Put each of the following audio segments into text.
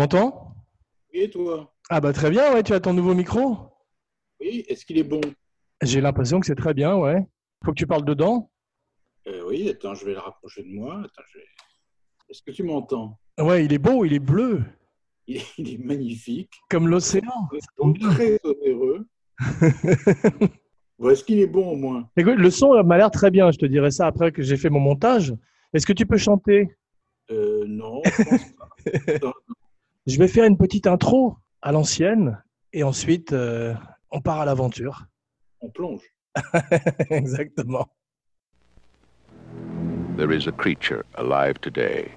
Tu m'entends Et toi Ah bah très bien, ouais, tu as ton nouveau micro Oui, est-ce qu'il est bon? J'ai l'impression que c'est très bien, ouais. Faut que tu parles dedans Euh, Oui, attends, je vais le rapprocher de moi. Attends, je vais- Est-ce que tu m'entends? Ouais, il est beau, il est bleu, il est, il est magnifique, comme l'océan. très onéreux. Bon, est-ce qu'il est bon au moins? Écoute, le son m'a l'air très bien, je te dirai ça après que j'ai fait mon montage. Est-ce que tu peux chanter? Euh, Non, je pense pas. Je vais faire une petite intro à l'ancienne et ensuite euh, on part à l'aventure. on plonge. Exactement. There is a creature alive today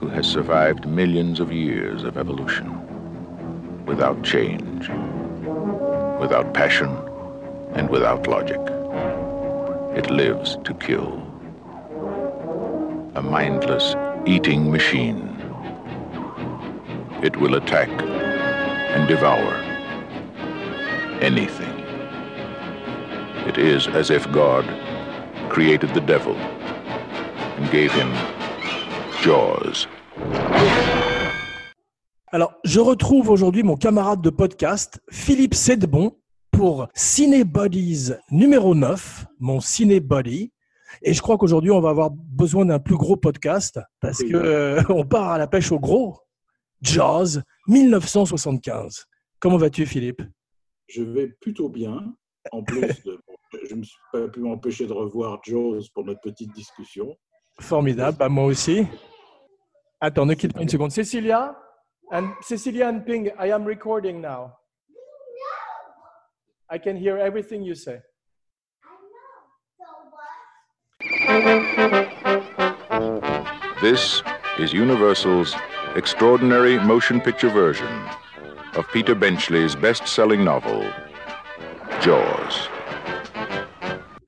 who has survived millions of years of evolution without change, without passion, and without logic. It lives to kill. A mindless eating machine. It will attack and devour anything. It is as if God created the devil and gave him jaws. Alors, je retrouve aujourd'hui mon camarade de podcast, Philippe Sedbon, pour Ciné Buddies numéro 9, mon Ciné Buddy. Et je crois qu'aujourd'hui, on va avoir besoin d'un plus gros podcast parce Oui. que euh, on part à la pêche au gros. Jaws, 1975. Comment vas-tu, Philippe? Je vais plutôt bien. En plus, de- je ne me suis pas pu m'empêcher de revoir Jaws pour notre petite discussion. Formidable, bah, moi aussi. Attends, ne quitte pas une seconde. Cecilia, and Cecilia and Ping, I am recording now. I can hear everything you say. This is Universal's extraordinary motion picture version of Peter Benchley's best selling novel, Jaws.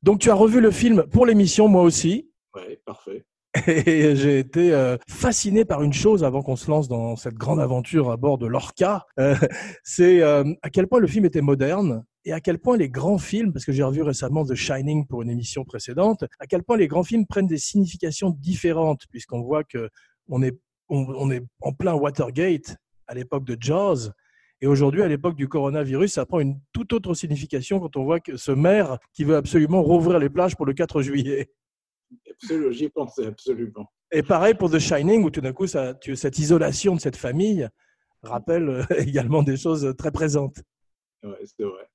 Donc, tu as revu le film pour l'émission, moi aussi. Ouais, parfait. Et j'ai été euh, fasciné par une chose avant qu'on se lance dans cette grande aventure à bord de l'Orca. Euh, c'est euh, à quel point le film était moderne et à quel point les grands films, parce que j'ai revu récemment The Shining pour une émission précédente, à quel point les grands films prennent des significations différentes, puisqu'on voit que on est, on, on est en plein Watergate à l'époque de Jaws. Et aujourd'hui, à l'époque du coronavirus, ça prend une toute autre signification quand on voit que ce maire qui veut absolument rouvrir les plages pour le 4 juillet. Absolument, J'y ai pensé, absolument. Et pareil pour The Shining, où tout d'un coup, ça, tu- cette isolation de cette famille rappelle euh, également des choses très présentes. Ouais, c'est vrai.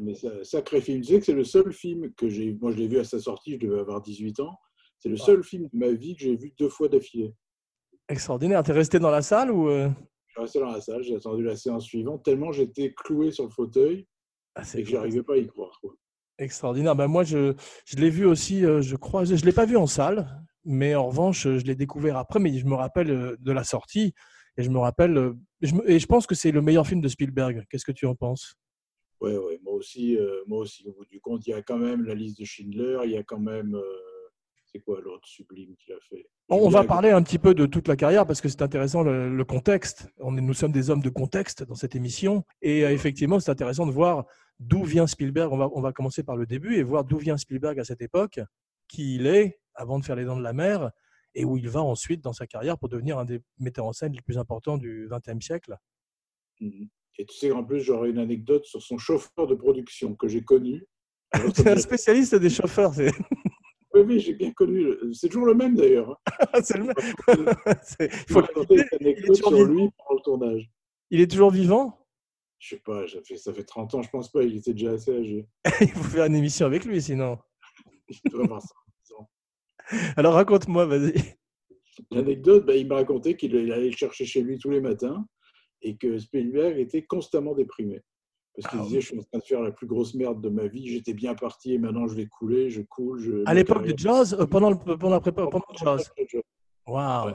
Mais ça- sacré film. Tu sais que c'est le seul film que j'ai. Moi, je l'ai vu à sa sortie, je devais avoir 18 ans. C'est le seul film de ma vie que j'ai vu deux fois d'affilée. Extraordinaire. T'es resté dans la salle ou euh? Je suis resté dans la salle, j'ai attendu la séance suivante, tellement j'étais cloué sur le fauteuil Ah, et que j'arrivais pas à y croire. quoi. extraordinaire. Ben, moi, je, je l'ai vu aussi, euh, je crois, je ne l'ai pas vu en salle, mais en revanche, je l'ai découvert après, mais je me rappelle euh, de la sortie. Et je me rappelle, je et je pense que c'est le meilleur film de Spielberg. Qu'est-ce que tu en penses? Ouais, ouais, moi aussi, euh, moi aussi. Au bout du compte, il y a quand même la liste de Schindler, il y a quand même. euh, c'est quoi l'autre sublime qu'il a fait? On, va parler un petit peu de toute la carrière parce que c'est intéressant le, le contexte. On est, nous sommes des hommes de contexte dans cette émission. Et euh, effectivement, c'est intéressant de voir d'où vient Spielberg. On va, on va commencer par le début et voir d'où vient Spielberg à cette époque, qui il est avant de faire Les Dents de la Mer et où il va ensuite dans sa carrière pour devenir un des metteurs en scène les plus importants du XXe siècle. Mhm. Et tu sais, en plus, j'aurais une anecdote sur son chauffeur de production que j'ai connu. C'est un spécialiste des chauffeurs. Oui, j'ai bien connu. le- C'est toujours le même d'ailleurs. hein. c'est le même. Il faut anecdote toujours sur vivant. lui pendant le tournage. Il est toujours vivant? Je sais pas, ça fait, ça fait 30 ans, je pense pas, il était déjà assez âgé. Il faut faire une émission avec lui sinon. Il doit avoir 100 ans. Alors raconte-moi, vas-y. L'anecdote, bah, il m'a raconté qu'il allait le chercher chez lui tous les matins et que Spielberg était constamment déprimé. Parce qu'il Ah disait, je suis en train de faire la plus grosse merde de ma vie, j'étais bien parti et maintenant je vais couler, je coule. Je, À l'époque de Jaws, euh, pendant, le, pendant, la prépa- pendant Jaws. Waouh. Ouais.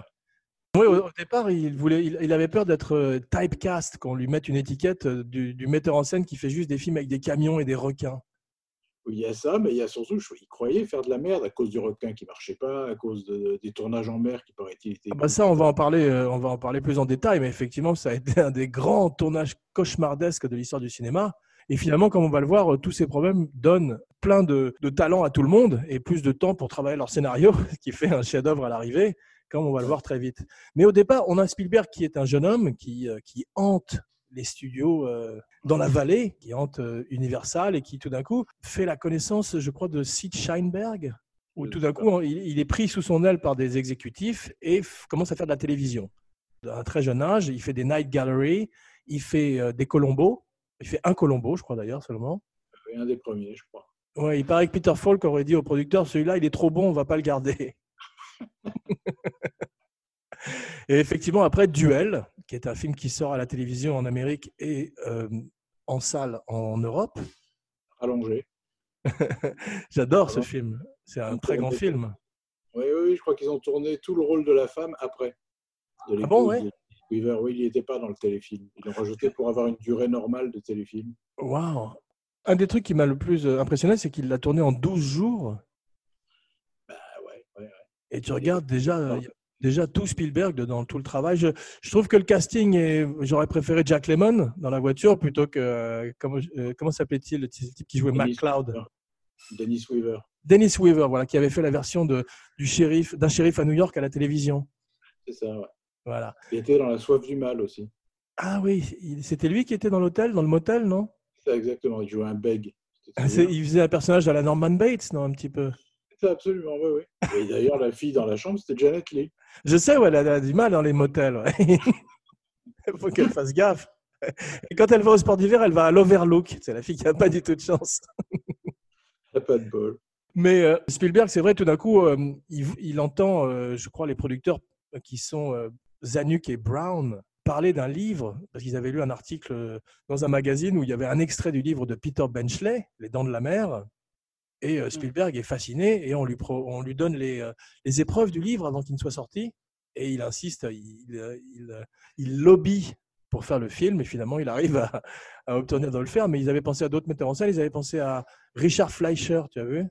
Oui, au, au départ, il, voulait, il, il avait peur d'être euh, typecast, qu'on lui mette une étiquette euh, du, du metteur en scène qui fait juste des films avec des camions et des requins. Il y a ça, mais il y a surtout, il croyait faire de la merde à cause du requin qui marchait pas, à cause de- des tournages en mer qui paraît-il étaient. Ah bah ça, on va en parler, euh, on va en parler plus en détail, mais effectivement, ça a été un des grands tournages cauchemardesques de l'histoire du cinéma. Et finalement, comme on va le voir, euh, tous ces problèmes donnent plein de, de talent à tout le monde et plus de temps pour travailler leur scénario, qui fait un chef-d'œuvre à l'arrivée. comme on va le voir très vite. Mais au départ, on a Spielberg qui est un jeune homme qui, euh, qui hante les studios euh, dans la vallée, qui hante euh, Universal et qui tout d'un coup fait la connaissance, je crois, de Sid Sheinberg, où Je tout d'un coup il, il est pris sous son aile par des exécutifs et commence à faire de la télévision. À un très jeune âge, il fait des night gallery, il fait euh, des Colombos, il fait un Colombo, je crois d'ailleurs seulement. Un des premiers, je crois. Ouais, il paraît que Peter Falk aurait dit au producteur celui-là, il est trop bon, on va pas le garder. et effectivement, après Duel, qui est un film qui sort à la télévision en Amérique et euh, en salle en Europe, Allongé. j'adore ce film. C'est un très grand film. Oui, oui, oui, je crois qu'ils ont tourné tout le rôle de la femme après. De Ah bon, ouais de Weaver. Oui, il n'était pas dans le téléfilm. Ils l'ont rajouté pour avoir une durée normale de téléfilm. Waouh Un des trucs qui m'a le plus euh, impressionné, c'est qu'il l'a tourné en 12 jours. Ah ouais, ouais, ouais. Et tu regardes déjà, euh, déjà tout Spielberg dedans, tout le travail. Je, je trouve que le casting est. J'aurais préféré Jack Lemmon dans la voiture plutôt que. euh, comment euh, comment s'appelait-il le type qui jouait Dennis McCloud Weaver. Dennis Weaver. Dennis Weaver, voilà, qui avait fait la version de, du shérif, d'un shérif à New York à la télévision. C'est ça, ouais. Voilà. Il était dans La soif du mal aussi. Ah oui, c'était lui qui était dans l'hôtel, dans le motel, non? C'est exactement. Il jouait un beg. Ah. Il faisait un personnage à la Norman Bates, non, un petit peu? Absolument, oui, oui. Et d'ailleurs, la fille dans la chambre, c'était Janet Leigh. Je sais, ouais, elle a, elle a du mal dans les motels. ouais. Il faut qu'elle fasse gaffe. Et quand elle va au sport d'hiver, elle va à l'Overlook. C'est la fille qui n'a pas du tout de chance. Elle a pas de bol. Mais euh, Spielberg, c'est vrai, tout d'un coup, euh, il, il entend, euh, je crois, les producteurs qui sont euh, Zanuck et Brown parler d'un livre, parce qu'ils avaient lu un article dans un magazine où il y avait un extrait du livre de Peter Benchley, Les Dents de la Mer. Et euh, Spielberg est fasciné et on lui, pro- on lui donne les, euh, les épreuves du livre avant qu'il ne soit sorti. Et il insiste, il, euh, il, il lobby pour faire le film et finalement il arrive à, à obtenir de le faire. Mais ils avaient pensé à d'autres metteurs en scène, ils avaient pensé à Richard Fleischer, tu as vu?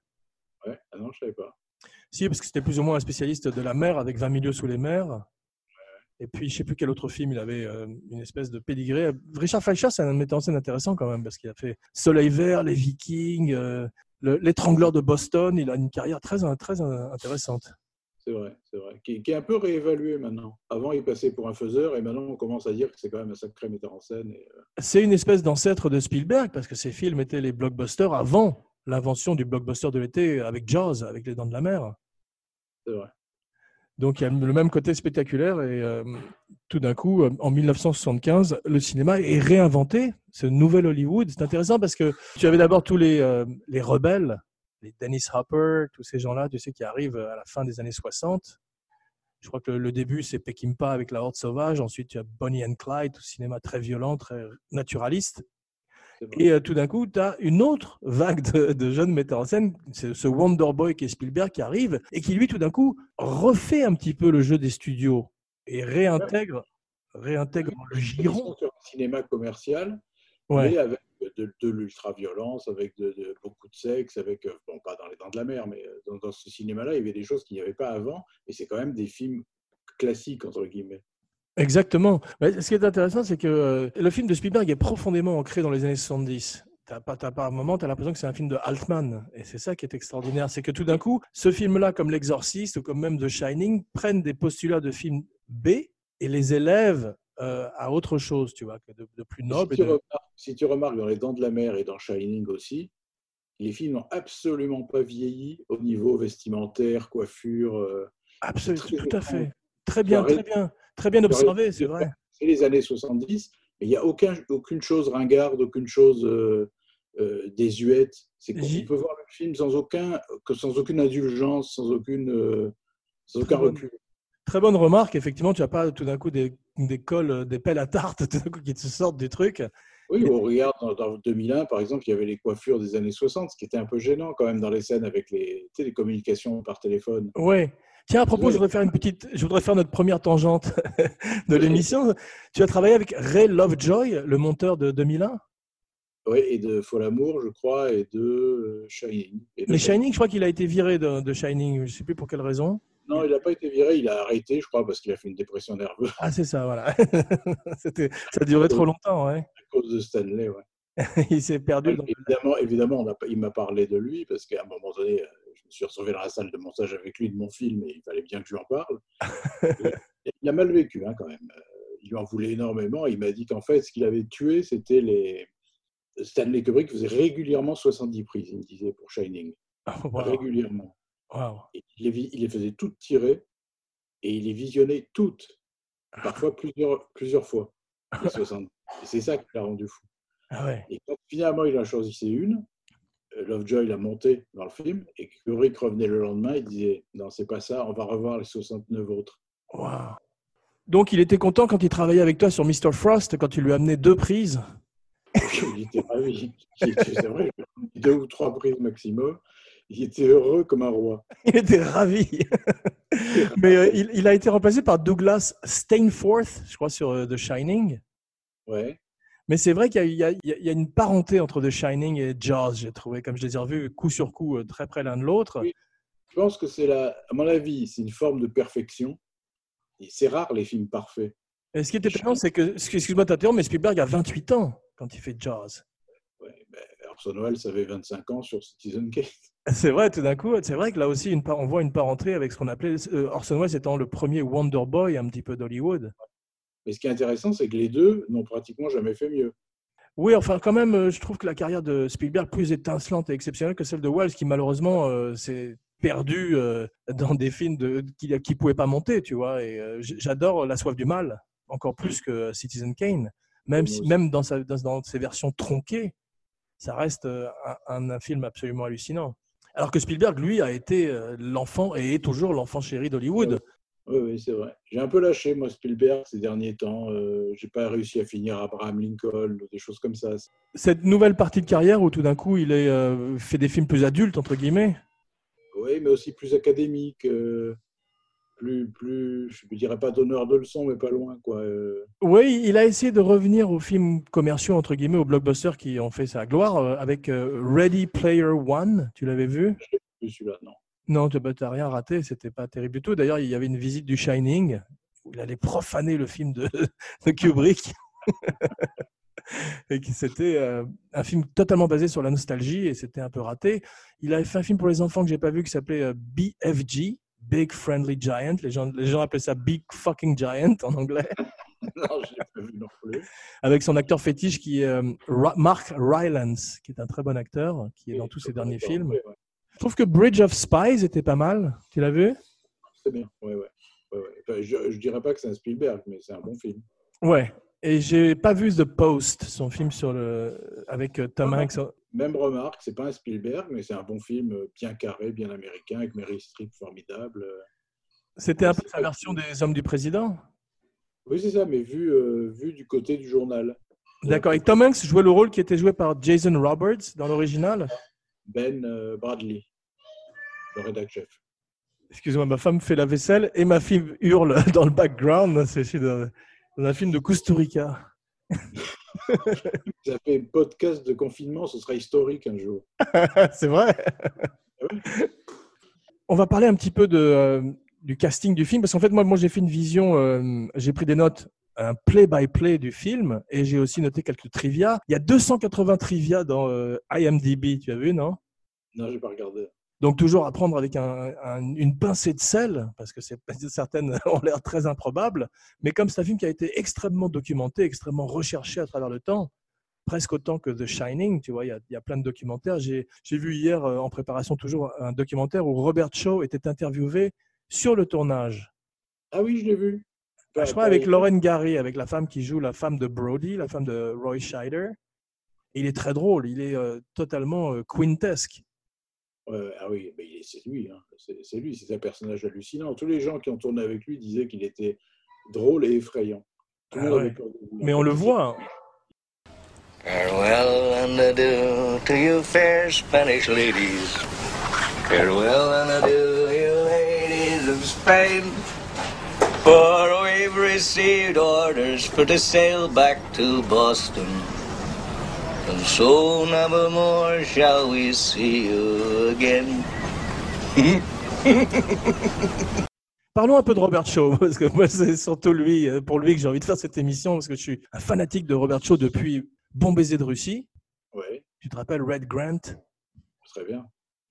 Ouais. Ah non, je savais pas. si, parce que c'était plus ou moins un spécialiste de la mer avec 20 milieux sous les mers. Et puis, je sais plus quel autre film, il avait euh, une espèce de pédigré. Richard Fleischer, c'est un metteur en scène intéressant quand même, parce qu'il a fait Soleil Vert, Les Vikings, euh, L'étrangleur de Boston. Il a une carrière très, très intéressante. C'est vrai, c'est vrai. Qui, qui est un peu réévalué maintenant. Avant, il passait pour un faiseur et maintenant, on commence à dire que c'est quand même un sacré metteur en scène. Et, euh, C'est une espèce d'ancêtre de Spielberg, parce que ses films étaient les blockbusters avant l'invention du blockbuster de l'été avec Jaws, avec Les Dents de la Mer. c'est vrai. Donc il y a le même côté spectaculaire et euh, tout d'un coup, euh, en 1975, le cinéma est réinventé, ce nouvel Hollywood. C'est intéressant parce que tu avais d'abord tous les, euh, les rebelles, les Dennis Hopper, tous ces gens-là, tu sais, qui arrivent à la fin des années 60. Je crois que le, le début, c'est Peckinpah avec La Horde Sauvage. Ensuite, tu as Bonnie and Clyde, tout cinéma très violent, très naturaliste. Et euh, tout d'un coup, tu as une autre vague de, de jeunes metteurs en scène, c'est ce Wonder Boy qui est Spielberg qui arrive et qui lui, tout d'un coup, refait un petit peu le jeu des studios et réintègre, réintègre le giron. sur un cinéma commercial, Ouais. mais avec de, de l'ultra-violence, avec de, de- beaucoup de sexe, avec, euh, bon, pas dans les dents de la mer, mais euh, dans, dans ce cinéma-là, il y avait des choses qu'il n'y avait pas avant, et c'est quand même des films classiques, entre guillemets. Exactement. Ce qui est intéressant, c'est que euh, le film de Spielberg est profondément ancré dans les années 70. T'as pas, t'as pas un moment, tu as l'impression que c'est un film de Altman. Et c'est ça qui est extraordinaire. C'est que tout d'un coup, ce film-là, comme L'Exorciste ou comme même The Shining, prennent des postulats de films B et les élèvent euh, à autre chose, tu vois, de, de plus noble. si, et tu de- remarques, si tu remarques dans Les Dents de la Mer et dans Shining aussi, les films n'ont absolument pas vieilli au niveau vestimentaire, coiffure. euh, Absolument, tout à fait. Très bien, très bien. Très bien observé, c'est vrai. C'est les années 70, mais il n'y a aucun, aucune chose ringarde, aucune chose euh, euh, désuète. C'est qu'on peut voir le film sans, aucun, que sans aucune indulgence, sans, aucune, euh, sans aucun bonne- recul. Très bonne remarque. Effectivement, tu n'as pas tout d'un coup des, des cols, des pelles à tarte tout d'un coup qui te sortent du truc. Oui, on regarde dans, dans 2001, par exemple, il y avait les coiffures des années 60, ce qui était un peu gênant quand même dans les scènes avec les, tu sais, les communications par téléphone. Ouais. Tiens, à propos, je voudrais faire une petite, je voudrais faire notre première tangente de l'émission. Tu as travaillé avec Ray Lovejoy, le monteur de 2001. Oui, et de Fol Amour, je crois, et de euh, Shining. Et de Mais Shining, je crois qu'il a été viré de, de Shining. Je ne sais plus pour quelle raison. Non, il n'a pas été viré, il a arrêté, je crois, parce qu'il a fait une dépression nerveuse Ah, c'est ça, voilà. C'était, ça a duré trop longtemps, ouais. à cause de Stanley. Ouais. Il s'est perdu. Dans... Évidemment, évidemment on a pas- il m'a parlé de lui, parce qu'à un moment donné, euh, je me suis retrouvé dans la salle de montage avec lui de mon film et il fallait bien que je lui en parle. il a mal vécu hein, quand même. Euh, il lui en voulait énormément. Il m'a dit qu'en fait, ce qu'il avait tué, c'était les. Stanley Kubrick faisait régulièrement 70 prises, il me disait, pour Shining. Régulièrement. Il, les, il les faisait toutes tirer et il les visionnait toutes, parfois plusieurs, plusieurs fois. Les 70. Et c'est ça qui l'a rendu fou. Ah ouais. Et quand finalement il en choisissait une, euh, Lovejoy l'a monté dans le film, et Kubrick revenait le lendemain, il disait Non, c'est pas ça, on va revoir les 69 autres. Donc il était content quand il travaillait avec toi sur Mr. Frost, quand tu lui amenais deux prises? Il était ravi. C'est vrai, deux ou trois prises maximum. Il était heureux comme un roi. Il était ravi. Mais euh, il, il, a été remplacé par Douglas Stainforth, je crois, sur euh, The Shining. Ouais. Mais c'est vrai qu'il y, y, y, a une parenté entre The Shining et Jaws, j'ai trouvé, comme je les ai revus coup sur coup, euh, très près l'un de l'autre. Je pense que c'est, la, à mon avis, c'est une forme de perfection. Et c'est rare les films parfaits. Et ce qui est étonnant, c'est que, excuse-moi de mais Spielberg a 28 ans quand il fait Jaws. Ouais, ben, Orson Welles avait 25 ans sur Citizen Kane. C'est vrai, tout d'un coup, c'est vrai que là aussi, une, on voit une parenté avec ce qu'on appelait euh, Orson Welles étant le premier Wonder Boy un petit peu d'Hollywood. Mais ce qui est intéressant, c'est que les deux n'ont pratiquement jamais fait mieux. Oui, enfin, quand même, euh, je trouve que la carrière de Spielberg plus étincelante et exceptionnelle que celle de Wells, qui malheureusement euh, s'est perdu euh, dans des films de, qui ne pouvaient pas monter, tu vois. Et j'adore La soif du mal, encore plus que Citizen Kane. Même, si, même dans, sa, dans, ses versions tronquées, ça reste un, un, film absolument hallucinant. Alors que Spielberg, lui, a été l'enfant et est toujours l'enfant chéri d'Hollywood. Oui, oui c'est vrai. J'ai un peu lâché, moi, Spielberg, ces derniers temps. Euh, j'ai pas réussi à finir Abraham Lincoln ou des choses comme ça. Cette nouvelle partie de carrière où tout d'un coup, il est, euh, fait des films plus adultes, entre guillemets? Oui, mais aussi plus académiques. Euh, plus, plus, je ne dirais pas donneur de leçons, mais pas loin. Quoi. Euh. Oui, il a essayé de revenir aux films commerciaux, entre guillemets, aux blockbusters qui ont fait sa gloire, avec Ready Player One. Tu l'avais vu? Je l'ai celui-là, non. Non, tu n'as rien raté, c'était pas terrible du tout. D'ailleurs, il y avait une visite du Shining où il allait profaner le film de, Kubrick. et qui c'était euh, un film totalement basé sur la nostalgie et c'était un peu raté. Il avait fait un film pour les enfants que j'ai pas vu qui s'appelait euh, BFG, Big Friendly Giant. Les gens, les gens appelaient ça Big Fucking Giant en anglais. non, je l'ai pas vu non plus. Avec son acteur fétiche qui est euh, Mark Rylance, qui est un très bon acteur, qui est dans tous ses derniers films. Je trouve que Bridge of Spies était pas mal. Tu l'as vu? C'est bien, ouais, ouais. ouais, je, ne dirais pas que c'est un Spielberg, mais c'est un bon film. Ouais. Et j'ai pas vu The Post, son film sur le avec euh, Tom Hanks. Même remarque, c'est pas un Spielberg, mais c'est un bon film bien carré, bien américain, avec Mary Streep formidable. C'était un peu sa version des Hommes du Président? Oui, c'est ça, mais vu, euh, vu du côté du journal. D'accord. Et Tom Hanks jouait le rôle qui était joué par Jason Roberts dans l'original? Ben euh, Bradley, le rédacteur chef. Excusez-moi, ma femme fait la vaisselle et ma fille hurle dans le background. C'est dans, un film de Costa Avez un podcast de confinement, ce sera historique un jour. C'est vrai. Ah On va parler un petit peu de, euh, du casting du film, parce qu'en fait, moi, moi j'ai fait une vision, euh, j'ai pris des notes, un play-by-play du film, et j'ai aussi noté quelques trivia. Il y a 280 trivia dans euh, IMDb, tu as vu, non? Non, je n'ai pas regardé. Donc toujours à prendre avec une pincée de sel, parce que certaines ont l'air très improbables, mais comme c'est un film qui a été extrêmement documenté, extrêmement recherché à travers le temps, presque autant que The Shining, tu vois, il y a, plein de documentaires. J'ai vu hier euh, en préparation toujours un documentaire où Robert Shaw était interviewé sur le tournage. Ah oui, je l'ai vu. je crois avec Lauren Gary, avec la femme qui joue la femme de Brody, la femme de Roy Scheider. Il est très drôle, il est euh, totalement euh, quintesque. Ah oui, c'est lui, hein. c'est lui, c'est un personnage hallucinant. Tous les gens qui ont tourné avec lui disaient qu'il était drôle et effrayant. Ah Mais on le voit. Hein. Farewell and adieu to you fair Spanish ladies. Farewell and adieu, you ladies of Spain. For we've received orders for to sail back to Boston. And so never more shall we see you again. Parlons un peu de Robert Shaw, parce que moi, c'est surtout lui, euh, pour lui que j'ai envie de faire cette émission, parce que je suis un fanatique de Robert Shaw depuis Bon baiser de Russie. Oui. Tu te rappelles Red Grant? Très bien.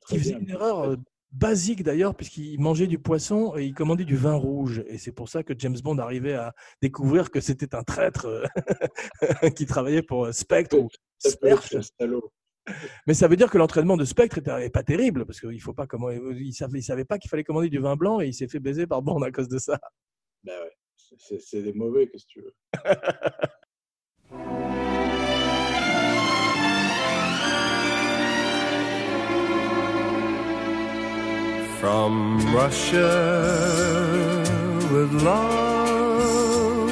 qui faisait une erreur euh, basique d'ailleurs, puisqu'il mangeait du poisson et il commandait du vin rouge. Et c'est pour ça que James Bond arrivait à découvrir que c'était un traître euh, qui travaillait pour Spectre ou Mais ça veut dire que l'entraînement de Spectre n'était pas terrible, parce qu'il faut pas comment il savait, il savait pas qu'il fallait commander du vin blanc et il s'est fait baiser par Bond à cause de ça. Ben ouais, c'est des mauvais, qu'est-ce que tu veux. From Russia with love,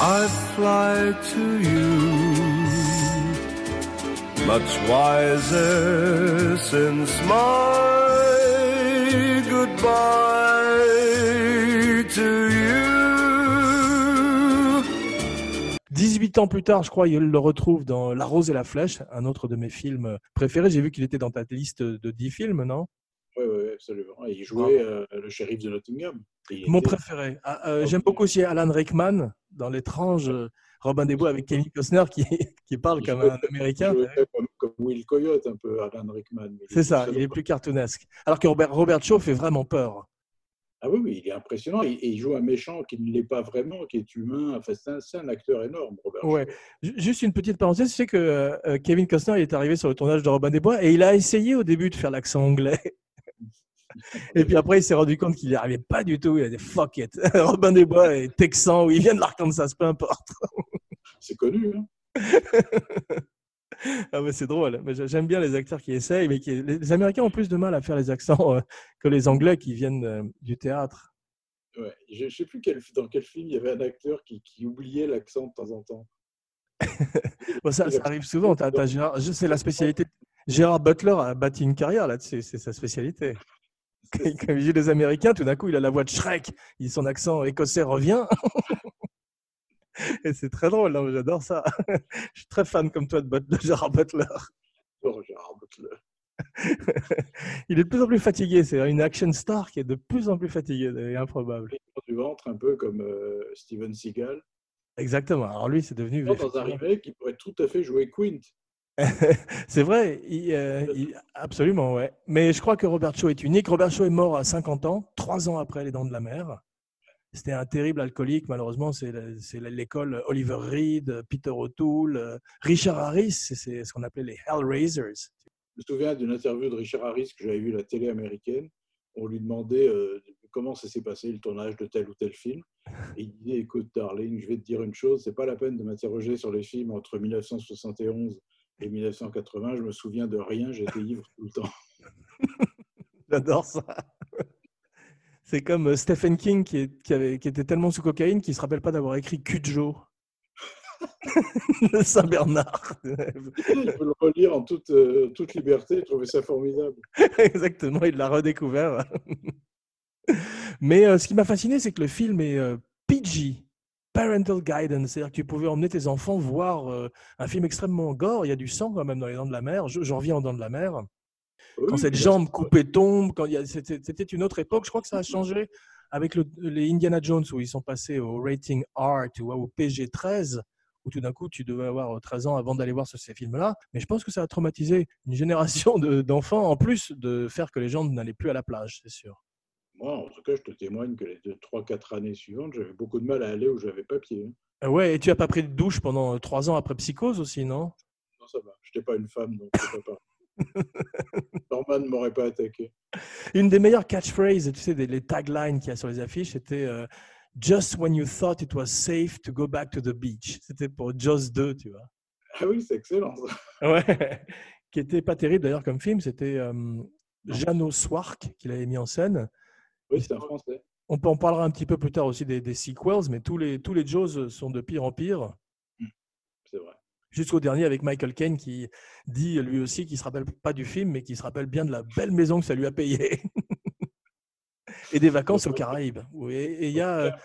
I fly to you, much wiser since my goodbye to you. 18 ans plus tard, je crois, il le retrouve dans La Rose et la Flèche, un autre de mes films préférés. J'ai vu qu'il était dans ta liste de 10 films, non? Oui, oui, absolument. il jouait euh, le shérif de Nottingham. Mon préféré. Ah, euh, j'aime beaucoup aussi Alan Rickman dans l'étrange euh, Robin des Bois avec Kevin Costner qui, qui parle comme un Américain. Comme, comme, Will Coyote, un peu, Alan Rickman. C'est ça, il est plus cartoonesque. Alors que Robert, Robert Shaw fait vraiment peur. Ah oui, oui, il est impressionnant. Et, il joue un méchant qui ne l'est pas vraiment, qui est humain. Enfin, c'est un, acteur énorme, Robert. Ouais. Juste une petite parenthèse, tu sais que euh, Kevin Costner il est arrivé sur le tournage de Robin des Bois et il a essayé au début de faire l'accent anglais. Et puis après, il s'est rendu compte qu'il n'y arrivait pas du tout. Il a dit fuck it. Robin des Bois est texan ou il vient de l'Arkansas, peu importe. C'est connu. Hein ah c'est drôle. J'aime bien les acteurs qui essayent, mais qui... les Américains ont plus de mal à faire les accents euh, que les Anglais qui viennent euh, du théâtre. Ouais. Je ne sais plus quel, dans quel film il y avait un acteur qui, qui oubliait l'accent de temps en temps. ça, ça, arrive souvent. C'est la spécialité. Gérard Butler a bâti une carrière là-dessus, c'est sa spécialité. Comme il dit les Américains, tout d'un coup, il a la voix de Shrek, son accent écossais revient. Et c'est très drôle, hein, j'adore ça. Je suis très fan comme toi de, Gérard Butler. Oh, Gérard Butler. il est de plus en plus fatigué. C'est une action star qui est de plus en plus fatigué et improbable. Du ventre, un peu comme euh, Steven Seagal. Exactement. Alors lui, c'est devenu. Dans un remake, il pourrait tout à fait jouer Quint. c'est vrai, euh, il, absolument, ouais. Mais je crois que Robert Shaw est unique. Robert Shaw est mort à 50 ans, trois ans après Les Dents de la Mer. C'était un terrible alcoolique, malheureusement. C'est l'école Oliver Reed, Peter O'Toole, euh, Richard Harris, c'est ce qu'on appelait les Hellraisers. Je me souviens d'une interview de Richard Harris que j'avais vue à la télé américaine. On lui demandait euh, comment ça s'est passé le tournage de tel ou tel film. Et il dit Écoute, darling, je vais te dire une chose, c'est pas la peine de m'interroger sur les films entre 1971 et 1980. Je me souviens de rien, j'étais ivre tout le temps. J'adore ça. C'est comme euh, Stephen King qui, avait, qui, était tellement sous cocaïne qu'il ne se rappelle pas d'avoir écrit Cujo. de Saint-Bernard. il peut le relire en toute, euh, toute liberté et trouver ça formidable. Exactement, il l'a redécouvert. Mais euh, ce qui m'a fasciné, c'est que le film est PG, Parental Guidance. C'est-à-dire que tu pouvais emmener tes enfants voir un film extrêmement gore. Il y a du sang quand même dans les dents de la mer. J'en reviens aux dents de la mer quand cette jambe coupée tombe, quand c'était une autre époque, je crois que ça a changé avec les Indiana Jones où ils sont passés au rating R, tu vois, au PG-13, où tout d'un coup tu devais avoir 13 ans avant d'aller voir ces films-là. Mais je pense que ça a traumatisé une génération d'enfants, en plus de faire que les gens n'allaient plus à la plage, c'est sûr. Moi, en tout cas, je te témoigne que les 3-4 années suivantes, j'avais beaucoup de mal à aller où j'avais pas pied. Hein. Ah ouais, et tu as pas pris de douche pendant 3 ans après Psychose aussi, non? Non, ça va. Je n'étais pas une femme, donc je pas. Norman ne m'aurait pas attaqué. Une des meilleures catchphrases, tu sais, les taglines qu'il y a sur les affiches, c'était euh, Just when you thought it was safe to go back to the beach. C'était pour Just 2, tu vois. Ah oui, c'est excellent Ouais, qui était pas terrible d'ailleurs comme film. C'était euh, Jeannot Swark qui l'avait mis en scène. Oui, c'est un français. On, on, parlera un petit peu plus tard aussi des, des sequels, mais tous les, tous les Jaws sont de pire en pire. Hmm, c'est vrai jusqu'au dernier avec Michael Caine qui dit lui aussi qu'il ne se rappelle pas du film, mais qu'il se rappelle bien de la belle maison que ça lui a payée. et des vacances aux Caraïbes. Et il y a.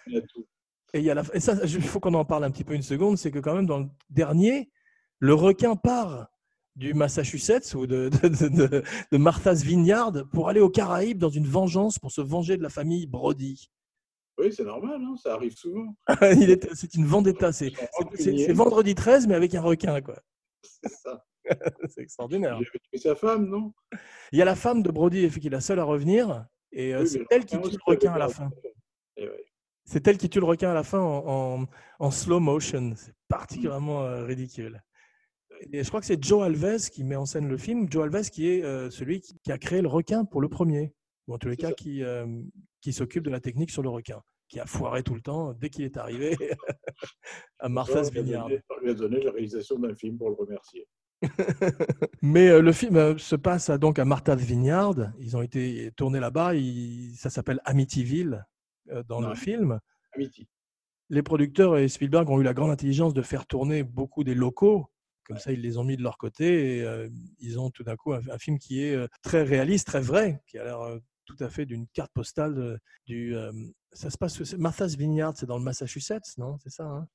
Et, y a la, et ça, il faut qu'on en parle un petit peu une seconde, c'est que quand même dans le dernier, le requin part du Massachusetts ou de Martha's Vineyard pour aller aux Caraïbes dans une vengeance pour se venger de la famille Brody. Oui, c'est normal, hein, ça arrive souvent. c'est une vendetta. C'est vendredi 13, mais avec un requin, quoi. C'est ça. c'est extraordinaire. Il avait tué sa femme, non? Il y a la femme de Brody qui est la seule à revenir, et euh, Oui, c'est elle qui tue le requin à la fin. Eh ouais. C'est elle qui tue le requin à la fin en, en- en slow motion. C'est particulièrement euh, ridicule. Et je crois que c'est Joe Alves qui met en scène le film. Joe Alves qui est euh, celui qui, qui a créé le requin pour le premier. Ou en tous les C'est cas, ça. qui, euh, qui s'occupe de la technique sur le requin. Qui a foiré tout le temps dès qu'il est arrivé à Martha's Vineyard. On lui a donné la réalisation d'un film pour le remercier. Mais euh, le film euh, se passe à- donc à Martha's Vineyard. Ils ont été tournés là-bas. Ça s'appelle Amityville euh, dans le film. Amity. les producteurs et Spielberg ont eu la grande intelligence de faire tourner beaucoup des locaux. Comme ça, ils les ont mis de leur côté et euh, ils ont tout d'un coup un, un film qui est euh, très réaliste, très vrai, qui a l'air euh, tout à fait d'une carte postale du. ça se passe. Martha's Vineyard, c'est dans le Massachusetts, non C'est ça hein?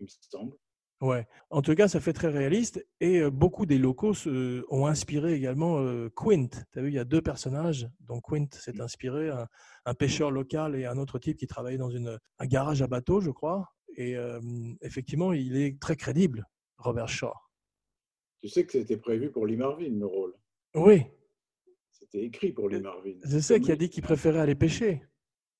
Il me semble. Ouais. En tout cas, ça fait très réaliste et beaucoup des locaux se- ont inspiré également euh, Quint. Tu as vu, il y a deux personnages dont Quint s'est inspiré, un, un pêcheur local et un autre type qui travaillait dans une, un garage à bateau, je crois. Et euh, effectivement, il est très crédible, Robert Shaw. Tu sais que c'était prévu pour Lee Marvin, le rôle. Oui, C'était écrit pour Lee Marvin. je sais Comme qu'il a dit qu'il préférait aller pêcher.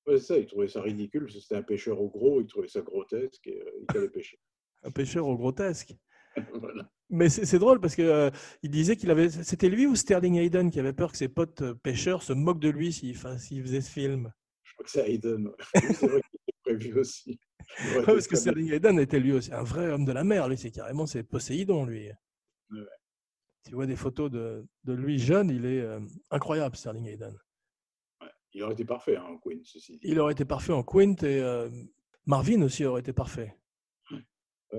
Ouais, c'est ça, il trouvait ça ridicule, c'était un pêcheur au gros, il trouvait ça grotesque et euh, il fallait pêcher. Un pêcheur au grotesque. voilà. Mais c'est c'est drôle parce que euh, il disait qu'il avait. C'était lui ou Sterling Hayden qui avait peur que ses potes euh, pêcheurs se moquent de lui s'il fa- s'il faisait ce film? Je crois que c'est Hayden. c'est vrai qu'il était prévu aussi. Ouais, parce que. Sterling Hayden était lui aussi un vrai homme de la mer. Lui, c'est carrément c'est Poséidon, lui. Ouais. Tu vois des photos de, de lui jeune, il est euh, incroyable, Sterling Hayden. Ouais. Il aurait été parfait, hein, en Queen, ceci dit. Il aurait été parfait en Quint et euh, Marvin aussi aurait été parfait.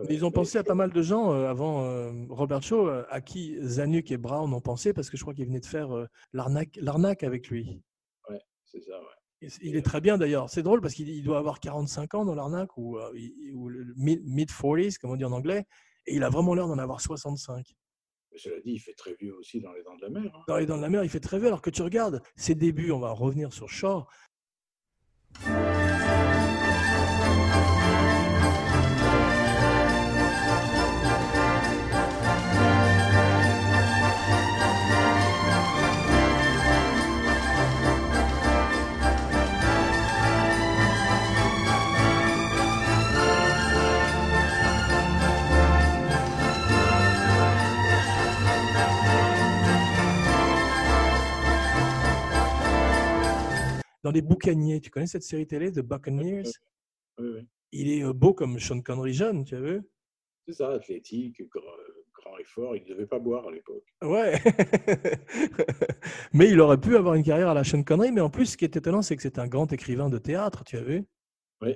Ils ont pensé à pas mal de gens euh, avant Robert Shaw, à qui Zanuck et Brown ont pensé, parce que je crois qu'ils venaient de faire l'arnaque avec lui. Ouais, c'est ça, ouais. Il est très bien d'ailleurs. C'est drôle parce qu'il il doit avoir 45 ans dans l'arnaque ou, ou le mid- mid-40s, comme on dit en anglais, et il a vraiment l'air d'en avoir 65. Mais cela dit, il fait très vieux aussi dans les dents de la mer. hein. Dans les Dents de la Mer, il fait très vieux. Alors que tu regardes ses débuts, on va revenir sur Shaw. Dans Les Boucaniers, tu connais cette série télé, The Buccaneers? Oui, oui. Il est euh, beau comme Sean Connery jeune, tu as vu? C'est ça, athlétique, grand, et fort. Il ne devait pas boire à l'époque. Ouais. mais il aurait pu avoir une carrière à la Sean Connery. Mais en plus, ce qui est étonnant, c'est que c'est un grand écrivain de théâtre, tu as vu? Oui,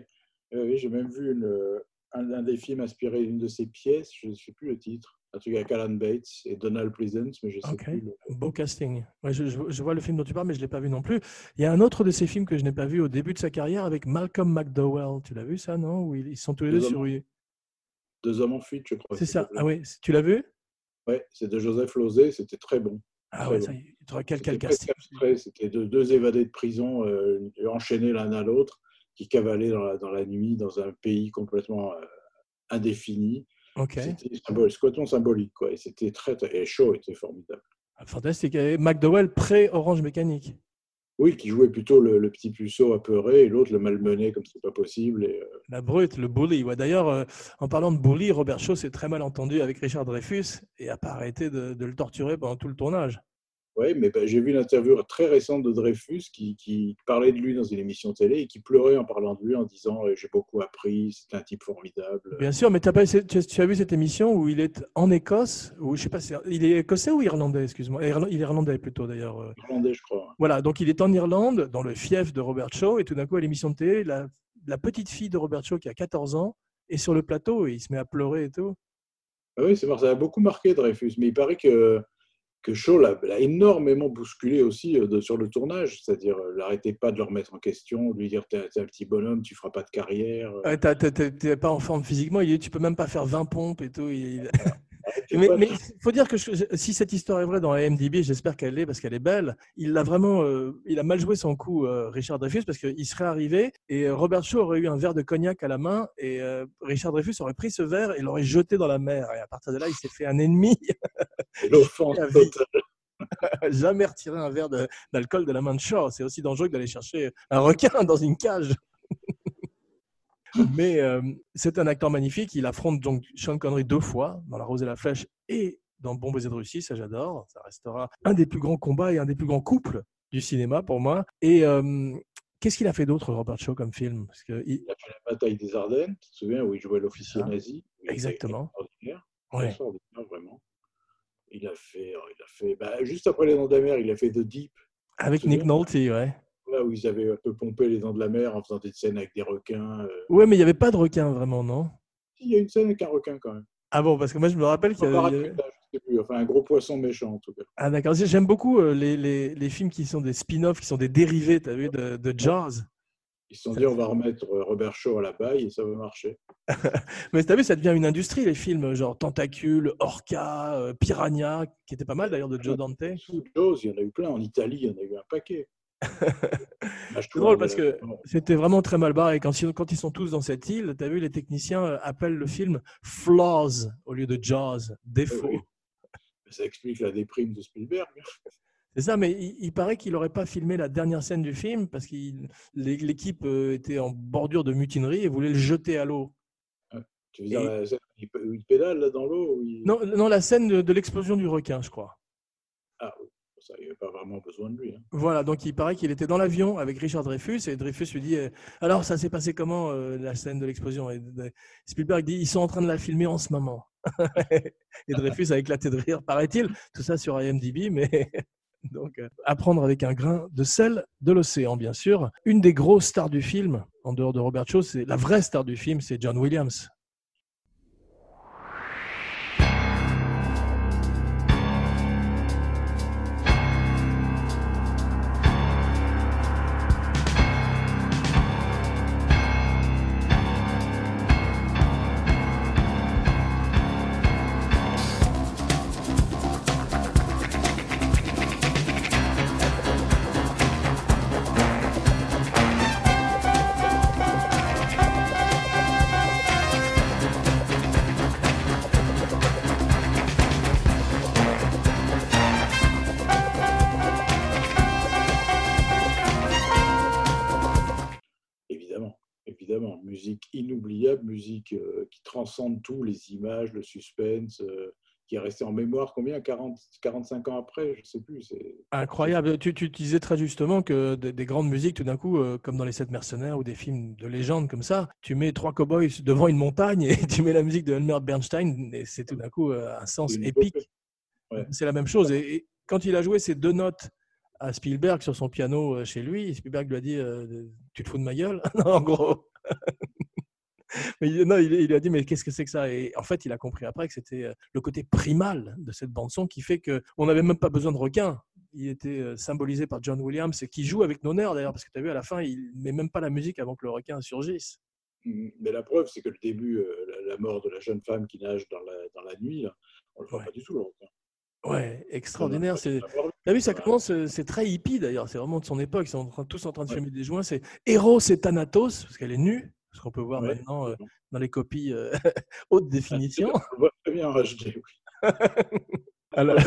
oui, j'ai même vu une, euh, un, un des films inspiré d'une de ses pièces, je ne sais plus le titre. Un truc avec Alan Bates et Donald Pleasance, mais je sais Ok. plus. le- Beau casting. Ouais, je, je- je vois le film dont tu parles, mais je ne l'ai pas vu non plus. Il y a un autre de ces films que je n'ai pas vu au début de sa carrière avec Malcolm McDowell. Tu l'as vu ça, non? Où ils sont tous les deux Deux sur. hommes. Deux hommes en fuite, je crois. C'est ça. Ah oui, tu l'as vu? Ouais, c'est de Joseph Lozé, c'était très bon. Ah ouais, bon. ça y est, tu aurais quel, quel C'était casting C'était deux, deux évadés de prison euh, enchaînés l'un à l'autre qui cavalaient dans la, dans la nuit dans un pays complètement euh, indéfini. Ok. C'était c'est complètement symbolique. Quoi. Et c'était très, très- et chaud était formidable. Fantastique. Et McDowell pré-Orange Mécanique. Oui, qui jouait plutôt le, le petit puceau apeuré et l'autre le malmené comme c'est pas possible. Et, euh, La brute, le bully. Ouais, D'ailleurs, euh, en parlant de bully, Robert Shaw s'est très mal entendu avec Richard Dreyfus et n'a pas arrêté de, de le torturer pendant tout le tournage. Ouais, mais ben, j'ai vu une interview très récente de Dreyfus qui, qui parlait de lui dans une émission télé et qui pleurait en parlant de lui en disant euh, J'ai beaucoup appris, c'est un type formidable. Bien sûr, mais pas, tu, tu as vu cette émission où il est en Écosse, ou je sais pas, si- il est écossais ou irlandais, excuse-moi. Il est irlandais plutôt d'ailleurs. euh. Irlandais, je crois. Voilà, donc il est en Irlande, dans le fief de Robert Shaw, et tout d'un coup, à l'émission de télé, la, la petite fille de Robert Shaw qui a 14 ans est sur le plateau et il se met à pleurer et tout. Ah oui, c'est marrant, ça a beaucoup marqué Dreyfus, mais il paraît que, que Shaw l'a énormément bousculé aussi euh, de- sur le tournage, c'est-à-dire euh, l'arrêtait pas de le remettre en question, de lui dire t'es un, petit bonhomme, tu feras pas de carrière. Ouais, t'as- T'es pas en forme physiquement, il dit, tu peux même pas faire 20 pompes et tout. il- mais il faut dire que si cette histoire est vraie dans IMDb, j'espère qu'elle l'est parce qu'elle est belle. Il a vraiment, euh, il a mal joué son coup, euh, Richard Dreyfus, parce qu'il serait arrivé et Robert Shaw aurait eu un verre de cognac à la main et Richard Dreyfus aurait pris ce verre et l'aurait jeté dans la mer. Et à partir de là, il s'est fait un ennemi. L'offense Jamais retirer un verre d'alcool de, la main de Shaw. C'est aussi dangereux que d'aller chercher un requin dans une cage. Mais euh, c'est un acteur magnifique. Il affronte donc Sean Connery deux fois dans La Rose et la Flèche et dans Bon baiser de Russie. Ça, j'adore. Ça restera un des plus grands combats et un des plus grands couples du cinéma pour moi. Et euh, qu'est-ce qu'il a fait d'autre, Robert Shaw, comme film? Parce que il... a fait la bataille des Ardennes, tu te souviens, où il jouait l'officier nazi. Exactement. Extraordinaire, vraiment. Il a fait, il a fait bah, juste après Les Dents de la Mer, il a fait The Deep. Avec Nick Nolte, ouais où ils avaient un peu pompé les dents de la mer en faisant des scènes avec des requins. Euh. Ouais, mais il n'y avait pas de requins vraiment, non? Il y a une scène avec un requin quand même. Ah bon, parce que moi je me rappelle qu'il y avait. Enfin, un gros poisson méchant en tout cas. Ah d'accord, j'aime beaucoup euh, les, les, les, films qui sont des spin-offs, qui sont des dérivés, tu as vu, de, de Jaws. Ils se sont dit, on va remettre euh, Robert Shaw à la baille et ça va marcher. Mais tu as vu, ça devient une industrie, les films, genre Tentacule, Orca, Piranha, qui était pas mal d'ailleurs de Joe Dante. Jaws, il y en a eu plein. En Italie, il y en a eu un paquet. C'est drôle parce que c'était vraiment très mal barré. Quand, quand ils sont tous dans cette île, tu as vu, les techniciens euh, appellent le film Flaws au lieu de Jaws, défaut. Ça explique la déprime de Spielberg. C'est ça, mais il, paraît qu'il n'aurait pas filmé la dernière scène du film parce que l'équipe euh, était en bordure de mutinerie et voulait le jeter à l'eau. Ah, tu veux dire la scène où il pédale là, dans l'eau non, non, la scène de l'explosion du requin, je crois. Ah oui il n'y avait pas vraiment besoin de lui. Hein. Voilà, donc il paraît qu'il était dans l'avion avec Richard Dreyfus et Dreyfus lui dit euh, Alors, ça s'est passé comment euh, la scène de l'explosion? Et Spielberg dit Ils sont en train de la filmer en ce moment. et Dreyfus a éclaté de rire, paraît-il. Tout ça sur IMDb, mais. Donc, euh, apprendre avec un grain de sel de l'océan, bien sûr. Une des grosses stars du film, en dehors de Robert Shaw, c'est la vraie star du film, c'est John Williams. Musique euh, qui transcende tout, les images, le suspense, euh, qui est resté en mémoire combien? 40, 45 ans après Je ne sais plus. Incroyable. Tu, tu, disais très justement que des, grandes musiques, tout d'un coup, euh, comme dans Les Sept Mercenaires ou des films de légende comme ça, tu mets trois cowboys devant une montagne et tu mets la musique de Elmer Bernstein et c'est tout d'un coup un sens épique. C'est la même chose. Et, quand il a joué ces deux notes à Spielberg sur son piano chez lui, Spielberg lui a dit Tu te fous de ma gueule En gros. Mais non, il, il, a dit mais qu'est-ce que c'est que ça? Et en fait, il a compris après que c'était euh, le côté primal de cette bande son qui fait que on n'avait même pas besoin de requin. Il était euh, symbolisé par John Williams qui joue avec nos nerfs d'ailleurs parce que tu as vu à la fin, il met même pas la musique avant que le requin surgisse. Mmh, mais la preuve, c'est que le début, euh, la, mort de la jeune femme qui nage dans la, dans la nuit, on le voit pas du tout le requin. Ouais, extraordinaire. C'est... T'as vu, ça commence, c'est très hippie d'ailleurs. C'est vraiment de son époque. Ils sont tous en train de fumer des joints. C'est Eros et Thanatos, parce qu'elle est nue ce qu'on peut voir maintenant euh, dans les copies euh, haute définition. On voit très bien en HD, oui. Alors,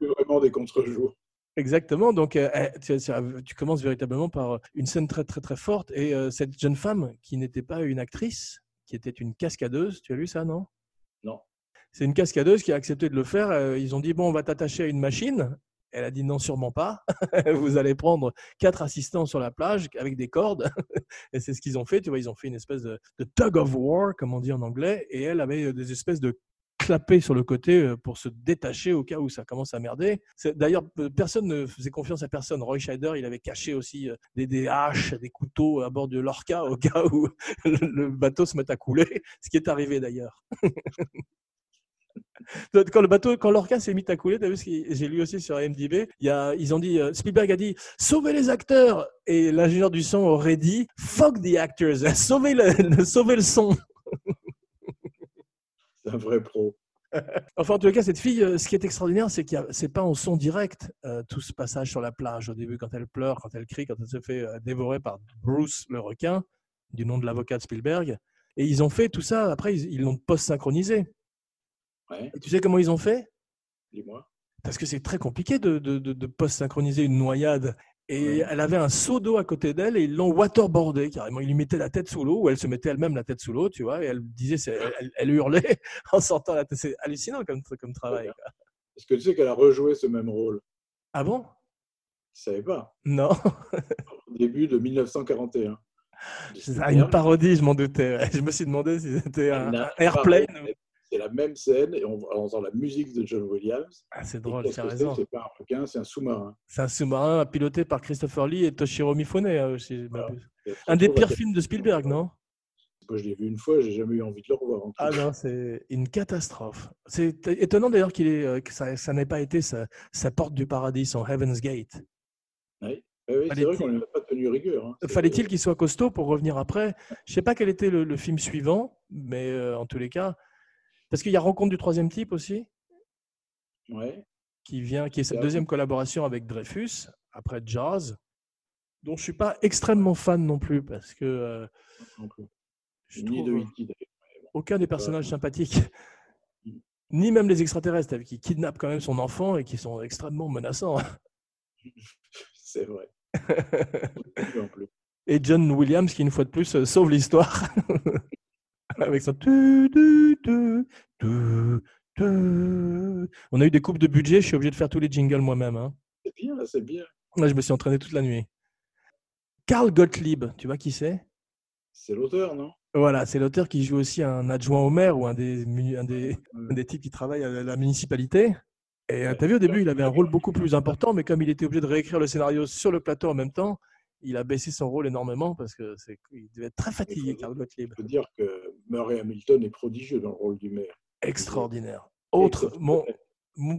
vraiment des contre-jours. Exactement. Donc, euh, eh, tu, commences véritablement par une scène très, très, très forte. Et cette jeune femme qui n'était pas une actrice, qui était une cascadeuse, tu as vu ça, non? Non. C'est une cascadeuse qui a accepté de le faire. Ils ont dit bon, on va t'attacher à une machine elle a dit non, sûrement pas. Vous allez prendre quatre assistants sur la plage avec des cordes. et c'est ce qu'ils ont fait. Tu vois, ils ont fait une espèce de, tug of war, comme on dit en anglais. Et elle avait des espèces de clapets sur le côté euh, pour se détacher au cas où ça commence à merder. D'ailleurs, personne ne faisait confiance à personne. Roy Scheider, il avait caché aussi euh, des, haches, des couteaux à bord de l'Orca au cas où le bateau se mette à couler, ce qui est arrivé d'ailleurs. Quand le bateau, quand l'orca s'est mis à couler, as vu ce que j'ai lu aussi sur IMDb, il y a, ils ont dit, euh, Spielberg a dit, sauvez les acteurs, et l'ingénieur du son aurait dit, fuck the actors, sauvez le, sauvez le son. C'est un vrai pro. Enfin, en tout cas, cette fille, euh, ce qui est extraordinaire, c'est qu'il c'est pas en son direct euh, tout ce passage sur la plage au début, quand elle pleure, quand elle crie, quand elle se fait euh, dévorer par Bruce le requin, du nom de l'avocat de Spielberg. Et ils ont fait tout ça. Après, ils ils l'ont post-synchronisé. Ouais, Et tu sais comment ils ont fait? Dis-moi. Parce que c'est très compliqué de, de- de- de post-synchroniser une noyade. Et Ouais. elle avait un seau d'eau à côté d'elle et ils l'ont waterboardé carrément. Ils lui mettaient la tête sous l'eau ou elle se mettait elle-même la tête sous l'eau, tu vois. Et elle disait, c'est- elle, elle hurlait en sortant la tête. C'est hallucinant comme, comme travail. quoi. Est-ce que tu sais qu'elle a rejoué ce même rôle? Ah bon? Je savais pas. Non, Au début de 1941. De c'est une parodie, je m'en doutais. Je me suis demandé si c'était un, airplane. C'est la même scène et on, on entend la musique de John Williams. Ah, c'est drôle, c'est raison. C'est pas un requin, c'est un sous-marin. C'est un sous-marin piloté par Christopher Lee et Toshiro Mifune. euh, si Voilà. Un des pires films de Spielberg, non Moi, je l'ai vu une fois, j'ai jamais eu envie de le revoir. Ah non, c'est une catastrophe. C'est étonnant d'ailleurs qu'il euh, que ça, ça n'ait pas été sa, sa porte du paradis, son Heaven's Gate. Oui, c'est vrai qu'on n'a pas tenu rigueur. hein. Fallait-il qu'il soit costaud pour revenir après? Je sais pas quel était le, le film suivant, mais euh, en tous les cas, parce qu'il y a Rencontre du troisième type aussi, Ouais. qui vient, qui est sa deuxième collaboration avec Dreyfus après Jazz, dont je suis pas extrêmement fan non plus parce que euh, je Ni trouve de aucun des personnages sympathiques, Mm. ni même les extraterrestres qui kidnappent quand même son enfant et qui sont extrêmement menaçants. C'est vrai. Et John Williams qui, une fois de plus, euh, sauve l'histoire avec son. tu, tu, tu, tu, tu. On a eu des coupes de budget, je suis obligé de faire tous les jingles moi-même. hein. C'est bien, c'est bien. Là, je me suis entraîné toute la nuit. Karl Gottlieb, tu vois qui c'est? C'est l'auteur, non? Voilà, c'est l'auteur qui joue aussi un adjoint au maire ou un des, un des, un des types qui travaillent à la municipalité. Et Ouais. tu as vu, au début, il avait un rôle beaucoup plus important, mais comme il était obligé de réécrire le scénario sur le plateau en même temps, il a baissé son rôle énormément parce que c'est il devait être très fatigué, Karl Gottlieb. Je peux dire que Murray Hamilton est prodigieux dans le rôle du maire. Extraordinaire. Autre, mon,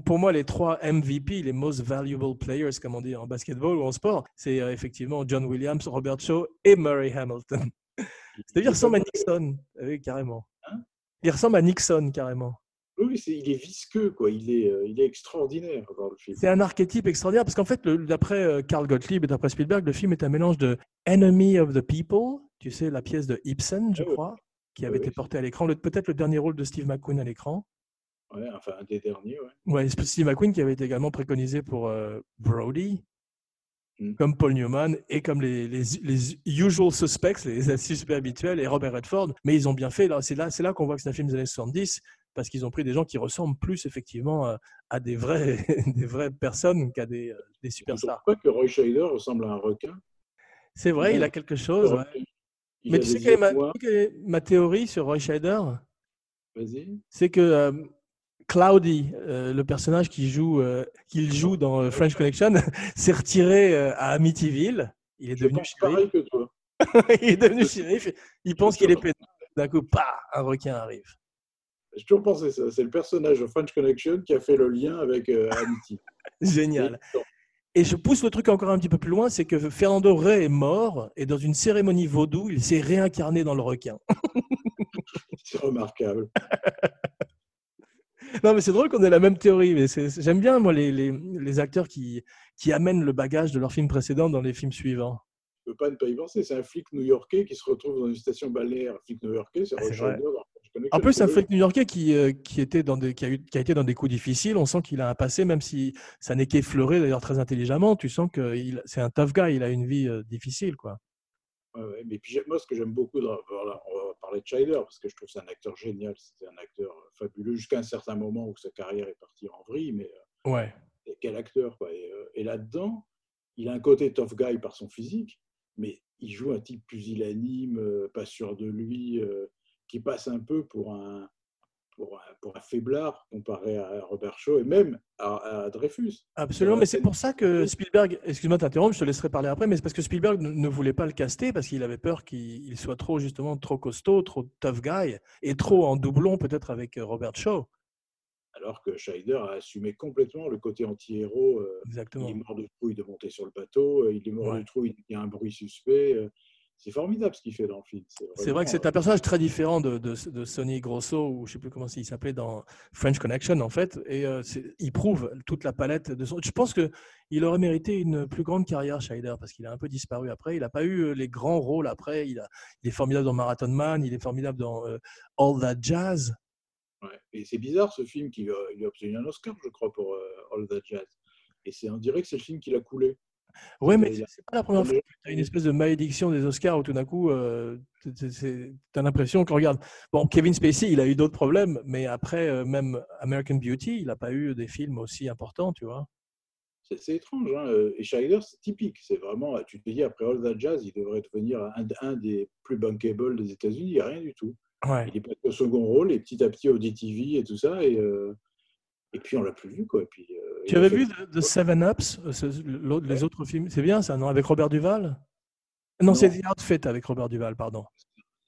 pour moi, les trois MVP, les most valuable players, comme on dit en basketball ou en sport, c'est euh, effectivement John Williams, Robert Shaw et Murray Hamilton. C'est-à-dire, il ressemble à Nixon, oui, carrément. Hein? Il ressemble à Nixon, carrément. Oui, c'est- il est visqueux, quoi. Il est, euh, il est extraordinaire dans le film. C'est un archétype extraordinaire parce qu'en fait, d'après euh, Karl Gottlieb et d'après Spielberg, le film est un mélange de Enemy of the People, tu sais, la pièce de Ibsen, je Ah crois, qui avait oui, été portée à l'écran, peut-être le dernier rôle de Steve McQueen à l'écran. Ouais, enfin, un des derniers, ouais. Ouais, Steve McQueen qui avait été également préconisé pour euh, Brody, Mm. comme Paul Newman et comme les, les, les usual suspects, les suspects habituels et Robert Redford. Mais ils ont bien fait. C'est là, là qu'on voit que c'est un film des années 70 parce qu'ils ont pris des gens qui ressemblent plus effectivement à, à des, vrais, des vraies personnes qu'à des, euh, des Je ne superstars. pas que Roy Scheider ressemble à un requin? C'est vrai, il a quelque chose. ouais. Mais tu sais quelle est, ma, quelle est théorie sur Roy Scheider? Vas-y. C'est que euh, Cloudy, euh, le personnage qui joue, euh, qu'il joue dans euh, French Connection, s'est retiré euh, à Amityville. Il est Je devenu pense shérif. pareil que toi. il est devenu shérif. Il pense qu'il est pédale. D'un coup, pas un requin arrive. J'ai toujours pensé ça. C'est le personnage de French Connection qui a fait le lien avec Amity. Génial. Et- je pousse le truc encore un petit peu plus loin, c'est que Fernando Rey est mort et dans une cérémonie vaudou, il s'est réincarné dans le requin. C'est remarquable. Non, mais c'est drôle qu'on ait la même théorie. Mais j'aime bien moi les, les, les acteurs qui, qui amènent le bagage de leur film précédent dans les films suivants. Je ne peux pas ne pas y penser. C'est un flic new-yorkais qui se retrouve dans une station balnéaire. Un flic new-yorkais, c'est Ah, Roy c'est vrai. Scheider dans French Connection. En plus, C'est un le- new-yorkais qui, euh, qui, était dans des, qui, a eu- qui a été dans des coups difficiles, on sent qu'il a un passé, même si ça n'est qu'effleuré d'ailleurs très intelligemment, tu sens que c'est un tough guy, il a une vie euh, difficile. quoi. Ouais. Mais puis, moi, ce que j'aime beaucoup, dans- voilà, on va parler de Scheider, parce que je trouve que c'est un acteur génial. C'était un acteur fabuleux jusqu'à un certain moment où sa carrière est partie en vrille. Mais euh, Ouais. et quel acteur, quoi. Et, et là-dedans, il a un côté tough guy par son physique, mais il joue un type pusillanime, pas sûr de lui, euh, qui passe un peu pour un, pour un, pour un faiblard comparé à Robert Shaw et même à, à Dreyfus. Absolument, Euh, mais c'est pour ça que Spielberg, excuse-moi de t'interrompre, je te laisserai parler après, mais c'est parce que Spielberg ne, ne voulait pas le caster parce qu'il avait peur qu'il il soit trop justement trop costaud, trop tough guy et trop en doublon peut-être avec euh, Robert Shaw. Alors que Scheider a assumé complètement le côté anti-héros. euh, il Exactement. est mort de trouille de monter sur le bateau, il est mort Ouais. de trouille, il y a un bruit suspect. C'est formidable ce qu'il fait dans le film. C'est vrai que c'est un personnage très différent de, de, de, Sonny Grosso, ou je ne sais plus comment il s'appelait dans French Connection, en fait. Et euh, il prouve toute la palette de son. Je pense qu'il aurait mérité une plus grande carrière, Scheider, parce qu'il a un peu disparu après. Il n'a pas eu euh, les grands rôles après. Il, a, il, est formidable dans Marathon Man, il est formidable dans euh, All That Jazz. Ouais. Et c'est bizarre ce film qui il a obtenu un Oscar, je crois, pour All That Jazz. Et on dirait que c'est le film qui l'a coulé. Ouais, mais c'est pas la première fois que tu as une espèce de malédiction des Oscars où tout d'un coup, euh, tu as l'impression que, regarde, bon, Kevin Spacey, il a eu d'autres problèmes, mais après, euh, même American Beauty, il n'a pas eu des films aussi importants, tu vois. C'est étrange, hein. Euh, et Scheider, c'est typique. C'est vraiment, tu te dis, après All That Jazz, il devrait devenir un, un des plus bankable des États-Unis, il n'y a rien du tout. Ouais. Il est passé au second rôle, et petit à petit au DTV et tout ça, et, et puis on l'a plus vu, quoi. Et puis, tu avais vu The, Seven Ups, euh, les autres films C'est bien ça, non Avec Robert Duval? Non, c'est The Outfit avec Robert Duval, pardon.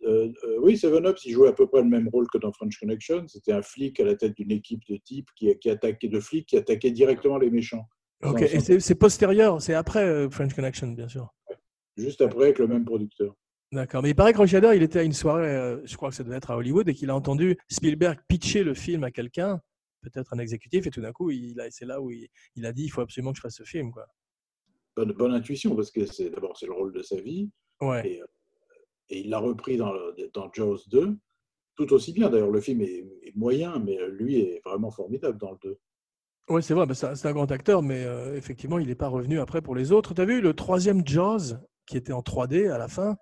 Euh, euh, oui, Seven Ups, il jouait à peu près le même rôle que dans French Connection. C'était un flic à la tête d'une équipe de types qui, qui attaquait de flics qui attaquaient directement les méchants. Ok, et c'est postérieur, c'est après French Connection, bien sûr. Juste après, avec le même producteur. D'accord, mais il paraît que Roger il était à une soirée, je crois que ça devait être à Hollywood, et qu'il a entendu Spielberg pitcher le film à quelqu'un peut-être un exécutif, et tout d'un coup, il c'est là où il, a dit il faut absolument que je fasse ce film. Quoi. Bonne, bonne intuition, parce que c'est d'abord c'est le rôle de sa vie, ouais. et, euh, et, il l'a repris dans, dans Jaws 2, tout aussi bien. D'ailleurs, le film est, moyen, mais lui est vraiment formidable dans le 2. Oui, c'est vrai, c'est un grand acteur, mais euh, effectivement, il n'est pas revenu après pour les autres. Tu as vu le troisième Jaws, qui était en 3D à la fin?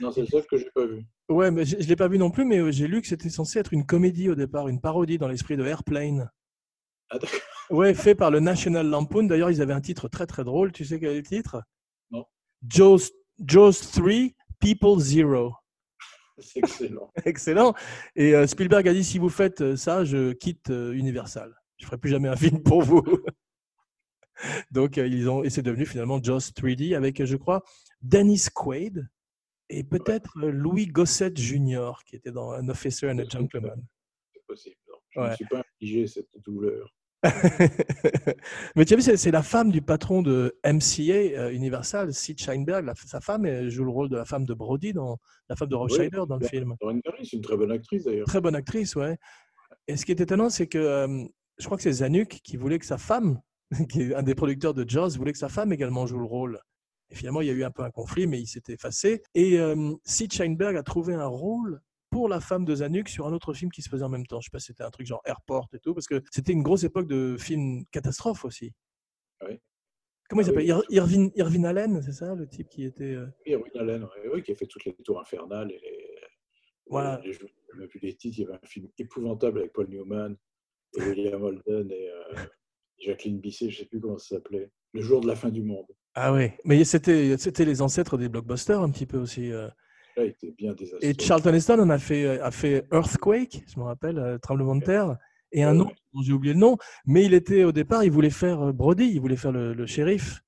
Non, c'est le seul que j'ai pas vu. Ouais, mais je ne l'ai pas vu non plus, mais euh, j'ai lu que c'était censé être une comédie au départ, une parodie dans l'esprit de Airplane. Ah, ouais, fait par le National Lampoon. D'ailleurs, ils avaient un titre très très drôle. Tu sais quel est le titre? Non. Jaws, 3, People Zero. C'est excellent. excellent. Et euh, Spielberg a dit si vous faites euh, ça, je quitte Universal. Je ferai plus jamais un film pour vous. Donc, ils ont, et c'est devenu finalement Jaws 3D avec, je crois, Dennis Quaid, et peut-être euh, Louis Gossett Jr., qui était dans An Officer and a Gentleman. C'est possible. Je ne suis pas infligé cette douleur. Mais tu as vu, c'est la femme du patron de MCA euh, Universal, Sid Sheinberg. sa femme elle joue le rôle de la femme de Brody, dans, la femme de Rob Schneider dans le film. C'est une très bonne actrice d'ailleurs. Très bonne actrice, ouais. Et ce qui est étonnant, c'est que euh, je crois que c'est Zanuck qui voulait que sa femme, qui est un des producteurs de Jaws, voulait que sa femme également joue le rôle. Et finalement, il y a eu un peu un conflit, mais il s'est effacé. Et euh, Sid Sheinberg a trouvé un rôle pour la femme de Zanuck sur un autre film qui se faisait en même temps. Je sais pas si c'était un truc genre Airport et tout, parce que c'était une grosse époque de films catastrophes aussi. Oui. Comment il ah s'appelle Irvin, Irvin, Allen, c'est ça, le type qui était. Euh Irvin Allen, oui, qui a fait toutes les tours infernales et les. Voilà. Les, les, les titres, il y avait un film épouvantable avec Paul Newman et William Holden et euh, Jacqueline Bisset, je ne sais plus comment ça s'appelait. Le jour de la fin du monde. Ah oui, mais c'était, les ancêtres des blockbusters un petit peu aussi. Euh. Là, il était bien désastreux. Et Charlton Heston on a fait, euh, a fait Earthquake, je me rappelle, euh, tremblement de terre, et un autre dont j'ai oublié le nom, mais il était au départ, il voulait faire Brody, il voulait faire le, shérif.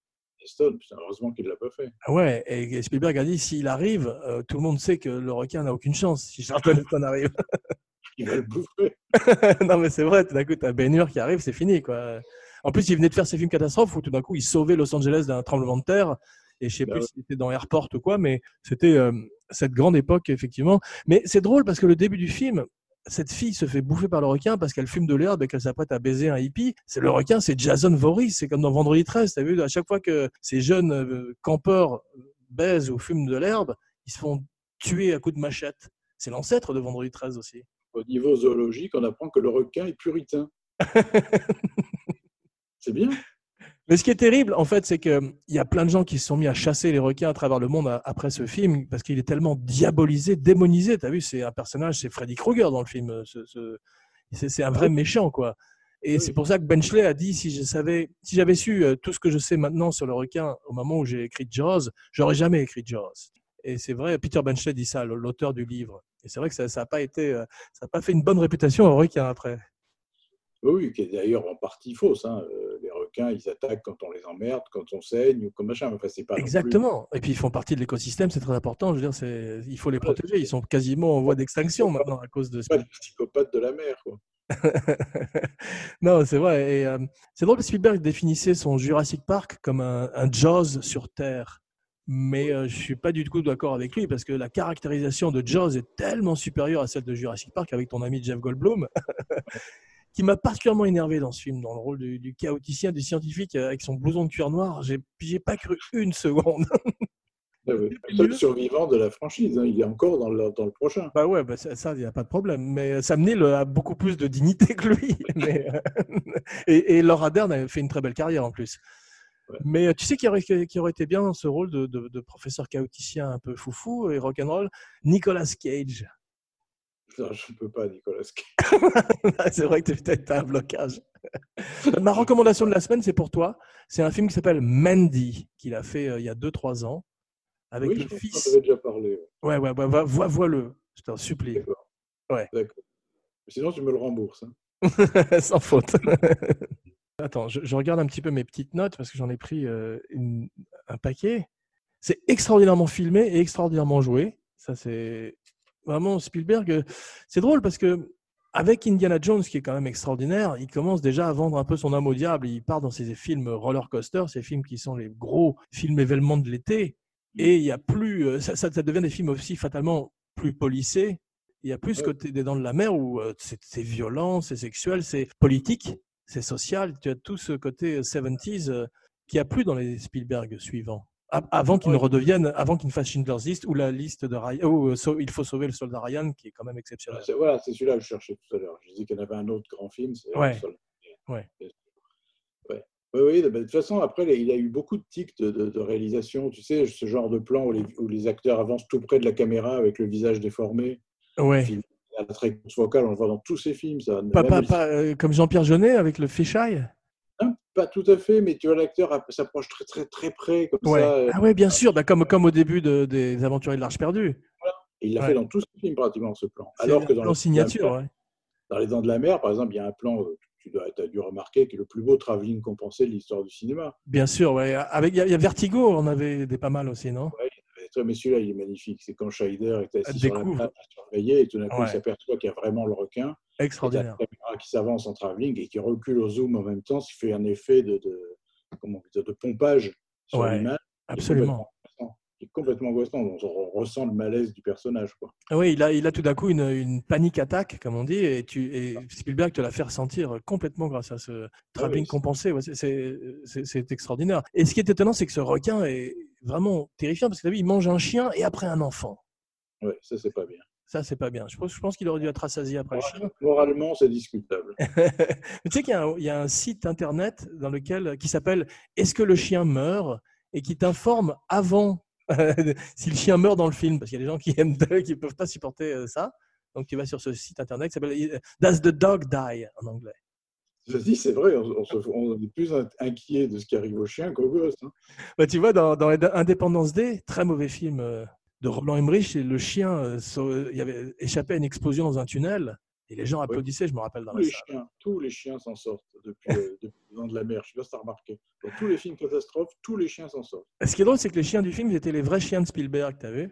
Heston, heureusement qu'il ne l'a pas fait. Ah ouais, et Spielberg a dit s'il arrive, tout le monde sait que le requin n'a aucune chance si Charlton Heston arrive. il va le bouffer. non, mais c'est vrai, tout d'un coup, tu as Ben Hur qui arrive, c'est fini. quoi. En plus, il venait de faire ses films catastrophes où tout d'un coup, il sauvait Los Angeles d'un tremblement de terre. Et je sais bah plus si c'était dans Airport ou quoi, mais c'était euh, cette grande époque, effectivement. Mais c'est drôle parce que le début du film, cette fille se fait bouffer par le requin parce qu'elle fume de l'herbe et qu'elle s'apprête à baiser un hippie. C'est le requin, c'est Jason Voorhees. C'est comme dans Vendredi 13. as vu, à chaque fois que ces jeunes euh, campeurs baisent ou fument de l'herbe, ils se font tuer à coups de machette. C'est l'ancêtre de Vendredi 13 aussi. Au niveau zoologique, on apprend que le requin est puritain. C'est bien. Mais ce qui est terrible, en fait, c'est qu'il y a plein de gens qui se sont mis à chasser les requins à travers le monde après ce film parce qu'il est tellement diabolisé, démonisé. Tu as vu, c'est un personnage, c'est Freddy Krueger dans le film. C'est un vrai méchant, quoi. Et c'est pour ça que Benchley a dit si je savais, si j'avais su euh, tout ce que je sais maintenant sur le requin au moment où j'ai écrit Jaws, j'aurais jamais écrit Jaws. Et c'est vrai, Peter Benchley dit ça, l'auteur du livre. Et c'est vrai que ça n'a pas été, euh, ça n'a pas fait une bonne réputation au requin après. Oui, qui est d'ailleurs en partie fausse. Hein. Euh, les requins, ils attaquent quand on les emmerde, quand on saigne ou comme machin. Enfin, pas Exactement. Et puis ils font partie de l'écosystème, c'est très important. Je veux dire, il faut les protéger. Ils sont quasiment en voie d'extinction maintenant à cause de. Pas de psychopathes de la mer, quoi. non, c'est vrai. Et euh, c'est drôle que Spielberg définissait son Jurassic Park comme un, un Jaws sur Terre. Mais euh, je suis pas du tout d'accord avec lui parce que la caractérisation de Jaws est tellement supérieure à celle de Jurassic Park avec ton ami Jeff Goldblum, qui m'a particulièrement énervé dans ce film, dans le rôle du, du chaoticien, du scientifique euh, avec son blouson de cuir noir. J'ai pas cru une seconde. Ah oui. Le survivant de la franchise, hein, il est encore dans le, dans le prochain. Bah ouais, bah ça, il n'y a pas de problème. Mais Sam Neill a beaucoup plus de dignité que lui. Mais, euh, et, et Laura Dern a fait une très belle carrière en plus. Ouais. Mais euh, tu sais qui aurait, qui aurait été bien dans ce rôle de, de- de professeur chaoticien un peu foufou et rock'n'roll? Nicolas Cage. Je ne peux pas, Nicolas Cage. c'est vrai que tu as un blocage. Ma recommandation de la semaine, c'est pour toi. C'est un film qui s'appelle Mandy, qu'il a fait euh, il y a 2-3 ans, avec oui, le je pense fils. en avait déjà parlé. ouais. Ouais, ouais, ouais, ouais, vois- vois-le. Je t'en supplie. D'accord. Ouais. D'accord. Sinon, tu me le rembourses. hein. Sans faute. Attends, je, je regarde un petit peu mes petites notes parce que j'en ai pris euh, une- un paquet. C'est extraordinairement filmé et extraordinairement joué. Ça, c'est vraiment Spielberg. euh, C'est drôle parce que avec Indiana Jones, qui est quand même extraordinaire, il commence déjà à vendre un peu son âme au diable. Il part dans ses films roller coaster, ces films qui sont les gros films événements de l'été. Et il y a plus, euh, ça, ça- ça devient des films aussi fatalement plus polissés. Il y a plus ce côté des Dents de la Mer où euh, c'est violent, c'est sexuel, c'est politique, c'est social. Tu as tout ce côté euh, 70s euh, qui a plus dans les Spielberg suivants. A- Avant qu'ils ne Ouais. redeviennent, avant qu'ils ne fassent Schindler's List ou la liste de Ryan, ou euh, Il faut sauver le soldat Ryan, qui est quand même exceptionnel. Ah, c'est- Voilà, c'est celui-là que je cherchais tout à l'heure. Je disais qu'il y en avait un autre grand film. c'est Ouais. Ouais. Ouais. Oui, oui, de toute façon, après, il y a eu beaucoup de tics de, de- de réalisation. Tu sais, ce genre de plan où les, où les acteurs avancent tout près de la caméra avec le visage déformé. Ouais. Film à la très vocale, on le voit dans tous ces films. Ça. Pas, Même pas- le- pas, euh, comme Jean-Pierre Jeunet avec le fisheye pas tout à fait, mais tu vois, l'acteur app- s'approche très, très, très près, comme ouais. ça. euh, Ah ouais, bien sûr, bah, comme, comme au début de- des Aventuriers de l'Arche perdue. il l'a Ouais. fait dans tous ses films, pratiquement, ce plan. Alors que dans plan signature, ouais. Dans Les Dents de la Mer, par exemple, il y a un plan, euh, tu dois, as dû remarquer, qui est le plus beau travelling compensé de l'histoire du cinéma. Bien sûr, ouais. Avec, il y, a- il y a Vertigo, on avait des pas mal aussi, non? Toi, mais celui-là, il est magnifique. C'est quand Scheider est assis sur la plage à surveiller et tout d'un coup, Ouais. il s'aperçoit qu'il y a vraiment le requin. Et Extraordinaire. la caméra qui s'avance en travelling et qui recule au zoom en même temps, ce qui fait un effet de, de, comment dit, de pompage sur Ouais, l'image. Absolument. Qui est complètement angoissant. Donc, on ressent le malaise du personnage. Quoi. Ah Oui, il a, il a tout d'un coup une, une panique attaque, comme on dit, et, tu, et Spielberg te la fait ressentir complètement grâce à ce travelling oui, c'est- compensé. Ouais, c'est extraordinaire. Et ce qui est étonnant, c'est que ce requin est vraiment terrifiant parce que vu, il mange un chien et après un enfant. Ouais, ça, c'est pas bien. Ça, c'est pas bien. Je pense, je pense qu'il aurait dû être rassasié après le chien. Moralement, c'est discutable. Tu sais qu'il y, a un- il y a un site internet dans lequel, qui s'appelle Est-ce que le chien meurt et qui t'informe avant si le chien meurt dans le film, parce qu'il y a des gens qui aiment qui peuvent pas supporter euh, ça. Donc tu vas sur ce site internet qui s'appelle euh, Does the dog die? en anglais. Je dis, c'est vrai, on, on se- on est plus in- inquiet de ce qui arrive au chien qu'au gosse. hein. Bah, tu vois, dans, dans Indépendance D, très mauvais film euh, de Roland Emmerich, le chien euh, il y avait échappé à une explosion dans un tunnel et les gens applaudissaient, je me rappelle dans Tous la les salle. chiens, tous les chiens s'en sortent depuis, euh, depuis le Dents de la mer. Je sais pas si tu as remarqué. Dans tous les films catastrophes, tous les chiens s'en sortent. Ce qui est drôle, c'est que les chiens du film étaient les vrais chiens de Spielberg, tu as vu?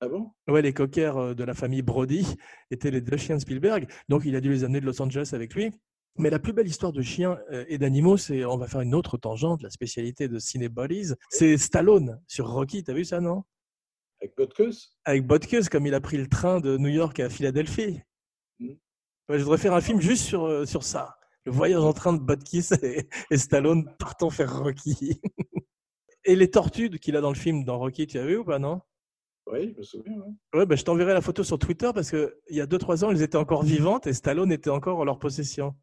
Ah bon? Ouais, les coquers euh, de la famille Brody étaient les deux chiens de Spielberg. Donc, il a dû les amener de Los Angeles avec lui. Mais la plus belle histoire de chiens euh, et d'animaux, c'est, on va faire une autre tangente, la spécialité de Cinebodies, c'est Stallone sur Rocky. T'as vu ça, non? Avec Butkus? Avec Butkus, comme il a pris le train de New York à Philadelphie. Ouais, je voudrais faire un film juste sur, euh, sur ça. Le voyage en train de Butkus et, et Stallone partant faire Rocky. et les tortues qu'il a dans le film, dans Rocky, tu as vu ou pas, non? Oui, je me souviens. ouais. Ouais, bah, je t'enverrai la photo sur Twitter parce qu'il y a 2-3 ans, elles étaient encore vivantes et Stallone était encore en leur possession.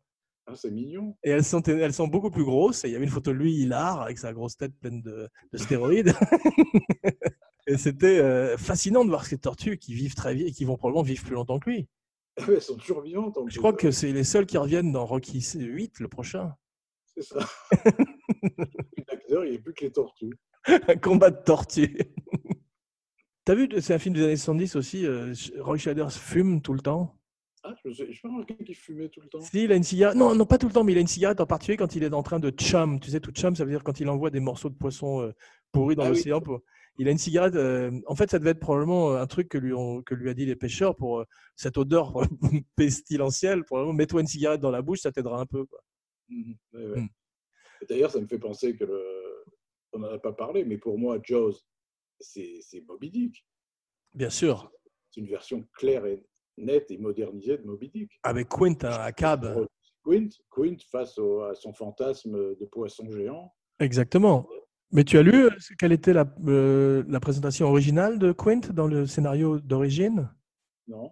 Ah, c'est mignon. Et elles sont, elles sont beaucoup plus grosses. Et il y avait une photo de lui, hilar, avec sa grosse tête pleine de, de stéroïdes. et c'était euh, fascinant de voir ces tortues qui vivent très vite et qui vont probablement vivre plus longtemps que lui. Ah Elles sont toujours vivantes. Je crois que c'est les seules qui reviennent dans Rocky 8, le prochain. C'est ça. L'acteur, il a plus que les tortues. Un combat de tortues. T'as vu, c'est un film des années 70 aussi, euh, Roy Scheider fume tout le temps. Ah, je n'ai pas remarqué qu'il fumait tout le temps. Si, il a une cigarette. Non, non, pas tout le temps, mais il a une cigarette en particulier quand il est en train de chum. Tu sais, tout chum, ça veut dire quand il envoie des morceaux de poisson euh, pourris dans Ah oui. l'océan. Pour... Il a une cigarette. euh, En fait, ça devait être probablement euh, un truc que lui, ont... que lui a dit les pêcheurs pour euh, cette odeur pestilentielle. Probablement, mets-toi une cigarette dans la bouche, ça t'aidera un peu. Mhm, ouais, ouais. Mm. Et D'ailleurs, ça me fait penser que le... On n'en a pas parlé, mais pour moi, Jaws c'est c'est Moby Dick. Bien sûr. C'est une version claire et nette et modernisée de Moby Dick. Avec Quint à cab. Quint, Quint face au- à son fantasme de poisson géant. Exactement. Mais tu as lu euh, quelle était la, euh, la présentation originale de Quint dans le scénario d'origine? Non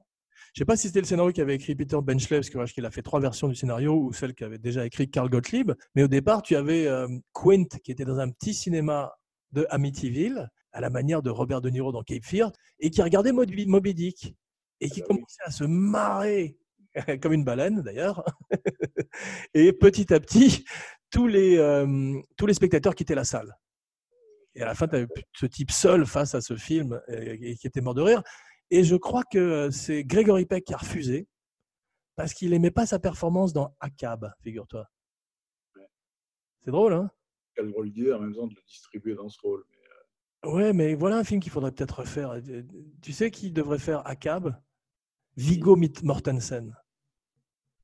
Je sais pas si c'était le scénario qu'avait écrit Peter Benchley, parce que qu'il a fait trois versions du scénario, ou celle qu'avait déjà écrit Carl Gottlieb. Mais au départ, tu avais euh, Quint qui était dans un petit cinéma de Amityville, à la manière de Robert De Niro dans Cape Fear, et qui regardait Moby Dick, et qui Ah bah commençait à se marrer, comme une baleine d'ailleurs. et petit à petit, tous les, euh, tous les spectateurs quittaient la salle. Et à la fin, tu avais ce type seul face à ce film et, et qui était mort de rire. Et je crois que c'est Gregory Peck qui a refusé parce qu'il n'aimait pas sa performance dans ACAB, figure-toi. Ouais. C'est drôle, hein? Quel drôle d'idée en même temps de le distribuer dans ce rôle. Mais, Ouais, mais voilà un film qu'il faudrait peut-être refaire. Tu sais qui devrait faire ACAB? Viggo Mit- Mortensen.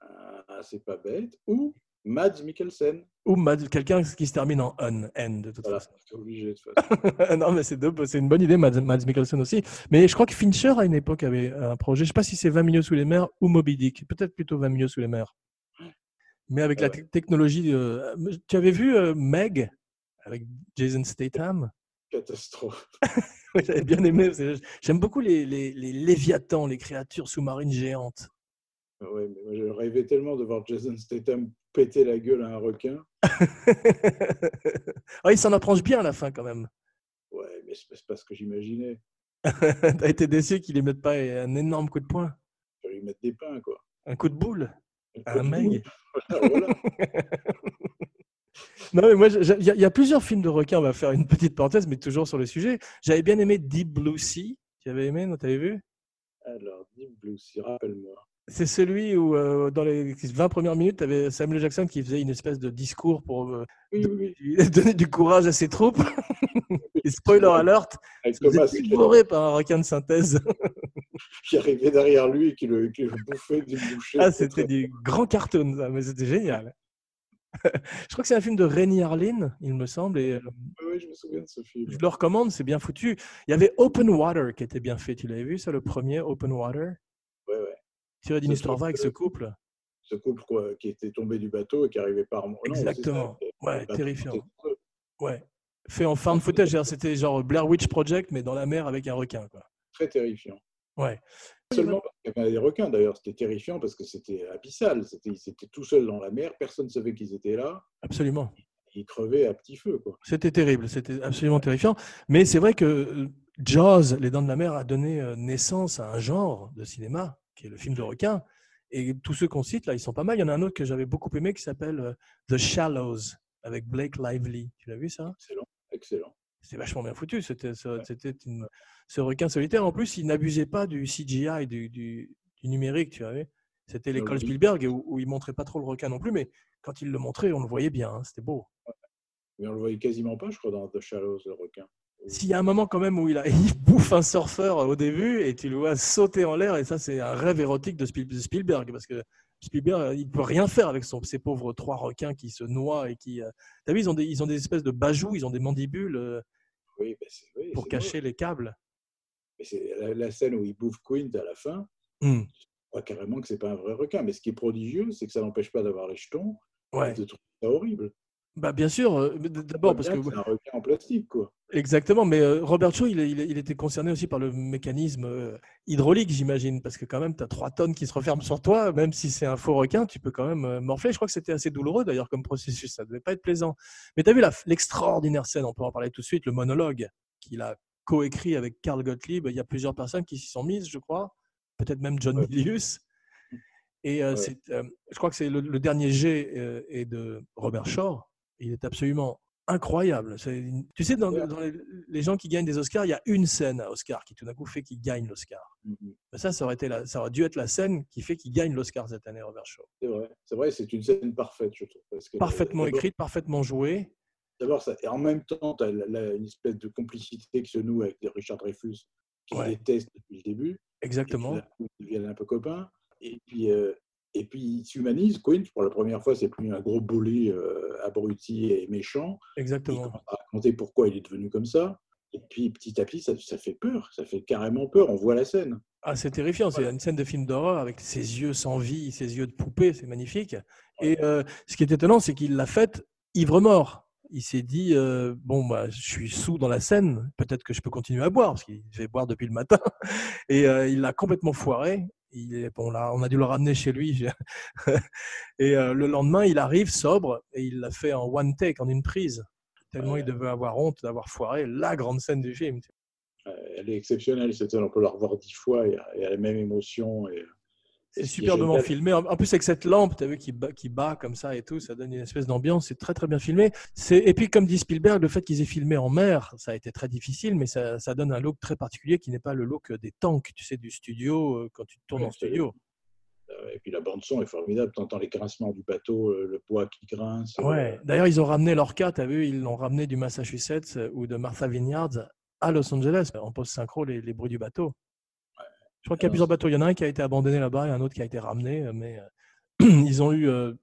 ah, c'est pas bête. Ou Mads Mikkelsen. Ou Mad- quelqu'un qui se termine en un, N, de toute Voilà, façon. c'est obligé de toute façon. non, mais c'est deux- c'est une bonne idée, Mads, Mads Mikkelsen aussi. Mais je crois que Fincher, à une époque, avait un projet. Je ne sais pas si c'est 20 milieux sous les mers ou Moby Dick. Peut-être plutôt 20 milieux sous les mers. Mais avec Ah la ouais. technologie. euh, tu avais vu euh, Meg avec Jason Statham? Catastrophe. Oui, J'avais bien aimé. J'aime beaucoup les, les, les léviathans, les créatures sous-marines géantes. Ah Ouais, mais moi, je rêvais tellement de voir Jason Statham péter la gueule à un requin. Ah, il s'en approche bien à la fin quand même. Ouais, mais c'est pas ce que j'imaginais. T'as été déçu qu'il ne mette pas un énorme coup de poing, Je lui mettre des pains, quoi. un coup de boule? Un Un Meg. voilà. Non, mais moi, il y, a- il y a plusieurs films de requins. On va faire une petite parenthèse, mais toujours sur le sujet. J'avais bien aimé Deep Blue Sea. Tu avais aimé, non T'avais vu? Alors, Deep Blue Sea, rappelle-moi. C'est celui où, euh, dans les 20 premières minutes, tu avais Samuel Jackson qui faisait une espèce de discours pour euh, Oui, oui, oui. donner du courage à ses troupes. Et spoiler alert, il faisait dévoré par un requin de synthèse. qui arrivait derrière lui et qui le, qui le bouffait d'une bouchée. Ah, c'était du grand cartoon, ça, mais c'était génial. Je crois que c'est un film de Rennie Harlin, il me semble, et euh, Oui, je me souviens de ce film. je le recommande, c'est bien foutu. Il y avait Open Water qui était bien fait. Tu l'avais vu, ça, le premier, Open Water? Ouais, ouais. Tiré d'une histoire vraie avec ce couple? Ce couple quoi, qui était tombé du bateau et qui arrivait par non, ça, Exactement. Ouais, terrifiant. Ouais. Fait en found footage, c'était genre Blair Witch Project, mais dans la mer avec un requin. Quoi. Très terrifiant. Ouais. Seulement qu'il y avait des requins d'ailleurs, c'était terrifiant parce que c'était abyssal. C'était, ils étaient tout seuls dans la mer, personne ne savait qu'ils étaient là. Absolument. Ils crevaient à petit feu. Quoi. C'était terrible, c'était absolument terrifiant. Mais c'est vrai que euh, Jaws, Les Dents de la Mer, a donné euh, naissance à un genre de cinéma, qui est le film de requin. Et tous ceux qu'on cite, là, ils sont pas mal. Il y en a un autre que j'avais beaucoup aimé qui s'appelle euh, The Shallows, avec Blake Lively. Tu l'as vu ça? Excellent, excellent. C'était vachement bien foutu. C'était ce, c'était une- ce requin solitaire. En plus, il n'abusait pas du CGI, du, du- du numérique, tu vois. C'était l'école Oui. Spielberg où, où il montrait pas trop le requin non plus, mais quand il le montrait, on le voyait bien. hein, C'était beau. Mais on le voyait quasiment pas, je crois, dans The Shallows, le requin. S'il y a un moment quand même où il, a, il bouffe un surfeur au début et tu le vois sauter en l'air, et ça, c'est un rêve érotique de Spielberg parce que Spielberg, il peut rien faire avec son, ces pauvres trois requins qui se noient et qui. euh, T'as vu, ils ont, des, ils ont des espèces de bajoux, ils ont des mandibules euh, Oui, ben oui, pour cacher les câbles. Mais c'est la, la scène où il bouffe Quint à la fin. Hmm. Je crois carrément que c'est pas un vrai requin. Mais ce qui est prodigieux, c'est que ça n'empêche pas d'avoir les jetons. Ouais. et De trouver ça horrible. Bah, bien sûr. euh, D'abord, parce que. c'est un requin en plastique, quoi. Exactement, mais euh, Robert Shaw, il, il- il était concerné aussi par le mécanisme euh, hydraulique, j'imagine, parce que quand même, tu as trois tonnes qui se referment sur toi, même si c'est un faux requin, tu peux quand même morfler. Je crois que c'était assez douloureux d'ailleurs comme processus, ça devait pas être plaisant. Mais tu as vu l'extraordinaire scène, on peut en parler tout de suite, le monologue qu'il a coécrit avec Carl Gottlieb. Il y a plusieurs personnes qui s'y sont mises, je crois, peut-être même John. Milius. Et euh, Ouais. euh, je crois que c'est le, le dernier jet euh, est de Robert Shaw. Il est absolument incroyable. C'est Tu sais, dans, les, les gens qui gagnent des Oscars, il y a une scène à Oscar qui tout d'un coup fait qu'il gagne l'Oscar. Mhm. Mais Ça, ça aurait, été la- ça aurait dû être la scène qui fait qu'il gagne l'Oscar cette année, Robert Shaw. C'est vrai. C'est vrai, c'est une scène parfaite, je trouve. Parce que, Parfaitement d'abord- écrite, parfaitement jouée. D'abord, ça, et en même temps, tu as une espèce de complicité qui se noue avec Richard Dreyfus, qui Ouais. déteste depuis le début. Exactement. Ils deviennent un peu copains. Et puis, euh, et puis ils s'humanisent. Quint, pour la première fois, c'est plus un gros bully euh, abruti et méchant. Il Exactement. commence à raconter pourquoi il est devenu comme ça. Et puis petit à petit, ça, ça fait peur, ça fait carrément peur. On voit la scène. Ah, c'est terrifiant. C'est une scène de film d'horreur avec ses yeux sans vie, ses yeux de poupée. C'est magnifique. Et euh, ce qui est étonnant, c'est qu'il l'a faite ivre-mort. Il s'est dit euh, bon, bah, je suis sous dans la scène. Peut-être que je peux continuer à boire parce qu'il devait boire depuis le matin. Et euh, il l'a complètement foiré. Il est, bon, là, on a dû le ramener chez lui. et euh, le lendemain, il arrive sobre et il l'a fait en one take, en une prise. Tellement il devait avoir honte d'avoir foiré la grande scène du film. Elle est exceptionnelle, cette scène. On peut la revoir dix fois et et elle a la même émotion. Et, C'est superbement filmé. En plus, avec cette lampe, tu as vu, qui bat, qui bat comme ça et tout, ça donne une espèce d'ambiance. C'est très, très bien filmé. Et puis, comme dit Spielberg, le fait qu'ils aient filmé en mer, ça a été très difficile, mais ça, ça donne un look très particulier qui n'est pas le look des tanks, tu sais, du studio, euh, quand tu tournes Ouais, en studio. Euh, Et puis la bande-son est formidable. Tu entends les grincements du bateau, euh, le bois qui grince. Ouais. D'ailleurs, ils ont ramené l'orca, tu as vu, ils l'ont ramené du Massachusetts ou de Martha Vineyards à Los Angeles en post-synchro, les, les bruits du bateau. Je crois qu'il y a Non, plusieurs bateaux. Il y en a un qui a été abandonné là-bas et un autre qui a été ramené, euh, mais euh, ils ont eu euh,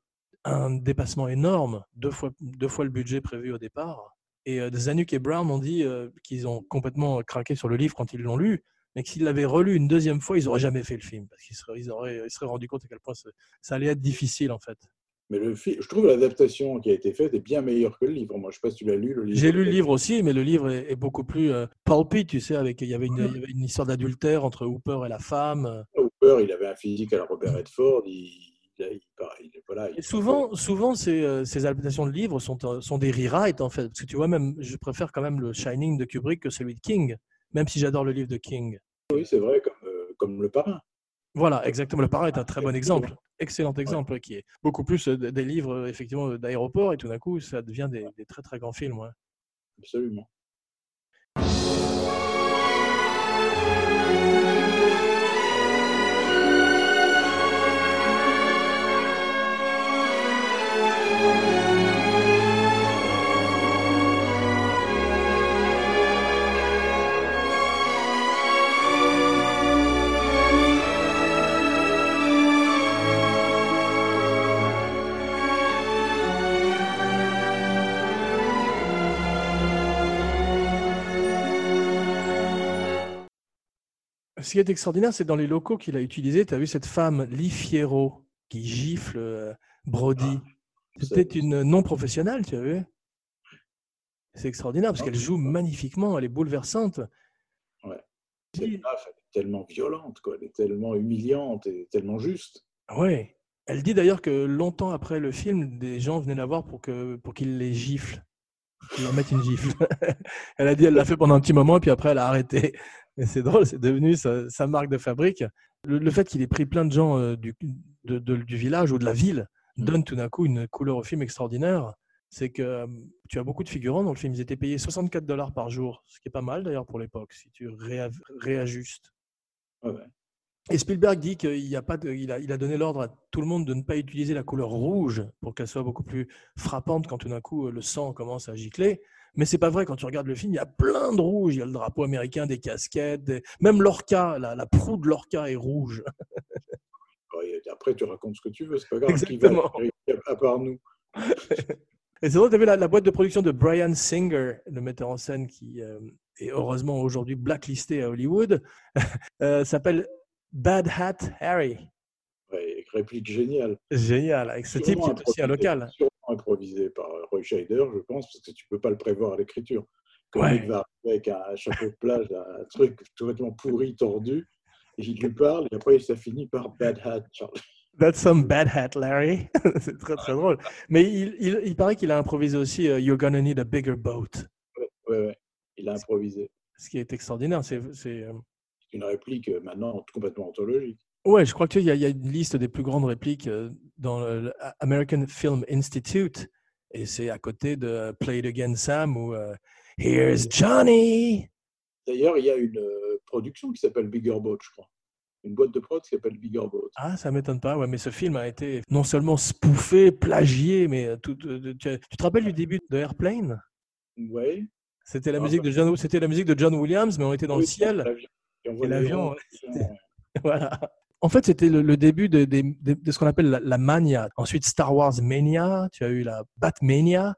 un dépassement énorme, deux fois, deux fois le budget prévu au départ. Et euh, Zanuck et Brown ont dit euh, qu'ils ont complètement craqué sur le livre quand ils l'ont lu, mais que s'ils l'avaient relu une deuxième fois, ils n'auraient jamais fait le film, parce qu'ils seraient, ils auraient, ils seraient rendus compte à quel point ça allait être difficile en fait. Mais le je trouve l'adaptation qui a été faite est bien meilleure que le livre. Moi, je ne sais pas si tu l'as lu. Le livre J'ai lu le livre aussi, mais le livre est, est beaucoup plus euh, tu sais, avec il y avait une, il y avait une histoire d'adultère entre Hooper et la femme. euh. Hooper, il avait un physique à la Robert Redford. Il, il, il- il- voilà, Et souvent, souvent ces, euh, ces adaptations de livres sont, euh, sont des rewrites en fait, parce que tu vois même, je préfère quand même le Shining de Kubrick que celui de King, même si j'adore le livre de King. Oui, c'est vrai, comme, euh, comme le parrain. Voilà, exactement. Le parrain est un très bon exemple, excellent exemple, qui est beaucoup plus euh, des livres euh, effectivement d'aéroport et tout d'un coup ça devient des, des très très grands films. ouais. Absolument. Ce qui est extraordinaire, c'est dans les locaux qu'il a utilisés. Tu as vu cette femme, Lee Fierro, qui gifle euh, Brody. C'était C'est- une non professionnelle, tu as vu? C'est extraordinaire parce qu'elle joue magnifiquement, elle est bouleversante. Cette meuf, elle est tellement violente, quoi. Elle est tellement humiliante et tellement juste. Oui. Elle dit d'ailleurs que longtemps après le film, des gens venaient la voir pour que pour qu'il les gifle, qu'il leur mette une gifle. elle a dit, elle l'a fait pendant un petit moment, et puis après elle a arrêté. C'est drôle, c'est devenu sa, sa marque de fabrique. Le, le fait qu'il ait pris plein de gens euh, du, de- de- du village ou de la ville Mm. donne tout d'un coup une couleur au film extraordinaire. C'est que euh, tu as beaucoup de figurants dans le film. Ils étaient payés 64 dollars par jour, ce qui est pas mal d'ailleurs pour l'époque, si tu réa- réajustes. Ouais. Et Spielberg dit qu'il a pas de, il a, il a donné l'ordre à tout le monde de ne pas utiliser la couleur rouge pour qu'elle soit beaucoup plus frappante quand tout d'un coup le sang commence à gicler. Mais c'est pas vrai quand tu regardes le film, il y a plein de rouge. Il y a le drapeau américain, des casquettes, des- même l'orca, la, la proue de l'orca est rouge. Après, tu racontes ce que tu veux. C'est pas grave. Qui va Exactement. vérifier à part nous. Et c'est drôle, tu vu la, la boîte de production de Brian Singer, le metteur en scène qui euh, est heureusement aujourd'hui blacklisté à Hollywood, euh, s'appelle Bad Hat Harry. Ouais, réplique géniale. Génial, avec ce type qui est aussi un local. Improvisé par Roy Scheider, je pense, parce que tu peux pas le prévoir à l'écriture. Ouais. il va avec un chapeau de plage, un truc complètement pourri, tordu, et il lui parle, et après ça finit par Bad Hat. Charles. That's some bad hat, Larry. c'est très très drôle. Mais il, il, il paraît qu'il a improvisé aussi euh, You're gonna need a bigger boat. Ouais, ouais. Il a improvisé. Ce qui est extraordinaire. C'est, c'est, euh, une réplique euh, maintenant complètement anthologique. Ouais, je crois qu'il y, y a une liste des plus grandes répliques euh, dans le le American Film Institute. Et c'est à côté de Play It Again Sam ou euh, Here's Johnny. D'ailleurs, il y a une euh, production qui s'appelle Bigger Boat, je crois. Une boîte de prod qui s'appelle Bigger Boat. Ah, ça m'étonne pas. Ouais, mais ce film a été non seulement spoofé, plagié, mais tout, tu, tu te rappelles du début de Airplane? Ouais. C'était la Ah, musique bah. de John, c'était la musique de John Williams, mais on était dans le ciel. Et l'avion, Voilà. En fait, c'était le, le début de, de- de- de ce qu'on appelle la, la mania. Ensuite, Star Wars Mania, tu as eu la Batmania,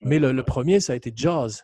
mais le, le premier, ça a été Jaws.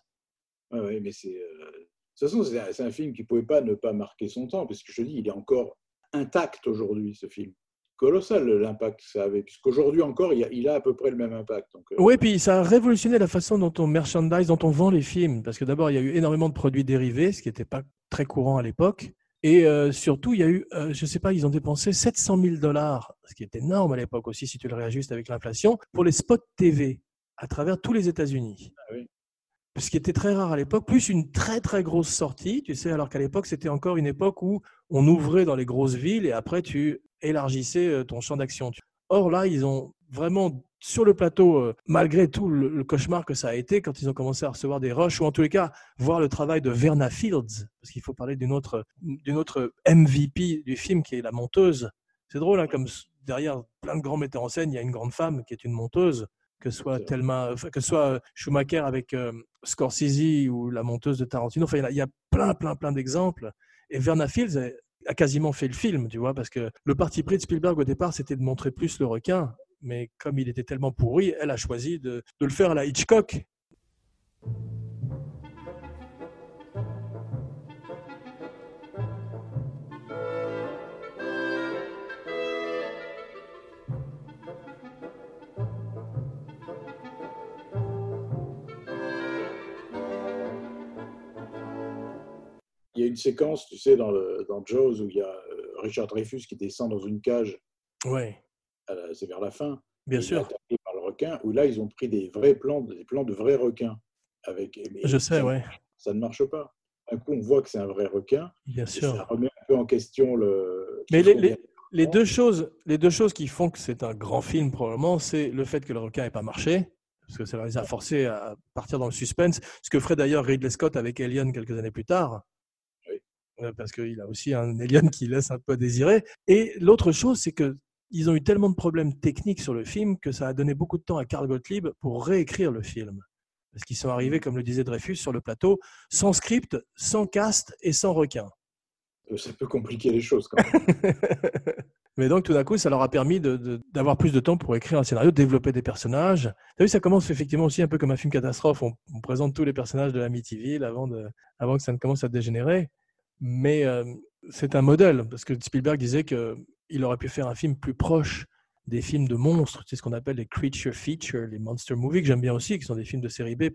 Ouais, mais c'est euh, toute façon, c'est un, film qui ne pouvait pas ne pas marquer son temps, parce que je te dis, il est encore intact aujourd'hui, ce film. Colossal l'impact que ça avait, puisqu'aujourd'hui encore, il a, il a à peu près le même impact. Donc, euh, Oui, puis ça a révolutionné la façon dont on merchandise, dont on vend les films. Parce que d'abord, il y a eu énormément de produits dérivés, ce qui n'était pas très courant à l'époque. Et euh, surtout, il y a eu, euh, je ne sais pas, ils ont dépensé 700 000 dollars, ce qui est énorme à l'époque aussi, si tu le réajustes avec l'inflation, pour les spots TV à travers tous les États-Unis. Ah oui. Ce qui était très rare à l'époque, plus une très très grosse sortie, tu sais, alors qu'à l'époque, c'était encore une époque où on ouvrait dans les grosses villes et après, tu élargissais euh, ton champ d'action. Or là, ils ont vraiment sur le plateau, euh, malgré tout le, le cauchemar que ça a été quand ils ont commencé à recevoir des rushs, ou en tous les cas, voir le travail de Verna Fields, parce qu'il faut parler d'une autre, d'une autre MVP du film qui est la monteuse. C'est drôle, hein, comme derrière plein de grands metteurs en scène, il y a une grande femme qui est une monteuse, que ce soit. Thelma, que soit euh, Schumacher avec euh, Scorsese ou la monteuse de Tarantino. Enfin, il y a- il y a plein, plein, plein d'exemples. Et Verna Fields a- a quasiment fait le film, tu vois, parce que le parti pris de Spielberg au départ, c'était de montrer plus le requin. Mais comme il était tellement pourri, elle a choisi de, de le faire à la Hitchcock. Il y a une séquence, tu sais, dans, le, dans Jaws où il y a euh, Richard Dreyfus qui descend dans une cage, la- c'est vers la fin, bien sûr. attaqué par le requin, où là, ils ont pris des vrais plans, des plans de vrais requins. Avec, Je sais, ça, ouais, Ça ne marche pas. Un coup, on voit que c'est un vrai requin, bien sûr. ça remet un peu en question le. Mais les, les- les deux choses, les deux choses qui font que c'est un grand film, probablement, c'est le fait que le requin n'ait pas marché, parce que ça les a forcés à partir dans le suspense, ce que ferait d'ailleurs Ridley Scott avec Alien quelques années plus tard. Oui. Euh, Parce qu'il a aussi un Alien qui laisse un peu à désirer. Et l'autre chose, c'est que ils ont eu tellement de problèmes techniques sur le film que ça a donné beaucoup de temps à Karl Gottlieb pour réécrire le film. Parce qu'ils sont arrivés, comme le disait Dreyfus, sur le plateau, sans script, sans cast et sans requin. euh, Ça peut compliquer les choses quand même. Mais donc, tout d'un coup, ça leur a permis d'avoir plus de temps pour écrire un scénario, développer des personnages. Tu vu, ça commence effectivement aussi un peu comme un film catastrophe. On, on présente tous les personnages de Amityville avant, de, avant que ça ne commence à dégénérer. Mais euh, c'est un modèle, parce que Spielberg disait qu'il aurait pu faire un film plus proche des films de monstres, c'est ce qu'on appelle les creature features, les monster movies, que j'aime bien aussi, qui sont des films de série B+.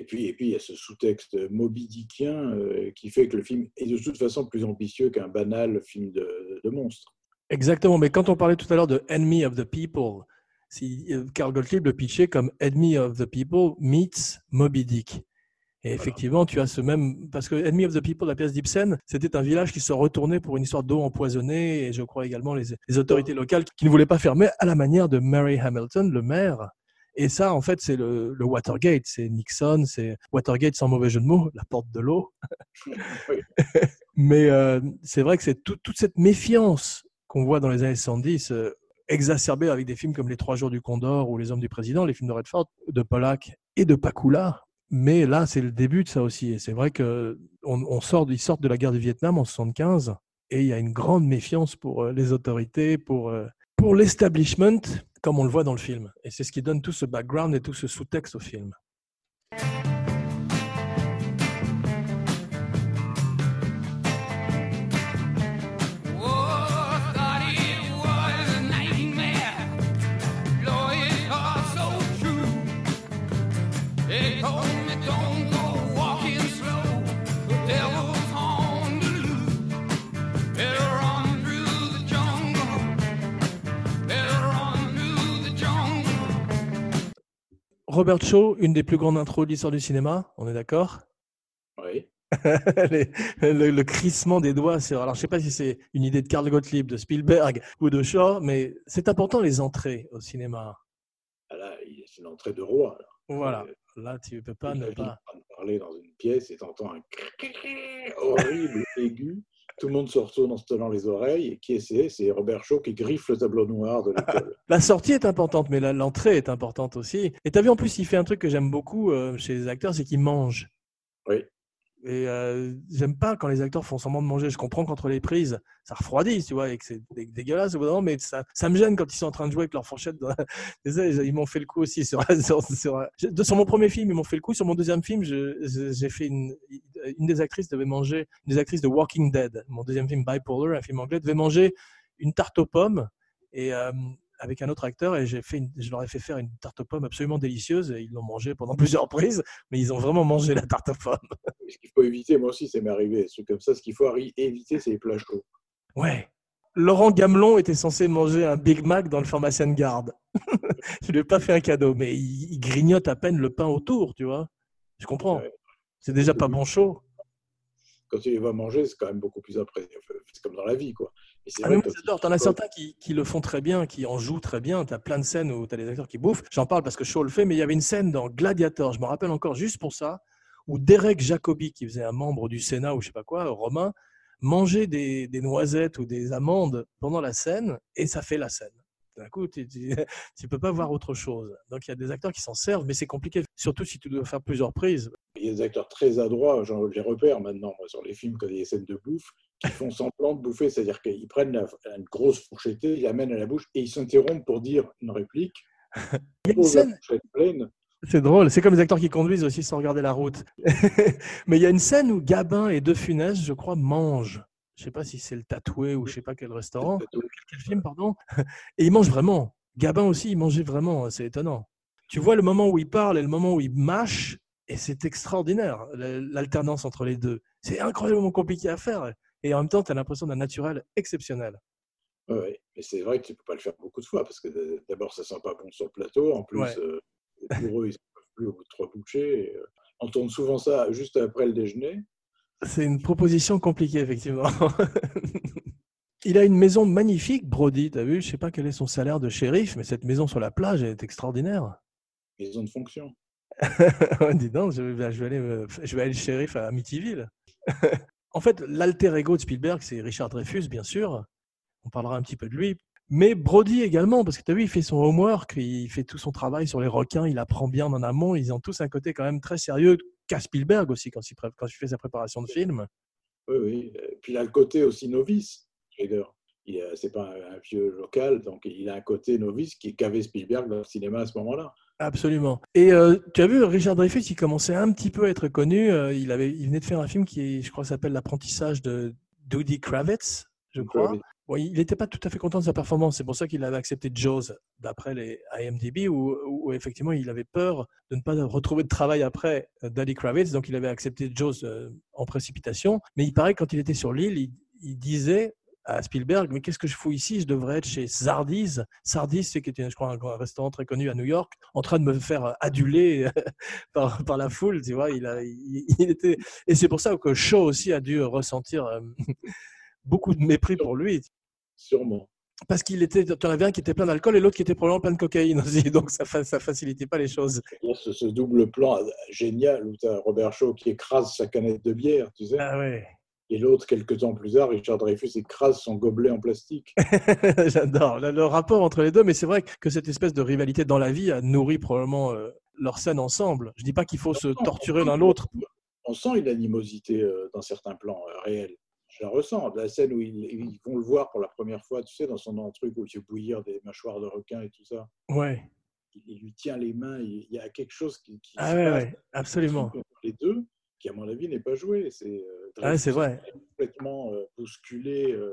Et puis, et puis, il y a ce sous-texte Moby Dickien euh, qui fait que le film est de toute façon plus ambitieux qu'un banal film de, de monstres. Exactement, mais quand on parlait tout à l'heure de Enemy of the People, si euh, Carl Gottlieb le pitchait comme Enemy of the People meets Moby Dick. Et effectivement, tu as ce même parce que Enemy of the People, la pièce d'Ibsen, c'était un village qui se retournait pour une histoire d'eau empoisonnée et je crois également les, les autorités locales qui ne voulaient pas fermer à la manière de Mary Hamilton, le maire. Et ça, en fait, c'est le, le Watergate, c'est Nixon, c'est Watergate sans mauvais jeu de mots, la porte de l'eau. Oui. Mais euh, c'est vrai que c'est tout- toute cette méfiance qu'on voit dans les années 70, euh, exacerbée avec des films comme Les Trois Jours du Condor ou Les Hommes du Président, les films de Redford, de Pollack et de Pakula. Mais là, c'est le début de ça aussi. Et c'est vrai que on, on sort, ils sortent de la guerre du Vietnam en 75 et il y a une grande méfiance pour euh, les autorités, pour, euh, pour l'establishment, comme on le voit dans le film. Et c'est ce qui donne tout ce background et tout ce sous-texte au film. Robert Shaw, une des plus grandes intros de l'histoire du cinéma, on est d'accord? Oui. Les- le, le crissement des doigts, c'est alors je sais pas si c'est une idée de Karl Gottlieb, de Spielberg ou de Shaw, mais c'est important les entrées au cinéma. Ah Là, c'est une entrée de roi. là. Voilà, Euh, là tu peux pas ne pas. en train de parler dans une pièce et t'entends un horrible aigu. Tout le monde se retourne en se tenant les oreilles. Et qui est c'est? C'est Robert Shaw qui griffe le tableau noir de l'école. La sortie est importante, mais l'entrée est importante aussi. Et tu as vu en plus, il fait un truc que j'aime beaucoup euh, chez les acteurs, c'est qu'il mange. Oui. Et euh, j'aime pas quand les acteurs font semblant de manger. Je comprends qu'entre les prises, ça refroidit, tu vois, et que c'est dé- dégueulasse au mais ça, ça me gêne quand ils sont en train de jouer avec leur fourchette. Ils m'ont fait le coup aussi sur, sur, sur, mon premier film, ils m'ont fait le coup. Sur mon deuxième film, j'ai fait une, une des actrices devait manger, une des actrices de Walking Dead, mon deuxième film Bipolar, un film anglais, devait manger une tarte aux pommes et euh, avec un autre acteur et j'ai fait une- je leur ai fait faire une tarte aux pommes absolument délicieuse et ils l'ont mangé pendant plusieurs prises, mais ils ont vraiment mangé la tarte aux pommes. Ce qu'il faut éviter, moi aussi, ça m'est arrivé, trucs comme ça. Ce qu'il faut éviter, c'est les plats chauds. Ouais. Laurent Gamelon était censé manger un Big Mac dans le pharmacien de garde. je lui ai pas fait un cadeau, mais il, il grignote à peine le pain autour, tu vois. Je comprends. Ouais. C'est déjà pas bon chaud. Quand tu les vas manger, c'est quand même beaucoup plus après. C'est comme dans la vie, quoi. Ah, moi, j'adore. T'en as certains qui, qui le font très bien, qui en jouent très bien. T'as plein de scènes où t'as des acteurs qui bouffent. J'en parle parce que Shaw le fait, mais il y avait une scène dans Gladiator, je me rappelle encore juste pour ça, où Derek Jacobi, qui faisait un membre du Sénat ou je sais pas quoi, romain, mangeait des, des noisettes ou des amandes pendant la scène et ça fait la scène. D'un coup, tu ne peux pas voir autre chose. Donc il y a des acteurs qui s'en servent, mais c'est compliqué, surtout si tu dois faire plusieurs prises. Il y a des acteurs très adroits, j'en les repères maintenant moi, sur les films quand il y a des scènes de bouffe, qui font semblant de bouffer, c'est-à-dire qu'ils prennent la- une grosse fourchettée, ils l'amènent à la bouche et ils s'interrompent pour dire une réplique. Posent la fourchette pleine. C'est drôle, c'est comme les acteurs qui conduisent aussi sans regarder la route. Mais il y a une scène où Gabin et De Funès, je crois, mangent. Je sais pas si c'est le tatoué ou je sais pas quel restaurant, quel film, pardon. Et ils mangent vraiment. Gabin aussi, il mangeait vraiment, c'est étonnant. Tu vois le moment où il parle et le moment où il mâche, et c'est extraordinaire, la- l'alternance entre les deux. C'est incroyablement compliqué à faire. Et en même temps, tu as l'impression d'un naturel exceptionnel. Ouais. Mais c'est vrai que tu ne peux pas le faire beaucoup de fois parce que euh, d'abord, ça sent pas bon sur le plateau. En plus, Ouais. euh, pour eux, ils ne peuvent plus au bout de trois bouchées. Euh, on tourne souvent ça juste après le déjeuner. C'est une proposition compliquée, effectivement. Il a une maison magnifique, Brody, t'as vu? Je sais pas quel est son salaire de shérif, mais cette maison sur la plage elle est extraordinaire. Ont de fonction. Dis donc, je vais, je vais aller, je vais aller shérif à Amityville. en fait, l'alter ego de Spielberg, c'est Richard Dreyfus, bien sûr. On parlera un petit peu de lui. Mais Brody également, parce que tu as vu, il fait son homework, il fait tout son travail sur les requins, il apprend bien en amont. Ils ont tous un côté quand même très sérieux, qu'a Spielberg aussi quand il, fait sa préparation de film. Oui, oui. Et Puis il a le côté aussi novice, Schrader. A- C'est pas un, un vieux local, donc il a un côté novice qui qu'avait Spielberg dans le cinéma à ce moment-là. Absolument. Et euh, tu as vu, Richard Dreyfus, il commençait un petit peu à être connu. euh, il, avait, il venait de faire un film qui, je crois, s'appelle L'apprentissage de Doody Kravitz, je crois. Bon, il n'était pas tout à fait content de sa performance. C'est pour ça qu'il avait accepté Jaws, d'après les IMDb, où, où effectivement il avait peur de ne pas retrouver de travail après euh, Doody Kravitz. Donc il avait accepté Jaws euh, en précipitation. Mais il paraît que quand il était sur l'île, il, il disait à Spielberg, mais qu'est-ce que je fous ici? Je devrais être chez Sardi's. Sardi's, c'est qui était, je crois, un, restaurant très connu à New York, en train de me faire aduler par, par la foule, tu vois. Il, a, il, il était, et c'est pour ça que Shaw aussi a dû ressentir euh, beaucoup de mépris pour lui, Sûrement. parce qu'il était, tu en avais un qui était plein d'alcool et l'autre qui était probablement plein de cocaïne aussi, donc ça, ça facilitait pas les choses. Ce, ce double plan génial où tu as Robert Shaw qui écrase sa canette de bière, tu sais, Ah ouais, et l'autre, quelques temps plus tard, Richard Dreyfus écrase son gobelet en plastique. j'adore le, rapport entre les deux, mais c'est vrai que cette espèce de rivalité dans la vie a nourri probablement euh, leur scène ensemble. Je dis pas qu'il faut se torturer l'un l'autre. On sent une animosité euh, dans certains plans euh, réels. Je la ressens. La scène où ils, ils vont le voir pour la première fois, tu sais, dans son truc où il fait bouillir des mâchoires de requin et tout ça. Ouais, Il, il lui tient les mains. Il, il y a quelque chose qui, qui ah se ouais, passe ouais, absolument. les deux, qui à mon avis n'est pas joué. C'est euh, Ah vrai. complètement euh, bousculé, euh,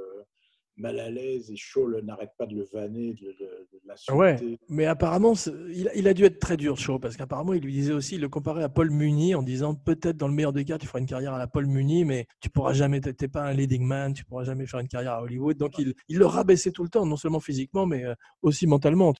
mal à l'aise, et Shaw le- n'arrête pas de le vanner, de, de, de l'insulter. Ouais. Mais apparemment, il, il a dû être très dur, Shaw, parce qu'apparemment, il lui disait aussi, il le comparait à Paul Muni en disant peut-être dans le meilleur des cas, tu feras une carrière à la Paul Muni, mais tu pourras jamais, t'es t'es pas un leading man, tu pourras jamais faire une carrière à Hollywood. Donc, il, il le rabaissait tout le temps, non seulement physiquement, mais euh, aussi mentalement.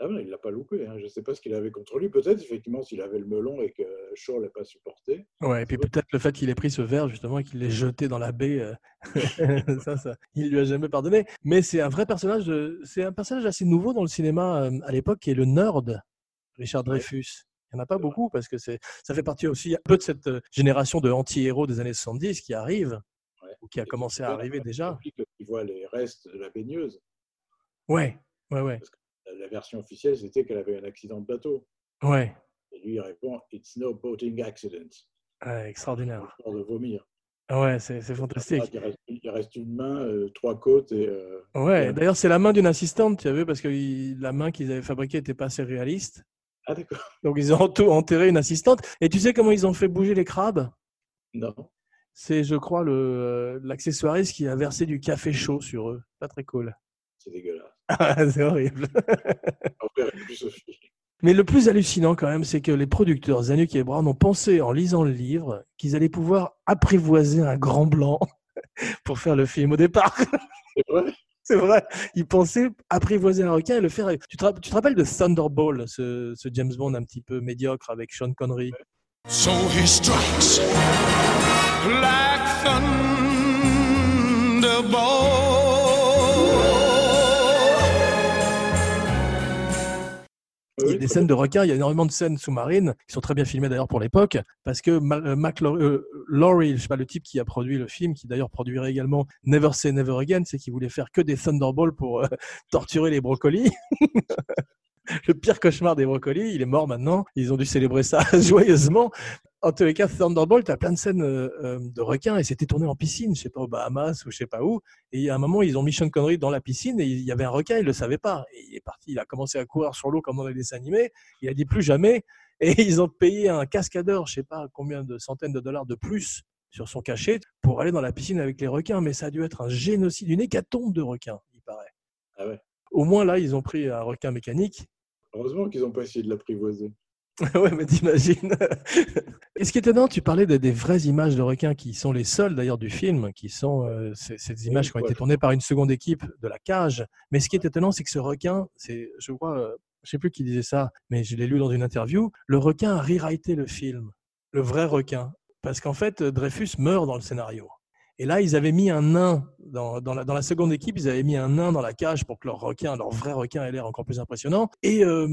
Ah il l'a pas loupé. hein. Je ne sais pas ce qu'il avait contre lui. Peut-être, effectivement, s'il avait le melon et que Shaw ne l'a pas supporté. Ouais, et puis peut-être le fait qu'il ait pris ce verre, justement, et qu'il l'ait jeté dans la baie, euh, ça, ça, il lui a jamais pardonné. Mais c'est un vrai personnage, de- c'est un personnage assez nouveau dans le cinéma euh, à l'époque, qui est le nerd, Richard Dreyfus. Il n'y en a pas beaucoup parce que c'est, ça fait partie aussi un peu de cette euh, génération de anti-héros des années 70 qui arrive, Ouais. ou qui a Et commencé à arriver déjà. Il voit les restes de la baigneuse. Ouais, ouais, ouais, La version officielle, c'était qu'elle avait un accident de bateau. ouais. Et lui, il répond It's no boating accident. Ouais, extraordinaire. peur de vomir. Ouais, c'est fantastique. Il reste, il reste une main, euh, trois côtes et. euh, Ouais, d'ailleurs, c'est la main d'une assistante, tu as vu, parce que il- la main qu'ils avaient fabriquée n'était pas assez réaliste. Ah, d'accord. Donc, ils ont entou- enterré une assistante. Et tu sais comment ils ont fait bouger les crabes? Non. C'est, je crois, euh, l'accessoiriste qui a versé du café chaud sur eux. Pas très cool. C'est dégueulasse. c'est horrible. Plus Sophie. Mais le plus hallucinant quand même, c'est que les producteurs Zanuck et Brown ont pensé en lisant le livre qu'ils allaient pouvoir apprivoiser un grand blanc pour faire le film au départ. C'est vrai? C'est vrai. Ils pensaient apprivoiser un requin et le faire. Tu te, tu te rappelles de Thunderball, ce, ce James Bond un petit peu médiocre avec Sean Connery? So he strikes like thunderbolt. Des scènes de requins, il y a énormément de scènes sous-marines qui sont très bien filmées d'ailleurs pour l'époque, parce que euh, Mac euh, Laurie, je sais pas le type qui a produit le film, qui d'ailleurs produirait également Never Say Never Again, c'est qu'il voulait faire que des Thunderballs pour euh, torturer les brocolis. le pire cauchemar des brocolis, il est mort maintenant. Ils ont dû célébrer ça joyeusement. En tous les cas, Thunderbolt, as plein de scènes euh, euh, de requins et c'était tourné en piscine, je sais pas, aux Bahamas ou je sais pas où. Et a un moment, ils ont mis Sean Connery dans la piscine et il y avait un requin, il le savait pas. Et il est parti, il a commencé à courir sur l'eau comme dans les dessins animés. Il a dit plus jamais. Et ils ont payé un cascadeur, je sais pas combien de centaines de dollars de plus sur son cachet pour aller dans la piscine avec les requins. Mais ça a dû être un génocide, une hécatombe de requins, il paraît. Ah ouais. Au moins là, ils ont pris un requin mécanique Heureusement qu'ils n'ont pas essayé de l'apprivoiser. ouais, mais t'imagines. Et ce qui est étonnant, tu parlais de- des vraies images de requins qui sont les seules d'ailleurs du film, qui sont euh, ces, ces images qui ont été tournées par une seconde équipe de la cage. Mais ce qui est étonnant, c'est que ce requin, c'est, je crois, euh, je sais plus qui disait ça, mais je l'ai lu dans une interview, le requin a rewrité le film, le vrai requin. Parce qu'en fait, Dreyfus meurt dans le scénario. Et là, ils avaient mis un nain dans, dans, la, dans la seconde équipe, ils avaient mis un nain dans la cage pour que leur requin, leur vrai requin, ait l'air encore plus impressionnant. Et euh,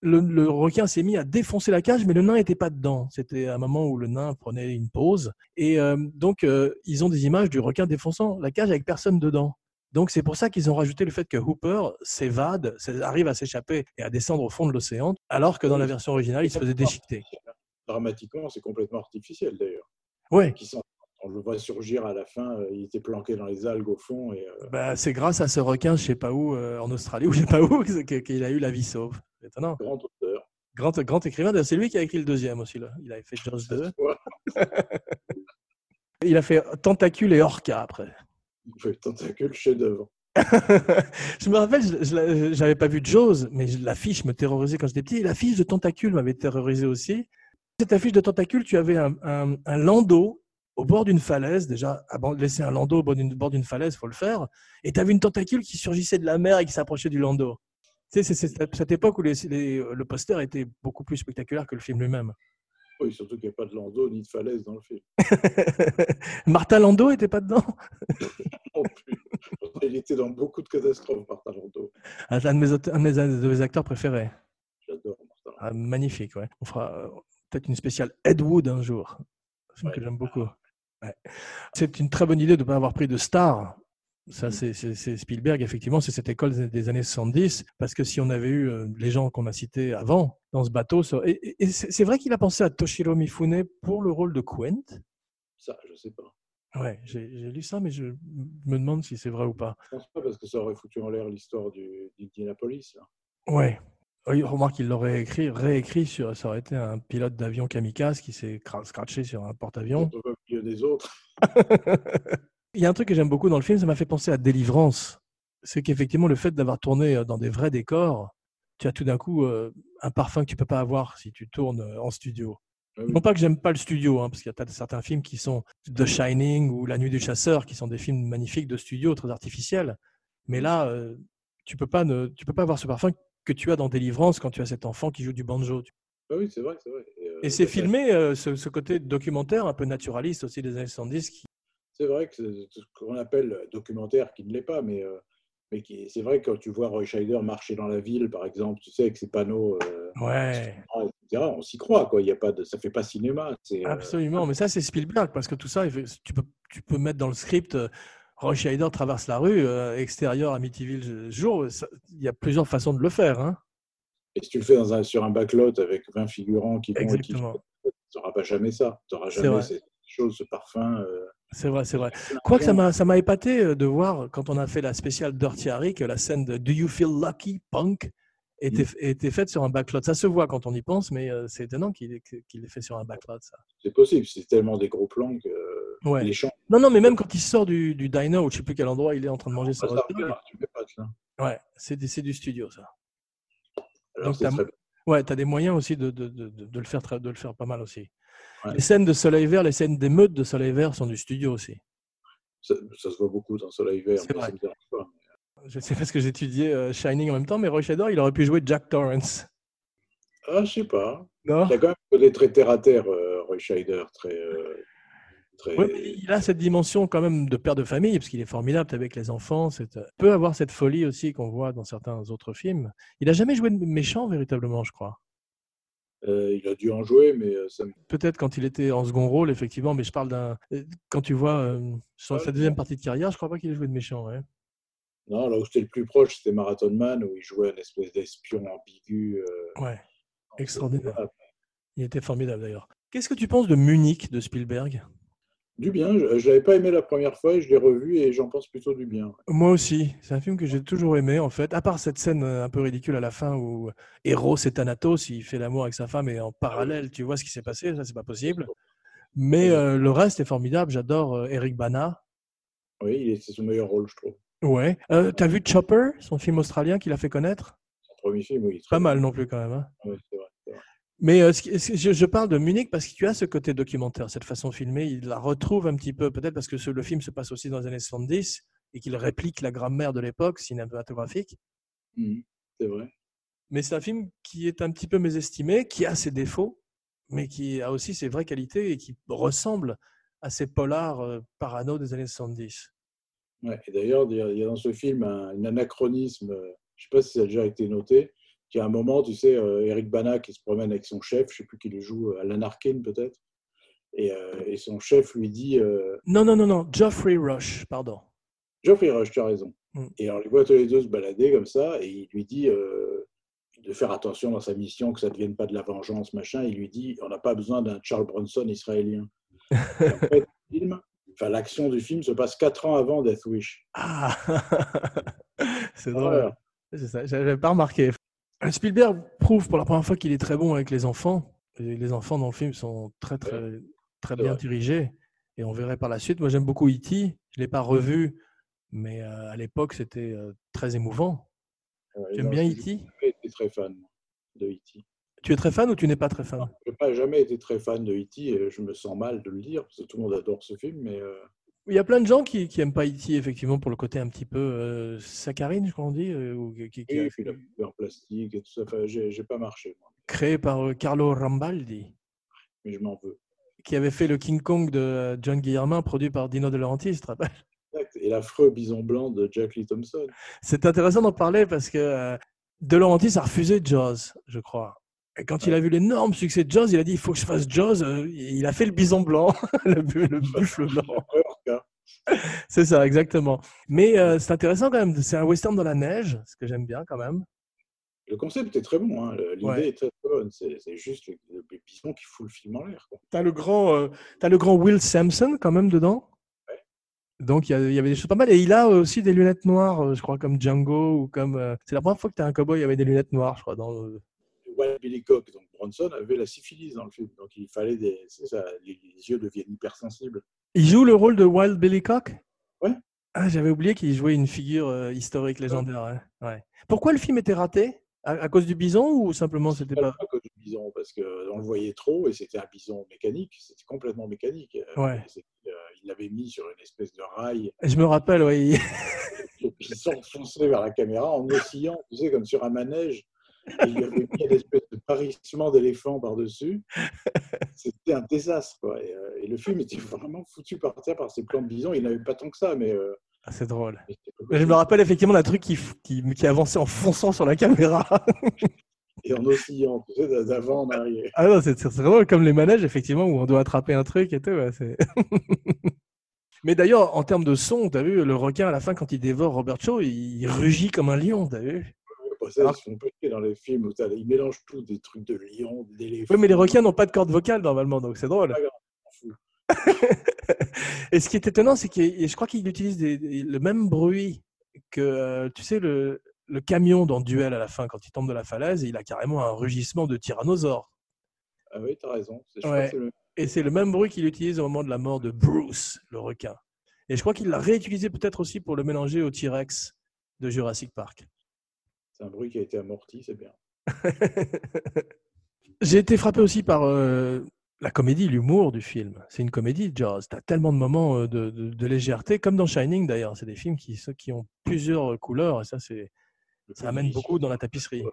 le, le requin s'est mis à défoncer la cage, mais le nain n'était pas dedans. C'était un moment où le nain prenait une pause. Et euh, donc, euh, ils ont des images du requin défonçant la cage avec personne dedans. Donc, c'est pour ça qu'ils ont rajouté le fait que Hooper s'évade, s'é- arrive à s'échapper et à descendre au fond de l'océan, alors que dans la version originale, il se faisait déchiqueter. Dramatiquement, c'est complètement artificiel d'ailleurs. Sont- On le voit surgir à la fin, euh, il était planqué dans les algues au fond. Et, euh, bah, c'est grâce à ce requin, je sais pas où, euh, en Australie ou je sais pas où, qu'il a eu la vie sauve. Étonnant. grand auteur. Grand, grand écrivain, c'est lui qui a écrit le deuxième aussi. Là. Il avait fait Jaws 2. Ouais. Il a fait Tentacule et Orca après. Il fait tentacule, chef-d'œuvre. je me rappelle, je- j'avais pas vu Jaws, mais l'affiche me terrorisait quand j'étais petit. Et l'affiche de Tentacule m'avait terrorisé aussi. Cette affiche de Tentacule, tu avais un, un- un landau au bord d'une falaise. Déjà, laisser un landau au bord d'une falaise, faut le faire. Et tu avais une tentacule qui surgissait de la mer et qui s'approchait du landau. C'est cette époque où les- les- le poster était beaucoup plus spectaculaire que le film lui-même. Oui, surtout qu'il n'y a pas de landau ni de falaise dans le film. Martin Landau était pas dedans? Non plus. Il était dans beaucoup de catastrophes, Martin Landau. Un de mes, un de mes- acteurs préférés. J'adore Martin Landau. Ah, magnifique, ouais. On fera euh, peut-être une spéciale Ed Wood un jour. Un film que j'aime beaucoup. Ouais. C'est une très bonne idée de ne pas avoir pris de star. Ça, Mm. c'est- Spielberg, effectivement, c'est cette école des- années 70. Parce que si on avait eu euh, les gens qu'on a cités avant dans ce bateau, ça- et, c'est vrai qu'il a pensé à Toshiro Mifune pour le rôle de Quent. Ça, je sais pas. Ouais, j'ai lu ça, mais je me demande si c'est vrai ou pas. Je pense pas parce que ça aurait foutu en l'air l'histoire du- d'Indianapolis. Ouais. Oui, remarque qu'il l'aurait écrit, réécrit sur. Ça aurait été un pilote d'avion kamikaze qui s'est cra- scratché sur un porte-avions. Au milieu des autres. Il y a un truc que j'aime beaucoup dans le film, ça m'a fait penser à Délivrance. C'est qu'effectivement, le fait d'avoir tourné euh, dans des vrais décors, tu as tout d'un coup euh, un parfum que tu peux pas avoir si tu tournes euh, en studio. Ah oui. Non pas que j'aime pas le studio, hein, parce qu'il y a certains films qui sont The Shining ou La Nuit du Chasseur, qui sont des films magnifiques de studio, très artificiels. Mais là, euh, tu peux pas ne, tu peux pas avoir ce parfum que tu as dans Délivrance quand tu as cet enfant qui joue du banjo. Ah oui, c'est vrai, c'est vrai. Et, euh, Et c'est bah, filmé, euh, ce, ce côté documentaire un peu naturaliste aussi des années 70. Qui... C'est vrai que ce qu'on appelle documentaire, qui ne l'est pas, mais, euh, mais qui, c'est vrai que quand tu vois Roy Scheider marcher dans la ville, par exemple, tu sais, avec ses panneaux, euh, Ouais, etc., on s'y croit, quoi. Il y a pas de, ça fait pas cinéma. c'est, euh, absolument. Mais ça, c'est Spielberg, parce que tout ça, tu peux, tu peux mettre dans le script. Roy Scheider traverse la rue, euh, extérieur Amityville jour. Il y a plusieurs façons de le faire. Hein. Et si tu le fais dans un, sur un backlot avec 20 figurants qui vont Exactement. Tu n'auras pas jamais ça. Tu n'auras jamais cette chose, ce parfum. euh, C'est vrai, c'est vrai. Quoique ça m'a, ça m'a épaté euh, de voir, quand on a fait la spéciale Dirty Harry, que la scène de Do You Feel Lucky, Punk, était, était faite sur un backlot. Ça se voit quand on y pense, mais euh, c'est étonnant qu'il qu'il l'ait fait sur un backlot, ça. C'est possible. C'est tellement des gros plans que euh, Ouais. les champs. Non, non, mais même quand il sort du, du diner, ou je sais plus quel endroit il est en train de manger sa ça hot. Ouais, c'est, du- c'est du studio, ça. Alors, Donc, Ouais, tu as des moyens aussi de, de, de, le faire de le faire pas mal aussi. Ouais. Les scènes de Soleil Vert, les scènes d'émeutes de Soleil Vert sont du studio aussi. ça, ça se voit beaucoup dans Soleil Vert. C'est vrai. ça pas. Je sais parce que j'étudiais euh, Shining en même temps, mais Roy Shadow, il aurait pu jouer Jack Torrance. Ah, je sais pas. Non? Il y a quand même un côté très terre à terre, euh, Roy Scheider, très. euh, très... Ouais, mais il a cette dimension quand même de père de famille, parce qu'il est formidable avec les enfants. C'est, euh, peut avoir cette folie aussi qu'on voit dans certains autres films. Il a jamais joué de méchant véritablement, je crois. Euh, il a dû en jouer, mais euh, ça me- Peut-être quand il était en second rôle, effectivement, mais je parle d'un. euh, Quand tu vois euh, sur Ouais, sa deuxième partie de carrière, je crois pas qu'il ait joué de méchant. ouais. Non, là où c'était le plus proche, c'était Marathon Man, où il jouait un espèce d'espion ambigu. euh, Ouais, extraordinaire. Il était formidable d'ailleurs. Qu'est-ce que tu penses de Munich de Spielberg? Du bien. Je l'avais pas aimé la première fois et je l'ai revu et j'en pense plutôt du bien. Moi aussi. C'est un film que j'ai toujours aimé en fait. À part cette scène euh, un peu ridicule à la fin où Eros et Thanatos, il fait l'amour avec sa femme et en parallèle, tu vois ce qui s'est passé. Ça, c'est pas possible. Mais Oui. euh, le reste est formidable. J'adore euh, Eric Bana. Oui, c'est son meilleur rôle, je trouve. Ouais. Euh, T'as vu Chopper, son film australien qu'il a fait connaître? Son premier film, oui. Pas mal non plus quand même. hein. vrai, c'est vrai. Mais euh, je, je parle de Munich parce que tu as ce côté documentaire, cette façon filmée. Il la retrouve un petit peu, peut-être parce que ce- le film se passe aussi dans les années 70 et qu'il réplique la grammaire de l'époque cinématographique. Mhm, C'est vrai. Mais c'est un film qui est un petit peu mésestimé, qui a ses défauts, mais qui a aussi ses vraies qualités et qui ressemble à ces polars euh, parano des années 70. Ouais, et d'ailleurs, il y, a- dans ce film un, un anachronisme, euh, je ne sais pas si ça a déjà été noté, qu'il y a un moment, tu sais, euh, Eric Bana qui se promène avec son chef, je ne sais plus qui le joue, euh, Alan Arkin peut-être, et, euh, et son chef lui dit euh, Non, non, non, non, Geoffrey Rush, pardon. Geoffrey Rush, tu as raison. Mm. Et alors, ils voient tous les deux se balader comme ça, et il lui dit euh, de faire attention dans sa mission, que ça ne devienne pas de la vengeance, machin. Il lui dit on n'a pas besoin d'un Charles Bronson israélien. En fait, l'action du film se passe quatre ans avant Death Wish. Ah C'est drôle. Horreur. C'est ça, j'avais pas remarqué. Spielberg prouve pour la première fois qu'il est très bon avec les enfants. Et les enfants dans le film sont très très très bien dirigés. Et on verrait par la suite. Moi j'aime beaucoup E.T. Je l'ai pas revu, mais euh, à l'époque c'était euh, très émouvant. Ouais, non, bien j'ai E.T. jamais été très fan de E.T. Tu es très fan ou tu n'es pas très fan? Je n'ai pas jamais été très fan de E.T. et je me sens mal de le dire parce que tout le monde adore ce film, mais euh, Il y a plein de gens qui qui aiment pas E.T. effectivement pour le côté un petit peu euh, saccharine, je crois on dit, euh, ou qui, oui, puis la en plastique et tout ça, enfin, j'ai pas marché, moi, créé par euh, Carlo Rambaldi. mais je m'en veux. qui avait fait le King Kong de euh, John Guillermin, produit par Dino De Laurentiis, tu te rappelles? Exact. Et l'affreux bison blanc de Jack Lee Thompson. C'est intéressant d'en parler parce que De Laurentiis a refusé Jaws, je crois. Et quand il a vu l'énorme succès de Jaws, il a dit il faut que je fasse Jaws. Il a fait le bison blanc, le, bu- le buffle blanc. C'est ça, exactement. Mais euh, c'est intéressant quand même. C'est un western dans la neige, ce que j'aime bien quand même. Le concept est très bon, hein. L'idée Ouais. est très bonne. C'est juste le, le bison qui fout le film en l'air. T'as le grand, euh, t'as le grand Will Sampson quand même dedans. Ouais. Donc il y, avait des choses pas mal. Et il a aussi des lunettes noires, euh, je crois, comme Django ou comme. euh, C'est la première fois que tu as un cowboy avec des lunettes noires, je crois. Dans le- Wild Billy Cock, donc Bronson, avait la syphilis dans le film. Donc il fallait des. Ça, les, les yeux deviennent hypersensibles. Il joue le rôle de Wild Billy Cock? Ouais. Ah, j'avais oublié qu'il jouait une figure euh, historique légendaire. ouais. Ouais. Pourquoi le film était raté? À, à cause du bison ou simplement c'était Pas pas. à cause du bison, parce qu'on le voyait trop et c'était un bison mécanique. C'était complètement mécanique. Euh, Ouais. euh, il l'avait mis sur une espèce de rail. Je me rappelle, oui. Le bison fonçait vers la caméra en oscillant, tu sais, comme sur un manège. Il lui avait une espèce de parissement d'éléphant par-dessus. C'était un désastre. Quoi. Et, euh, et le film était vraiment foutu par terre par ces plans de bison. Il n'avait pas tant que ça, mais. euh, Ah, c'est drôle. mais je me rappelle effectivement d'un truc qui, f- qui, qui avançait en fonçant sur la caméra. Et en oscillant, tu sais, d'avant en arrière. Ah non, c'est vraiment comme les manèges, effectivement, où on doit attraper un truc et tout. ouais, c'est- Mais d'ailleurs, en termes de son, t'as vu, le requin à la fin, quand il dévore Robert Shaw, il rugit comme un lion, t'as vu? Bon, ça, ils se font dans les films où ils mélangent tout, des trucs de lions, d'éléphants. Oui, mais les requins n'ont pas de corde vocale normalement, donc c'est drôle. Et ce qui est étonnant, c'est que je crois qu'il utilise des- des- le même bruit que, euh, tu sais, le, le camion dans Duel à la fin, quand il tombe de la falaise, il a carrément un rugissement de tyrannosaure. Ah oui, t'as raison. Je Ouais. le- Et c'est le même bruit qu'il utilise au moment de la mort de Bruce, le requin. Et je crois qu'il l'a réutilisé peut-être aussi pour le mélanger au T-Rex de Jurassic Park. C'est un bruit qui a été amorti, c'est bien. J'ai été frappé aussi par euh, la comédie, l'humour du film. C'est une comédie, Jaws. Tu as tellement de moments euh, de, de- de légèreté, comme dans Shining d'ailleurs. C'est des films qui, qui ont plusieurs couleurs et ça, c'est, ça amène beaucoup dans la tapisserie.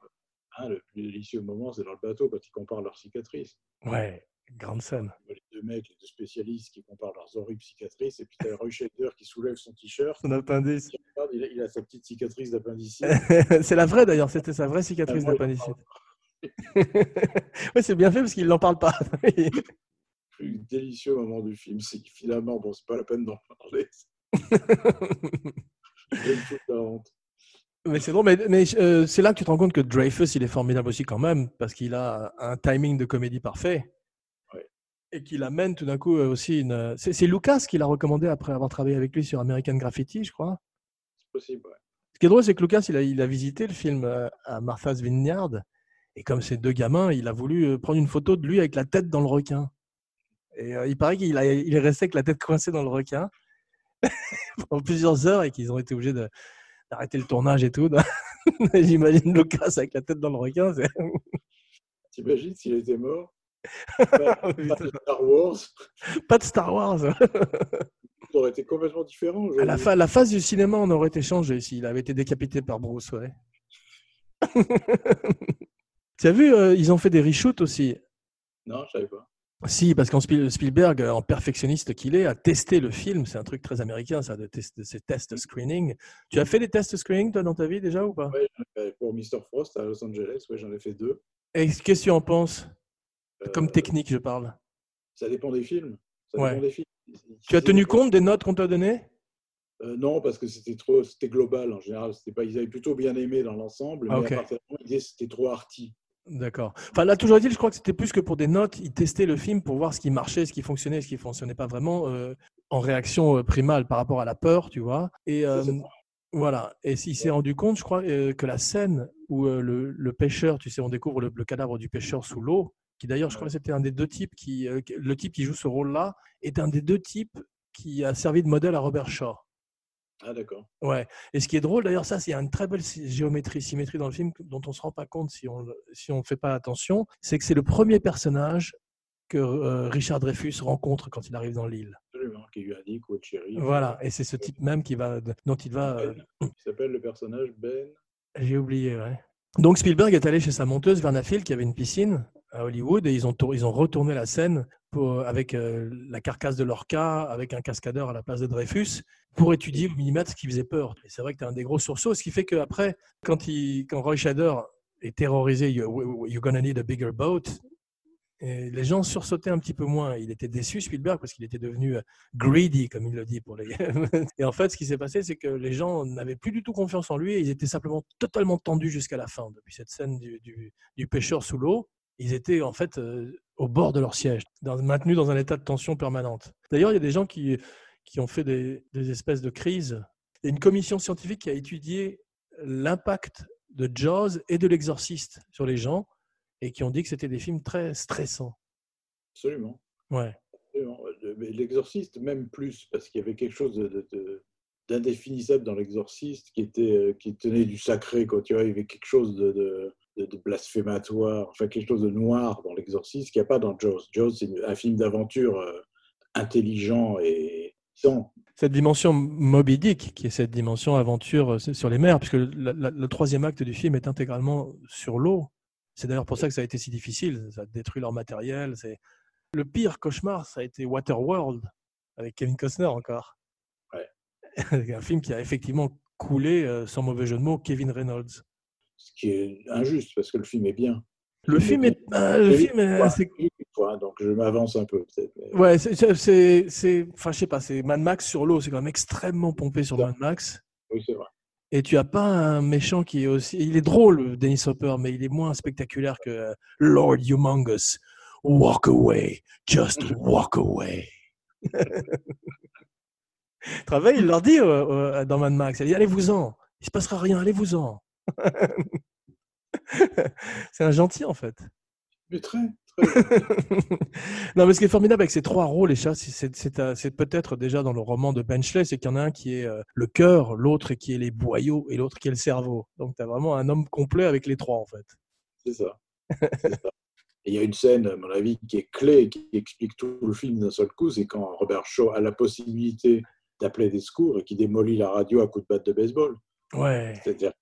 Hein, le plus délicieux moment, c'est dans le bateau quand ils comparent leurs cicatrices. Ouais, grande scène. Les deux mecs, les deux spécialistes qui comparent leurs horribles cicatrices, et puis t'as Roy Scheider qui soulève son t-shirt. Son appendice. Il, a, il a sa petite cicatrice d'appendicite. c'est la vraie d'ailleurs, c'était sa vraie cicatrice Ah, d'appendicite. ouais, c'est bien fait parce qu'il n'en parle pas. Le plus délicieux moment du film, c'est que finalement, bon, c'est pas la peine d'en parler. La honte. Mais c'est drôle, mais, mais, euh, c'est là que tu te rends compte que Dreyfus, il est formidable aussi quand même, parce qu'il a un timing de comédie parfait. Et qu'il amène tout d'un coup euh, aussi une. C'est, c'est Lucas qui l'a recommandé après avoir travaillé avec lui sur American Graffiti, je crois. C'est possible, ouais. Ce qui est drôle, c'est que Lucas, il a, il a visité le film euh, à Martha's Vineyard. Et comme c'est deux gamins, il a voulu euh, prendre une photo de lui avec la tête dans le requin. Et euh, il paraît qu'il il est resté avec la tête coincée dans le requin pendant plusieurs heures et qu'ils ont été obligés d'arrêter le tournage et tout. J'imagine Lucas avec la tête dans le requin. T'imagines s'il était mort? Pas pas de Star Wars, Pas de Star Wars. ça aurait été complètement différent. À la, fa- la phase du cinéma, on aurait été changé s'il avait été décapité par Bruce. Ouais. tu as vu, euh, ils ont fait des reshoots aussi? Non, je savais pas. Si, parce qu'en Spiel- Spielberg, euh, en perfectionniste qu'il est, a testé le film. C'est un truc très américain, ça, de tester ces tests screening. Tu as fait des tests screening, toi, dans ta vie déjà ou pas? Pour Mr. Frost à Los Angeles, ouais, j'en ai fait deux. Et qu'est-ce que tu en penses? Comme Euh, technique, je parle. Ça dépend des films. Ça Ouais. dépend des films. Tu as tenu compte des notes qu'on t'a données? Euh, Non, parce que c'était trop, c'était global en général. C'était pas, ils avaient plutôt bien aimé dans l'ensemble, Ah, mais ok. à partir moment ils disaient c'était trop arty. D'accord. Enfin, là, toujours dit, je crois que c'était plus que pour des notes. Ils testaient le film pour voir ce qui marchait, ce qui fonctionnait, ce qui fonctionnait pas vraiment euh, en réaction primale par rapport à la peur, tu vois. Et euh, voilà. Et s'il s'est rendu compte, je crois, que la scène où le, le pêcheur, tu sais, on découvre le, le cadavre du pêcheur sous l'eau, qui d'ailleurs, je crois que c'était un des deux types qui, euh, qui- le type qui joue ce rôle-là, est un des deux types qui a servi de modèle à Robert Shaw. Ah, d'accord. Ouais. Et ce qui est drôle, d'ailleurs, ça, c'est une très belle géométrie, symétrie dans le film dont on ne se rend pas compte si on ne si on fait pas attention. C'est que c'est le premier personnage que euh, Richard Dreyfus rencontre quand il arrive dans l'île. Absolument. Qui lui indique où est. Voilà. Et c'est ce type même qui va, dont il va. euh, Il s'appelle le personnage Ben. J'ai oublié, ouais. Donc Spielberg est allé chez sa monteuse Verna Field qui avait une piscine à Hollywood et ils ont, ils ont retourné la scène pour, avec euh, la carcasse de l'orca, avec un cascadeur à la place de Dreyfus, pour étudier au millimètre ce qui faisait peur. Et c'est vrai que tu as un des gros sursauts, ce qui fait qu'après, quand, quand Roy Scheider est terrorisé, You- You're gonna need a bigger boat, les gens sursautaient un petit peu moins. Il était déçu, Spielberg, parce qu'il était devenu euh, greedy, comme il le dit pour les. et en fait, ce qui s'est passé, c'est que les gens n'avaient plus du tout confiance en lui. Et ils étaient simplement totalement tendus jusqu'à la fin. Depuis cette scène du- du pêcheur sous l'eau, ils étaient en fait euh, au bord de leur siège, dans- maintenus dans un état de tension permanente. D'ailleurs, il y a des gens qui, qui ont fait des, des espèces de crises. Il y a une commission scientifique qui a étudié l'impact de Jaws et de l'Exorciste sur les gens et qui ont dit que c'était des films très stressants. Absolument. Ouais. L'exorciste, même plus, parce qu'il y avait quelque chose d'indéfinissable dans l'exorciste qui, était, euh, qui tenait du sacré. Quand tu vois, il y avait quelque chose de, de- de- de blasphématoire, enfin quelque chose de noir dans l'exorciste qu'il n'y a pas dans Jaws. Jaws, c'est un film d'aventure euh, intelligent et sans. Cette dimension Moby Dick, qui est cette dimension aventure euh, sur les mers, puisque la- le troisième acte du film est intégralement sur l'eau. C'est d'ailleurs pour ça que ça a été si difficile. Ça a détruit leur matériel. C'est le pire cauchemar, ça a été Waterworld avec Kevin Costner encore. Ouais. un film qui a effectivement coulé, euh, sans mauvais jeu de mots, Kevin Reynolds. Ce qui est injuste, parce que le film est bien. Le film est, ah, le film est- fois, donc je m'avance un peu peut-être. mais- ouais, c'est, c'est- enfin, je sais pas, c'est Mad Max sur l'eau, c'est quand même extrêmement pompé sur. Mad Max. Oui, c'est vrai. Et tu as pas un méchant qui est aussi. Il est drôle, Dennis Hopper, mais il est moins spectaculaire que euh, Lord Humongous. Walk away, just walk away. Travail, il leur dit euh, euh, dans Mad Max, allez-vous-en, il se passera rien, allez-vous-en. C'est un gentil en fait. Mais très, très. non, mais ce qui est formidable avec ces trois rôles, et ça, c'est- peut-être déjà dans le roman de Benchley, c'est qu'il y en a un qui est euh, le cœur, l'autre qui est les boyaux et l'autre qui est le cerveau. Donc, tu as vraiment un homme complet avec les trois, en fait. C'est ça. C'est ça. Et il y a une scène, à mon avis, qui est clé et qui explique tout le film d'un seul coup, c'est quand Robert Shaw a la possibilité d'appeler des secours et qui démolit la radio à coups de batte de baseball. Ouais, C'est-à-dire,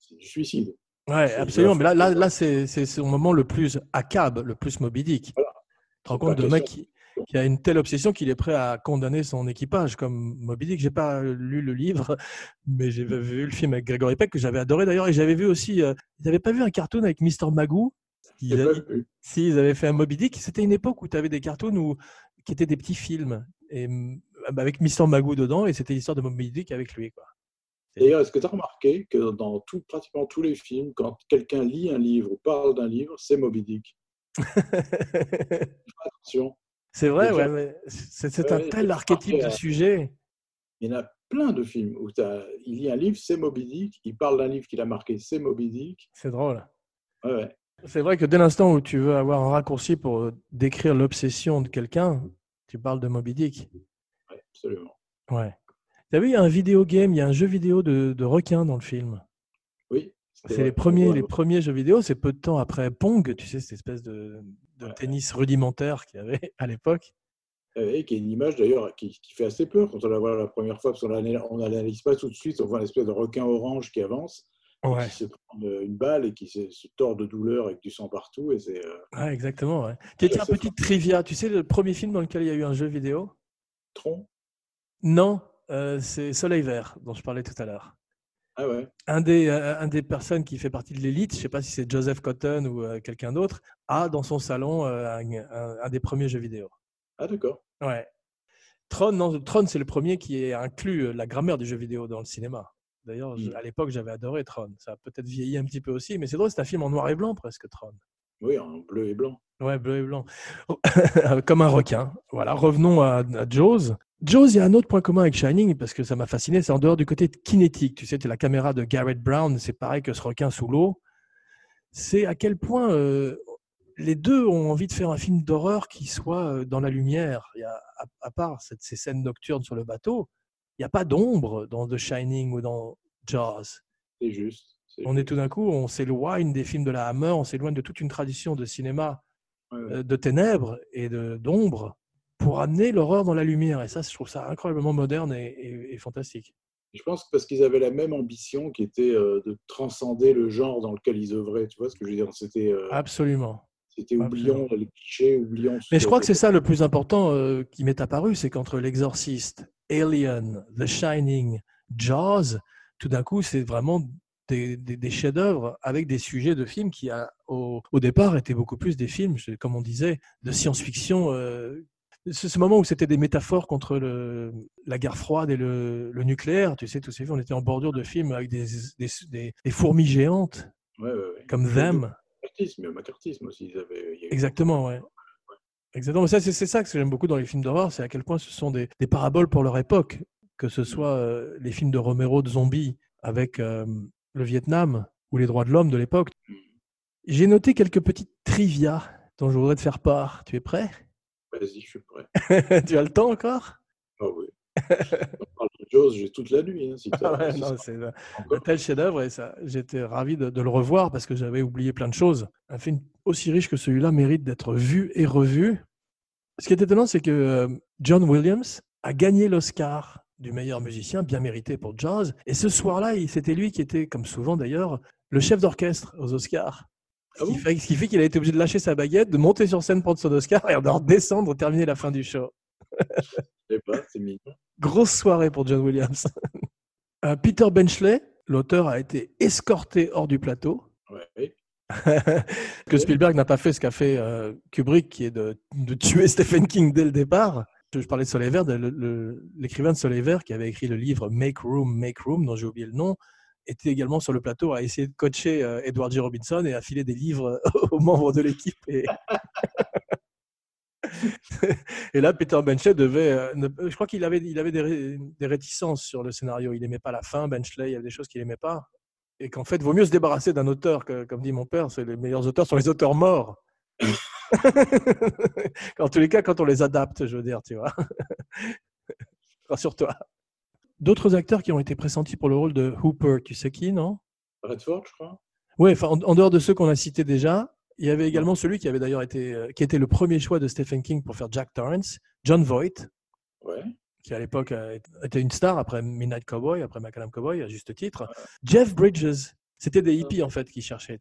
c'est du suicide. ouais absolument. Mais là, là, là c'est c'est son moment le plus accab, le plus Moby Dick. Voilà. Tu te rends compte de mec qui, qui a une telle obsession qu'il est prêt à condamner son équipage, comme Moby Dick. J'ai pas lu le livre, mais j'ai vu le film avec Gregory Peck que j'avais adoré d'ailleurs, et j'avais vu aussi. Euh, ils n'avaient pas vu un cartoon avec Mr Magoo? Ils, pas a- vu. Si, ils avaient fait un Moby Dick. C'était une époque où tu avais des cartoons où, qui étaient des petits films et, mm, avec Mister Magoo dedans et c'était l'histoire de Moby Dick avec lui. Quoi. D'ailleurs, est-ce que tu as remarqué que dans tout, pratiquement tous les films, quand quelqu'un lit un livre ou parle d'un livre, c'est Moby Dick? Attention, c'est vrai, ouais, mais c'est un Ouais, tel archétype de euh, sujet. il y en a plein de films où il lit un livre, c'est Moby Dick, il parle d'un livre qu'il a marqué, c'est Moby Dick. C'est drôle. Ouais, ouais. C'est vrai que dès l'instant où tu veux avoir un raccourci pour euh, décrire l'obsession de quelqu'un, tu parles de Moby Dick. Absolument. Ouais. Tu as vu, il y a un vidéo game, il y a un jeu vidéo de, de requin dans le film. Oui. C'est les premiers, Ouais, les premiers jeux vidéo. C'est peu de temps après Pong, tu sais, cette espèce de, de Ouais. tennis rudimentaire qu'il y avait à l'époque. Et qui est une image d'ailleurs qui, qui fait assez peur quand on la voit la première fois, parce qu'on n'analyse pas tout de suite, on voit une espèce de requin orange qui avance, Ouais. qui se prend euh, une balle et qui se, se tord de douleur avec du sang partout. Et c'est euh, Ouais, exactement. Ouais. Tiens, c'est petite trivia. Tu sais le premier film dans lequel il y a eu un jeu vidéo? Tron. Non, euh, c'est Soleil Vert dont je parlais tout à l'heure. Ah ouais. Un des, euh, un des personnes qui fait partie de l'élite, je ne sais pas si c'est Joseph Cotton ou euh, quelqu'un d'autre, a dans son salon un, un- un des premiers jeux vidéo. Ah d'accord. Ouais. Tron, non, Tron, c'est le premier qui est inclus la grammaire du jeu vidéo dans le cinéma. D'ailleurs, je- Mm. à l'époque, j'avais adoré Tron. Ça a peut-être vieilli un petit peu aussi, mais c'est drôle, c'est un film en noir et blanc presque, Tron. Oui, en bleu et blanc. Ouais, bleu et blanc. Comme un requin. Voilà, revenons à, à Jaws. Jaws, il y a un autre point commun avec Shining, parce que ça m'a fasciné, c'est en dehors du côté kinétique. Tu sais, tu la caméra de Garrett Brown, c'est pareil que ce requin sous l'eau. C'est à quel point euh, les deux ont envie de faire un film d'horreur qui soit euh, dans la lumière. Il y a, à, à part cette- ces scènes nocturnes sur le bateau, il n'y a pas d'ombre dans The Shining ou dans Jaws. C'est juste. On est tout d'un coup, on s'éloigne des films de la Hammer, on s'éloigne de toute une tradition de cinéma Ouais, euh, de ténèbres et d'ombre pour amener l'horreur dans la lumière. Et ça, je trouve ça incroyablement moderne et, et- et fantastique. Je pense que parce qu'ils avaient la même ambition qui était euh, de transcender le genre dans lequel ils œuvraient. Tu vois ce que je veux dire? C'était euh, Absolument. c'était oublions les clichés, oublions. ce Mais je crois que c'est ça le plus important euh, qui m'est apparu, c'est qu'entre l'Exorciste, Alien, The Shining, Jaws, tout d'un coup, c'est vraiment des, des- des chefs-d'œuvre avec des sujets de films qui, a- au, au départ, étaient beaucoup plus des films, comme on disait, de science-fiction. euh, ce, moment où c'était des métaphores contre le, la guerre froide et le, le nucléaire, tu sais, tous ces films, on était en bordure de films avec des, des, des- des fourmis géantes, Ouais, ouais, ouais. comme Them. le macartisme aussi. Ils avaient, il Exactement, ouais. Exactement. Ça, c'est c'est ça que j'aime beaucoup dans les films d'horreur, c'est à quel point ce sont des, des paraboles pour leur époque, que ce soit euh, les films de Romero de zombies avec euh, le Vietnam ou les droits de l'homme de l'époque. J'ai noté quelques petites trivia dont je voudrais te faire part. Tu es prêt? Vas-y, je suis prêt. Tu as le temps encore? Ah oui. On parle de Jaws, j'ai toute la nuit. Hein, si Ah ouais, non, c'est un tel chef-d'œuvre et ça, j'étais ravi de, de le revoir parce que j'avais oublié plein de choses. Un film aussi riche que celui-là mérite d'être vu et revu. Ce qui est étonnant, c'est que euh, John Williams a gagné l'Oscar du meilleur musicien, bien mérité pour Jaws. Et ce soir-là, c'était lui qui était, comme souvent d'ailleurs, le chef d'orchestre aux Oscars. Ce Ah qui bon fait, ce qui fait qu'il a été obligé de lâcher sa baguette, de monter sur scène prendre son Oscar et de redescendre, terminer la fin du show. Je sais pas, c'est mignon. Grosse soirée pour John Williams. Euh, Peter Benchley, l'auteur, a été escorté hors du plateau. Ouais. que Spielberg n'a pas fait ce qu'a fait euh, Kubrick, qui est de, de tuer Stephen King dès le départ. Je, parlais de Soleil Vert, l'écrivain de Soleil Vert qui avait écrit le livre Make Room, Make Room, dont j'ai oublié le nom, était également sur le plateau à essayer de coacher euh, Edward J. Robinson et à filer des livres aux membres de l'équipe. Et... là, Peter Benchley devait. euh, je crois qu'il avait, il avait des, ré- des réticences sur le scénario. Il n'aimait pas la fin, Benchley, il y avait des choses qu'il n'aimait pas. Et qu'en fait, vaut mieux se débarrasser d'un auteur, que, comme dit mon père, les meilleurs auteurs sont les auteurs morts. en tous les cas, quand on les adapte, je veux dire, tu vois. Rassure-toi. D'autres acteurs qui ont été pressentis pour le rôle de Hooper, tu sais qui, non? Redford, je crois. Oui, enfin, en, en dehors de ceux qu'on a cités déjà, il y avait également celui qui avait d'ailleurs été, euh, qui était le premier choix de Stephen King pour faire Jack Torrance, John Voight, Ouais. qui à l'époque euh, était une star après Midnight Cowboy, après Macadam Cowboy, à juste titre. Jeff Bridges, c'était des hippies en fait qui cherchaient.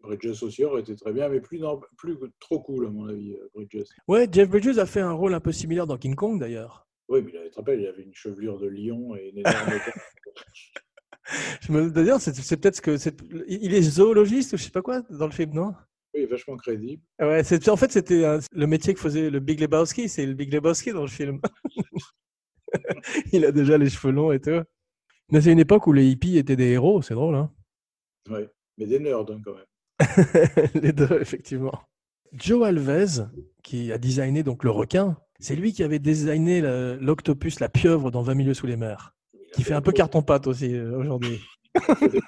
Bridges aussi aurait été très bien, mais plus, non, plus trop cool, à mon avis, euh, Bridges. Ouais, Jeff Bridges a fait un rôle un peu similaire dans King Kong d'ailleurs. Oui, mais il avait- tu te rappelles, il avait une chevelure de lion et une énorme Je me d'ailleurs, c'est c'est peut-être ce que c'est. Il est zoologiste ou je sais pas quoi dans le film, non? Oui, vachement crédible. Ouais, c'est en fait c'était un- le métier que faisait le Big Lebowski, c'est le Big Lebowski dans le film. il a déjà les cheveux longs et tout. Mais c'est une époque où les hippies étaient des héros, c'est drôle, hein Ouais. Mais des nerds, hein, quand même. Les deux, effectivement. Joe Alves, qui a designé donc le requin, c'est lui qui avait designé l'octopus, la pieuvre dans 20 milieux sous les mers, qui fait un peu carton-pâte aussi euh, aujourd'hui. tu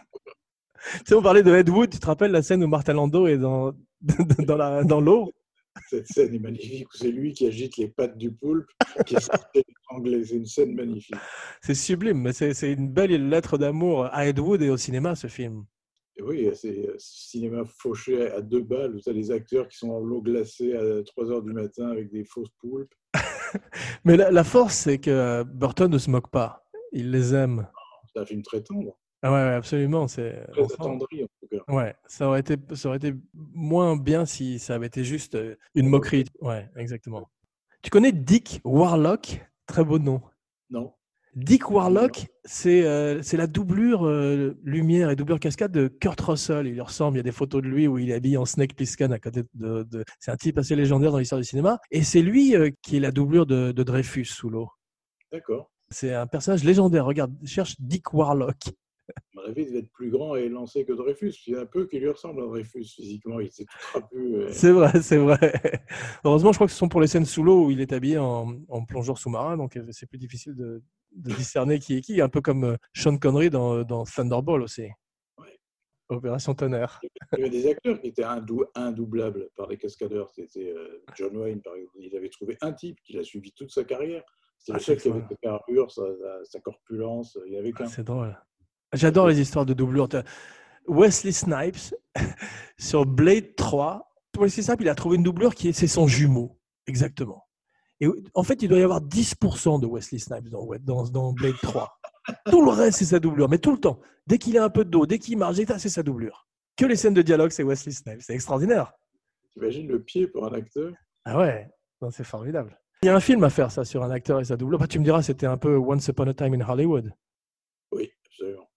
sais, on parlait de Ed Wood, tu te rappelles la scène où Martin Landau est dans, dans l'eau? Cette scène est magnifique, c'est lui qui agite les pattes du poulpe, qui est l'étrangler. C'est une scène magnifique. C'est sublime, c'est une belle lettre d'amour à Ed Wood et au cinéma, ce film. Et oui, c'est euh, cinéma fauché à deux balles, tu as des acteurs qui sont dans l'eau glacée à 3 heures du matin avec des fausses poulpes. Mais la, la force, c'est que euh, Burton ne se moque pas. Il les aime. C'est un film très tendre, Ah ouais, ouais, absolument. C'est très attendri en tout cas. Ouais, ça aurait été, ça aurait été moins bien si ça avait été juste euh, une moquerie. Ouais, exactement. Tu connais Dick Warlock? Très beau nom. Non Dick Warlock, c'est euh, c'est la doublure euh, lumière et doublure cascade de Kurt Russell. Il lui ressemble. Il y a des photos de lui où il est habillé en Snake Plissken à côté de. de- C'est un type assez légendaire dans l'histoire du cinéma. Et c'est lui euh, qui est la doublure de, de Dreyfus sous l'eau. D'accord. C'est un personnage légendaire. Regarde, cherche Dick Warlock. Mon avis, il devait être plus grand et élancé que Dreyfus. Il y a un peu qui lui ressemble à Dreyfus physiquement. Il s'est tout trapu. euh, C'est vrai, c'est vrai. Heureusement, je crois que ce sont pour les scènes sous l'eau où il est habillé en, en plongeur sous-marin, donc euh, c'est plus difficile de, de discerner qui est qui, un peu comme euh, Sean Connery dans, dans Thunderball aussi. Ouais. Opération Tonnerre. Il y avait des acteurs qui étaient indou- indoublables par les cascadeurs. C'était John Wayne, par exemple. Il avait trouvé un type qui l'a suivi toute sa carrière. C'était Ah, le seul c'est qui avait sa carrure, sa, sa- corpulence. Il n'y avait Ah, c'est drôle. J'adore les histoires de doublure. Wesley Snipes sur Blade 3. Wesley Snipes, il a trouvé une doublure qui est c'est son jumeau. Exactement. Et en fait, il doit y avoir 10% de Wesley Snipes dans, dans, dans Blade 3. Tout le reste, c'est sa doublure, mais tout le temps. Dès qu'il a un peu de dos, dès qu'il marche, c'est sa doublure. Que les scènes de dialogue, c'est Wesley Snipes. C'est extraordinaire. T'imagines le pied pour un acteur? Ah ouais, c'est formidable. Il y a un film à faire, ça, sur un acteur et sa doublure. Bah, tu me diras, c'était un peu Once Upon a Time in Hollywood. Oui, absolument.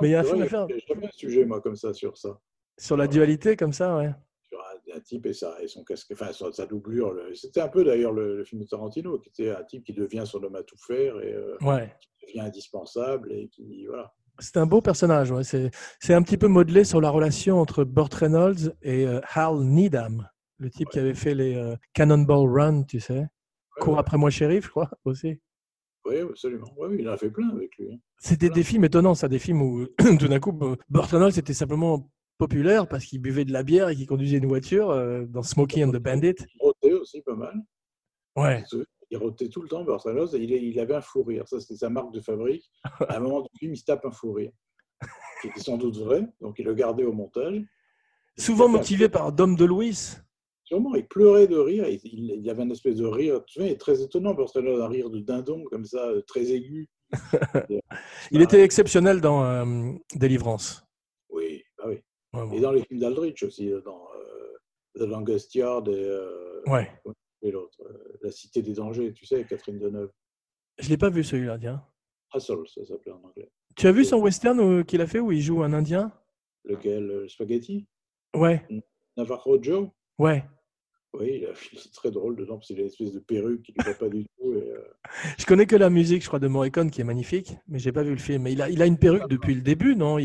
Mais il y a un film vrai, à faire J'ai jamais un sujet, moi, comme ça, sur ça. sur la dualité, comme ça, ouais. Sur un, un type et, sa, et son casque, enfin, sa, doublure. C'était un peu, d'ailleurs, le, le film de Tarantino, qui était un type qui devient son homme à tout faire et euh, Ouais. qui devient indispensable et qui, voilà. C'est un beau personnage. Ouais. C'est, c'est un petit peu modelé sur la relation entre Burt Reynolds et euh, Hal Needham, le type qui avait fait les euh, Cannonball Run, tu sais. Cours après moi, shérif, je crois, aussi. Oui, absolument. Oui, il en a fait plein avec lui. hein. C'était des films étonnants, ça, des films où tout d'un coup, Burt Reynolds était simplement populaire parce qu'il buvait de la bière et qu'il conduisait une voiture euh, dans Smokey and the Bandit. Il rotait aussi pas mal. Ouais. Il rotait tout le temps, Burt Reynolds, et il, avait un fou rire. Ça, c'était sa marque de fabrique. À un moment du film, il se tape un fou rire. Qui était sans doute vrai, donc il le gardait au montage. Souvent motivé par Dom DeLuise. Sûrement, il pleurait de rire. Il, il avait une espèce de rire, tu vois, très étonnant, Burt Reynolds, un rire de dindon, comme ça, euh, très aigu. Il était exceptionnel dans euh, Délivrance. Oui, bah oui. Et dans les films d'Aldrich aussi, dans euh, The Longest Yard et, euh, Ouais. et l'autre, euh, La Cité des Dangers, tu sais, Catherine Deneuve. Je l'ai pas vu celui-là, tiens. Hustle, ça s'appelait en anglais. Tu as vu son western euh, qu'il a fait où il joue un Indien? Lequel euh, Spaghetti? Ouais, Navarro Joe? Ouais. Oui, il a- il est très drôle dedans, parce qu'il a une espèce de perruque qui ne va pas du tout. Et, euh, Je connais que la musique, je crois, de Morricone qui est magnifique, mais j'ai pas vu le film. Mais il a, il a une perruque depuis le début, non?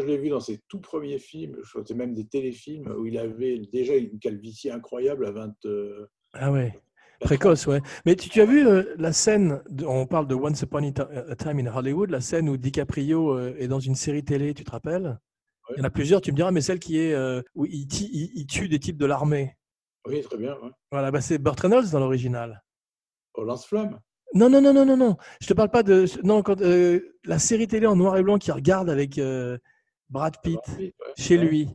Moi, je l'ai vu dans ses tout premiers films, je crois que c'est même des téléfilms, où il avait déjà une calvitie incroyable à 20. euh, Ah ouais, 4 ans. précoce, ouais. Mais tu, tu as vu euh, la scène, de- on parle de Once Upon a Ti- a Time in Hollywood, la scène où DiCaprio euh, est dans une série télé, tu te rappelles? Ouais. Il y en a plusieurs, tu me diras, mais celle qui est euh, où il, ti- il- il tue des types de l'armée. Oui, très bien. ouais. Voilà, bah c'est Burt Reynolds dans l'original. Au lance-flamme. Non, non, non, non, non, non. Je te parle pas de. Non, quand, la série télé en noir et blanc qui regarde avec Brad Pitt Brad Pitt, ouais. chez Ouais. lui.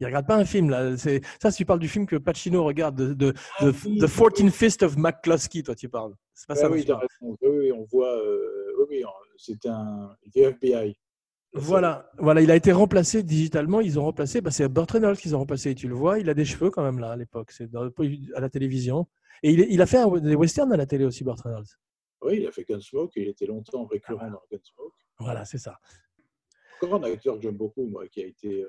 Il regarde pas un film là. C'est ça. Si tu parles du film que Pacino regarde, de, de, Ah, de- oui, The oui, 14 Fist of McCluskey, toi tu parles. C'est pas ça. oui. Oui, on voit. euh, oui, oui, c'est un FBI. Voilà, voilà, il a été remplacé digitalement. Ils ont remplacé. Bah, c'est Burt Reynolds qu'ils ont remplacé. Tu le vois, il a des cheveux quand même là à l'époque. C'est à la télévision. Et il, a fait un- des westerns à la télé aussi, Burt Reynolds. Oui, il a fait Gunsmoke, il était longtemps récurrent dans Gunsmoke. Voilà, c'est ça. Encore un acteur que j'aime beaucoup, moi, qui a été. euh,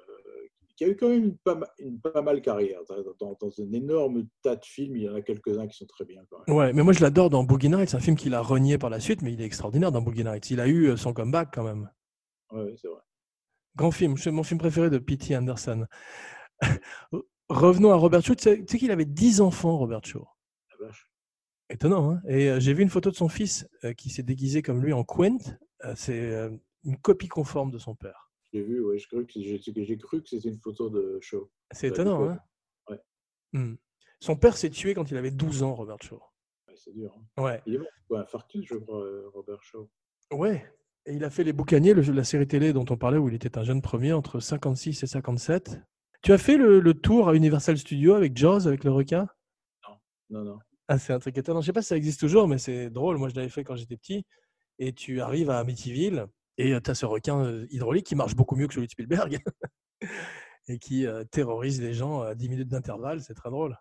qui a eu quand même une pas, ma- une pas mal carrière. Dans, un énorme tas de films, il y en a quelques-uns qui sont très bien quand même. Ouais, mais moi je l'adore dans Boogie Nights. C'est un film qu'il a renié par la suite, mais il est extraordinaire dans Boogie Nights. Il a eu euh, son comeback quand même. Ouais, ouais, c'est vrai. Grand film, c'est mon film préféré de P.T. Anderson. Revenons à Robert Shaw. Tu sais, tu sais qu'il avait 10 enfants, Robert Shaw. La vache. Étonnant, hein Et euh, j'ai vu une photo de son fils euh, qui s'est déguisé comme lui en Quint. Euh, c'est une copie conforme de son père. J'ai vu, ouais, j'ai cru que c'était une photo de show. C'est étonnant, hein ouais. Hmm. Son père s'est tué quand il avait 12 ans, Robert Shaw. Ouais, c'est dur. hein. Ouais. Il est mort, quoi, infarctus, je crois, euh, Robert Shaw. Ouais. Et il a fait Les Boucaniers, le la série télé dont on parlait, où il était un jeune premier entre 56 et 57. Tu as fait le, le tour à Universal Studios avec Jaws, avec le requin? Non, non. Ah, c'est un truc étonnant. Je sais pas si ça existe toujours, mais c'est drôle. Moi, je l'avais fait quand j'étais petit. Et tu arrives à Amityville et tu as ce requin hydraulique qui marche beaucoup mieux que celui de Spielberg et qui terrorise les gens à 10 minutes d'intervalle. C'est très drôle.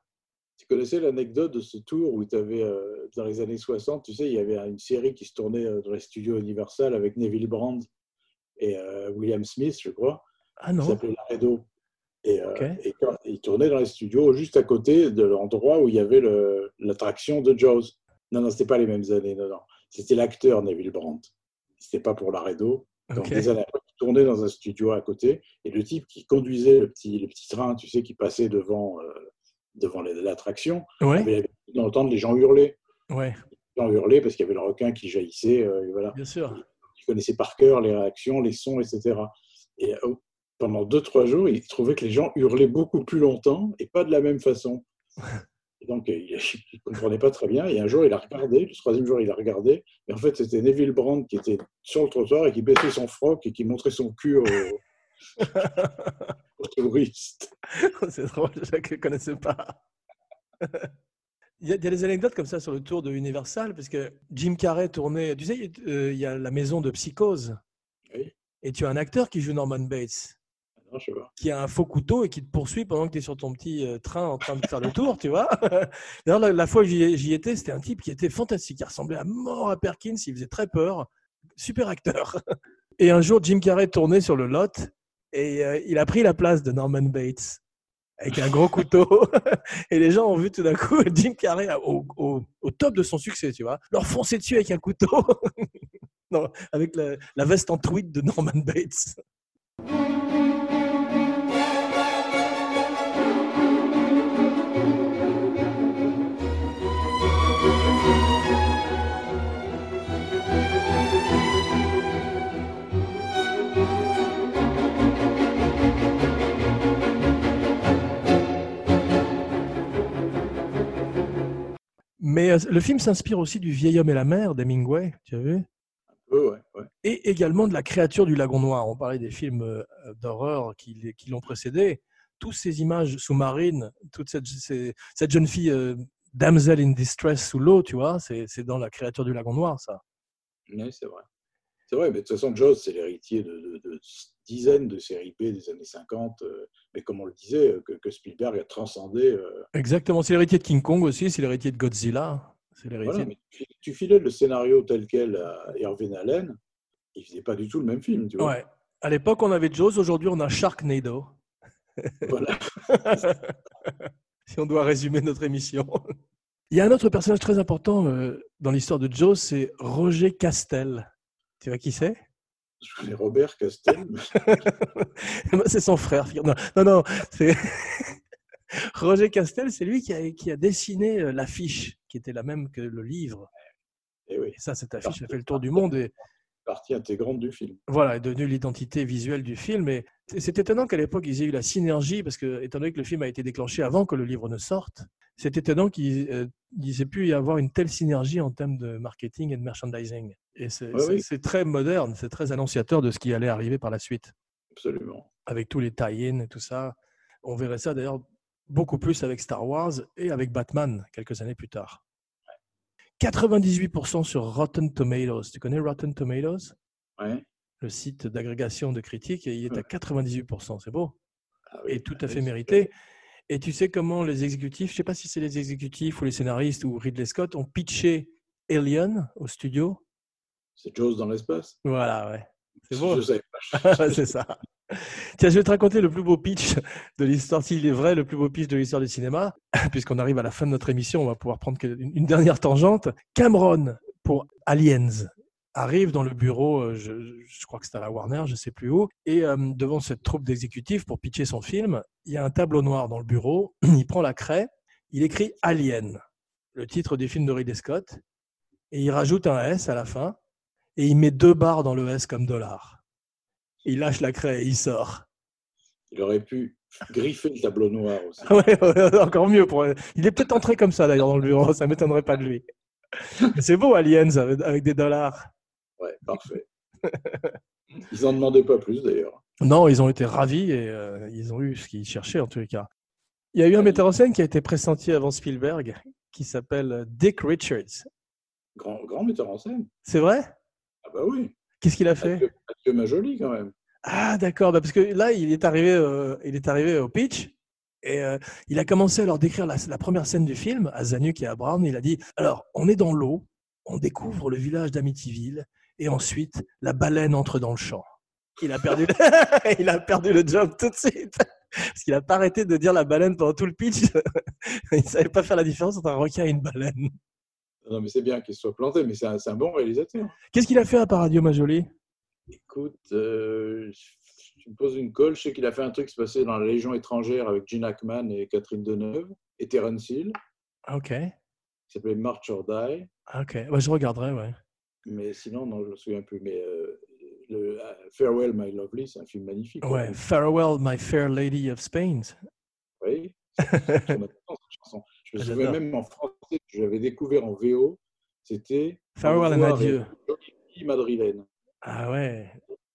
Tu connaissais l'anecdote de ce tour où tu avais, euh, dans les années 60, tu sais, il y avait une série qui se tournait dans les studios Universal avec Neville Brand et euh, William Smith, je crois, Ah qui non s'appelait Laredo. Et, euh, et quand, ils tournaient dans les studios juste à côté de l'endroit où il y avait l'attraction de Jaws. Non, non, c'était pas les mêmes années, non, non. C'était l'acteur Neville Brandt. C'était pas pour Laredo. Donc, Ok. des années après, dans un studio à côté. Et le type qui conduisait le petit, le petit train, tu sais, qui passait devant, euh, devant l'attraction, Ouais, avait d'entendre les gens hurler. ouais, Les gens hurler parce qu'il y avait le requin qui jaillissait. euh, et voilà. bien sûr. Il connaissait par cœur les réactions, les sons, etc. Et euh, pendant deux, trois jours, il trouvait que les gens hurlaient beaucoup plus longtemps et pas de la même façon. Et donc, euh, il ne comprenait pas très bien. Et un jour, il a regardé. Le troisième jour, il a regardé. Et en fait, c'était Neville Brand qui était sur le trottoir et qui baissait son froc et qui montrait son cul aux, aux touristes. c'est drôle, je ne connaissais pas. Il y, a, il y a des anecdotes comme ça sur le tour de Universal, parce que Jim Carrey tournait. Tu sais, euh, il y a la maison de Psychose. Oui. Et tu as un acteur qui joue Norman Bates, Pas. qui a un faux couteau et qui te poursuit pendant que tu es sur ton petit euh, train en train de faire le tour, tu vois. D'ailleurs, la, fois où j'y étais, c'était un type qui était fantastique. Il ressemblait à mort à Perkins, il faisait très peur. Super acteur. Et un jour, Jim Carrey tournait sur le lot et euh, il a pris la place de Norman Bates avec un gros couteau. Et les gens ont vu tout d'un coup Jim Carrey au, top de son succès, tu vois, leur foncer dessus avec un couteau. avec la, la veste en tweed de Norman Bates. Mais euh, le film s'inspire aussi du Vieil homme et la mer d'Hemingway, tu as vu? Oui, ouais, ouais. et également de la créature du lagon noir. On parlait des films euh, d'horreur qui, l'ont précédé. Toutes ces images sous-marines, toute cette, jeune fille euh, damsel in distress sous l'eau, tu vois. C'est c'est dans La créature du lagon noir, ça. Oui, c'est vrai. C'est vrai, mais de toute façon, Jaws, c'est l'héritier de, de- de dizaines de séries B des années 50. euh, mais comme on le disait, euh, que, que Spielberg a transcendé. euh, Exactement. C'est l'héritier de King Kong aussi, c'est l'héritier de Godzilla. Voilà, mais tu, tu filais le scénario tel quel à Irving Allen, il faisait pas du tout le même film, tu vois. Ouais. À l'époque, on avait Jaws. Aujourd'hui, on a Sharknado. Voilà. si on doit résumer notre émission. Il y a un autre personnage très important dans l'histoire de Jaws, c'est Roger Castel. Tu vois qui c'est? Je Robert Castel. C'est son frère. Non, non, non, c'est Roger Castel, c'est lui qui a, qui a dessiné euh, l'affiche, qui était la même que le livre. Et oui, Et ça, cette affiche a fait le tour du monde et partie intégrante du film. voilà, est devenue l'identité visuelle du film. Et c'est étonnant qu'à l'époque, ils aient eu la synergie, parce que, étant donné que le film a été déclenché avant que le livre ne sorte, c'est étonnant qu'ils euh, aient pu y avoir une telle synergie en termes de marketing et de merchandising. Et c'est oui. très moderne, c'est très annonciateur de ce qui allait arriver par la suite, Absolument. avec tous les tie-in et tout ça. On verrait ça d'ailleurs beaucoup plus avec Star Wars et avec Batman quelques années plus tard. 98% sur Rotten Tomatoes. Tu connais Rotten Tomatoes? Ouais. le site d'agrégation de critiques, et il est à Ouais. 98%. C'est beau. Ah oui, Et tout à oui, fait mérité. Et tu sais comment les exécutifs, je ne sais pas si c'est les exécutifs ou les scénaristes ou Ridley Scott, ont pitché Alien au studio? C'est Jaws dans l'espace. Voilà, ouais. C'est beau. Je pas. c'est ça. Tiens, je vais te raconter le plus beau pitch de l'histoire, s'il est vrai, le plus beau pitch de l'histoire du cinéma, puisqu'on arrive à la fin de notre émission, on va pouvoir prendre une dernière tangente. Cameron, pour Aliens, arrive dans le bureau, euh, je, je crois que c'est à la Warner, je sais plus où, et euh, devant cette troupe d'exécutifs pour pitcher son film, il y a un tableau noir dans le bureau, il prend la craie, il écrit Alien, le titre du film de Ridley Scott, et il rajoute un S à la fin, et il met deux barres dans le S comme dollar. Il lâche la craie et il sort. Il aurait pu griffer le tableau noir aussi. Ouais, ouais, encore mieux. Pour... Il est peut-être entré comme ça d'ailleurs dans le bureau, ça m'étonnerait pas de lui. C'est beau, Aliens, avec, avec des dollars. Ouais, parfait. Ils n'en demandaient pas plus d'ailleurs. Non, ils ont été ravis et euh, ils ont eu ce qu'ils cherchaient en tous les cas. Il y a eu un metteur en scène qui a été pressenti avant Spielberg, qui s'appelle Dick Richards. Grand, grand metteur en scène. C'est vrai? Ah bah oui. Qu'est-ce qu'il a fait Mathieu, Mathieu Majoli quand même. Ah d'accord, bah, parce que là il est arrivé, euh, il est arrivé au pitch et euh, il a commencé à leur décrire la, la première scène du film à Zanuck et à Brown. Il a dit alors on est dans l'eau, on découvre le village d'Amityville et ensuite la baleine entre dans le champ. Il a perdu, le... il a perdu le job tout de suite parce qu'il a pas arrêté de dire la baleine pendant tout le pitch. il savait pas faire la différence entre un requin et une baleine. Non mais c'est bien qu'il soit planté, mais c'est un, un bon réalisateur. Qu'est-ce qu'il a fait à Paradio Majoli? Écoute, euh, tu me poses une colle. Je sais qu'il a fait un truc qui se passait dans la Légion étrangère avec Gene Hackman et Catherine Deneuve et Terence Hill. Ah, Ok, qui s'appelait March or Die. Ah, ok, ouais, je regarderai, ouais. Mais sinon, non, je ne me souviens plus. Mais euh, le euh, Farewell, My Lovely, c'est un film magnifique. Ouais, Farewell, my fair lady of Spain. Oui. Chanson. Je me souviens J'adore. même en français, que j'avais découvert en VO, c'était Farewell and adieu. fille madrilène. Ah ouais.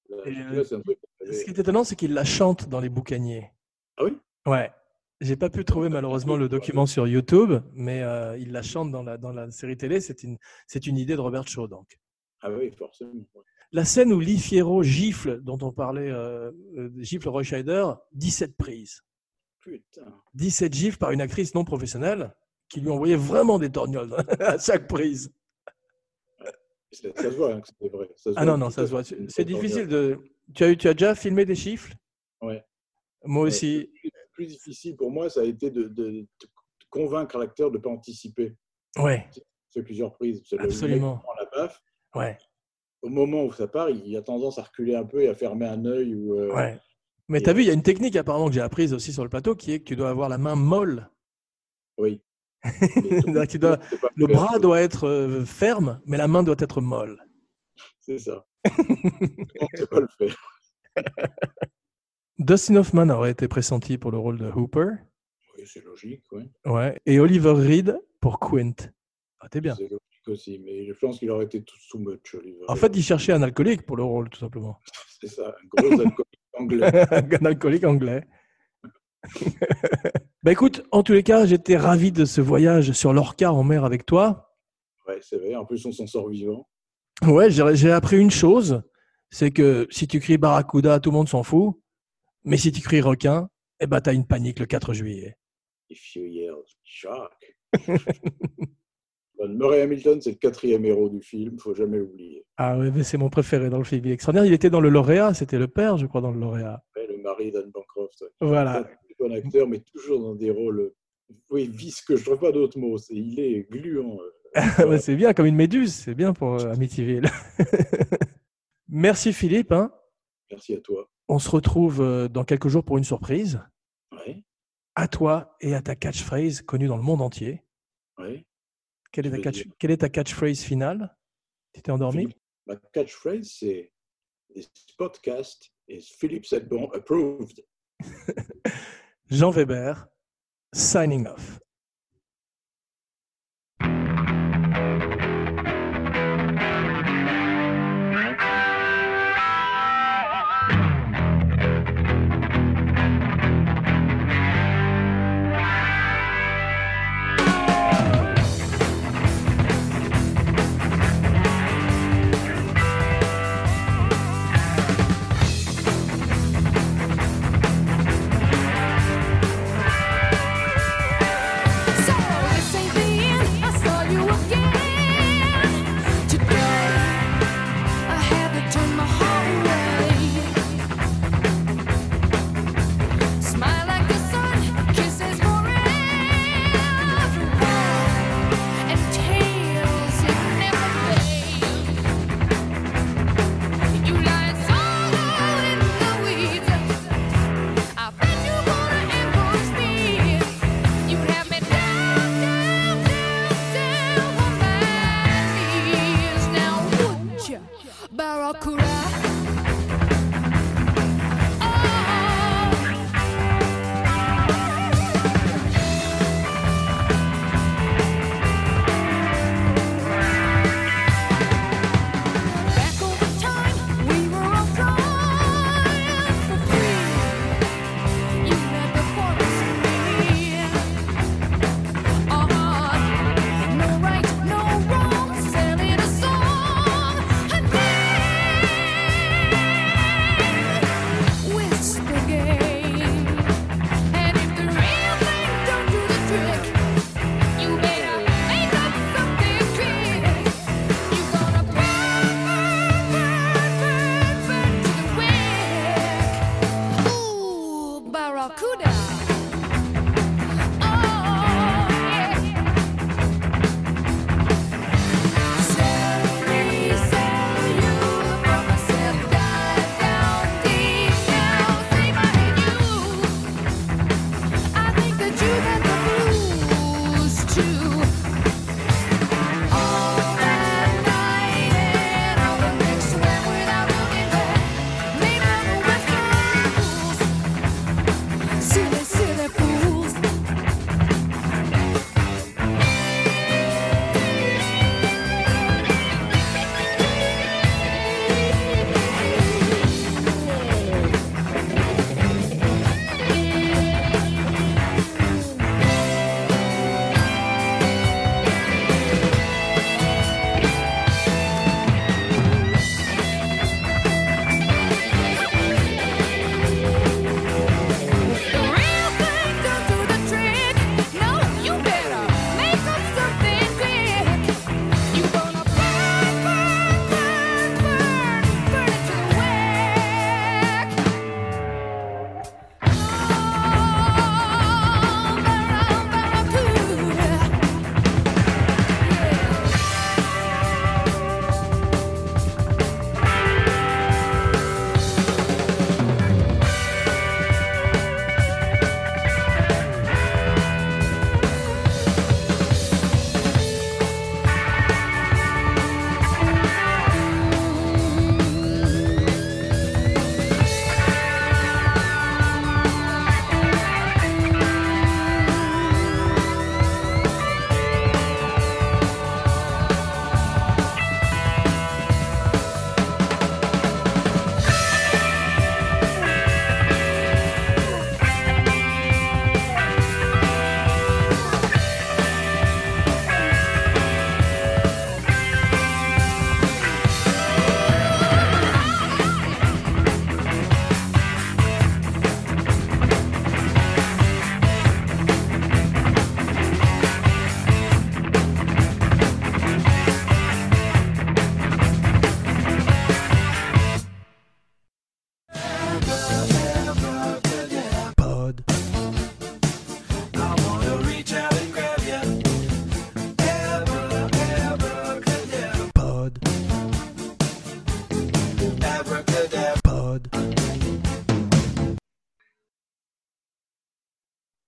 Là, euh, Ce qui est étonnant, c'est qu'il la chante dans les boucaniers. Ah oui? Ouais. J'ai pas pu trouver malheureusement le document sur YouTube, mais euh, il la chante dans la, dans la série télé. C'est une, c'est une idée de Robert Shaw, donc. Ah oui, forcément. La scène où Lee Fierro gifle, dont on parlait, euh, euh, gifle Roy Scheider, 17 prises. Putain. 17 gifles par une actrice non professionnelle qui lui envoyait vraiment des torgnoles à chaque prise. Ça, ça se voit hein, que c'est vrai. Ça se Ah voit non, non, ça se voit. C'est c'est difficile de. Tu as, tu as déjà filmé des gifles Ouais. Moi Ouais. aussi. Le plus difficile pour moi, ça a été de, de- de convaincre l'acteur de ne pas anticiper. Ouais, fait plusieurs prises. C'est le Absolument. prend la baffe. ouais, Au moment où ça part, il a tendance à reculer un peu et à fermer un œil. Ou, euh, ouais. Mais tu as vu, euh, il y a une technique apparemment que j'ai apprise aussi sur le plateau qui est que tu dois avoir la main molle. Oui. C'est pas Le bras doit être euh, ferme, mais la main doit être molle. C'est ça. On ne sait pas le faire. Dustin Hoffman aurait été pressenti pour le rôle de Hooper. Oui, c'est logique. Oui. Ouais. Et Oliver Reed pour Quint. Ah, t'es bien. C'est logique aussi. Mais je pense qu'il aurait été tout too much, Oliver. En fait, il cherchait un alcoolique pour le rôle, tout simplement. C'est ça, un gros alcoolique anglais. un alcoolique anglais. Bah écoute, en tous les cas, j'étais ravi de ce voyage sur l'Orca en mer avec toi. Ouais, c'est vrai. En plus, on s'en sort vivant. Ouais, j'ai appris une chose, c'est que si tu cries barracuda, tout le monde s'en fout. Mais si tu cries requin, eh ben t'as une panique le 4 juillet. If you yell shark. Murray Hamilton, c'est le quatrième héros du film, faut jamais l'oublier. Ah mais c'est mon préféré dans le film. Il est extraordinaire. Il était dans le lauréat, c'était le père, je crois, dans le lauréat. Ouais, le mari d'Anne Bancroft. ouais. Voilà. Un bon acteur, mais toujours dans des rôles. Oui, visqueux, je trouve pas d'autre mot. C'est, il est gluant. euh. Ouais, c'est bien, comme une méduse. C'est bien pour euh, Amityville. Merci Philippe. hein. Merci à toi. On se retrouve euh, dans quelques jours pour une surprise. Ouais, À toi et à ta catchphrase connue dans le monde entier. ouais. Quelle est ta, Je veux catch- dire. quelle est ta catchphrase finale? Tu t'es endormi? Ma catchphrase, c'est This podcast is Philippe Sedbon approved. Jean Weber, signing off.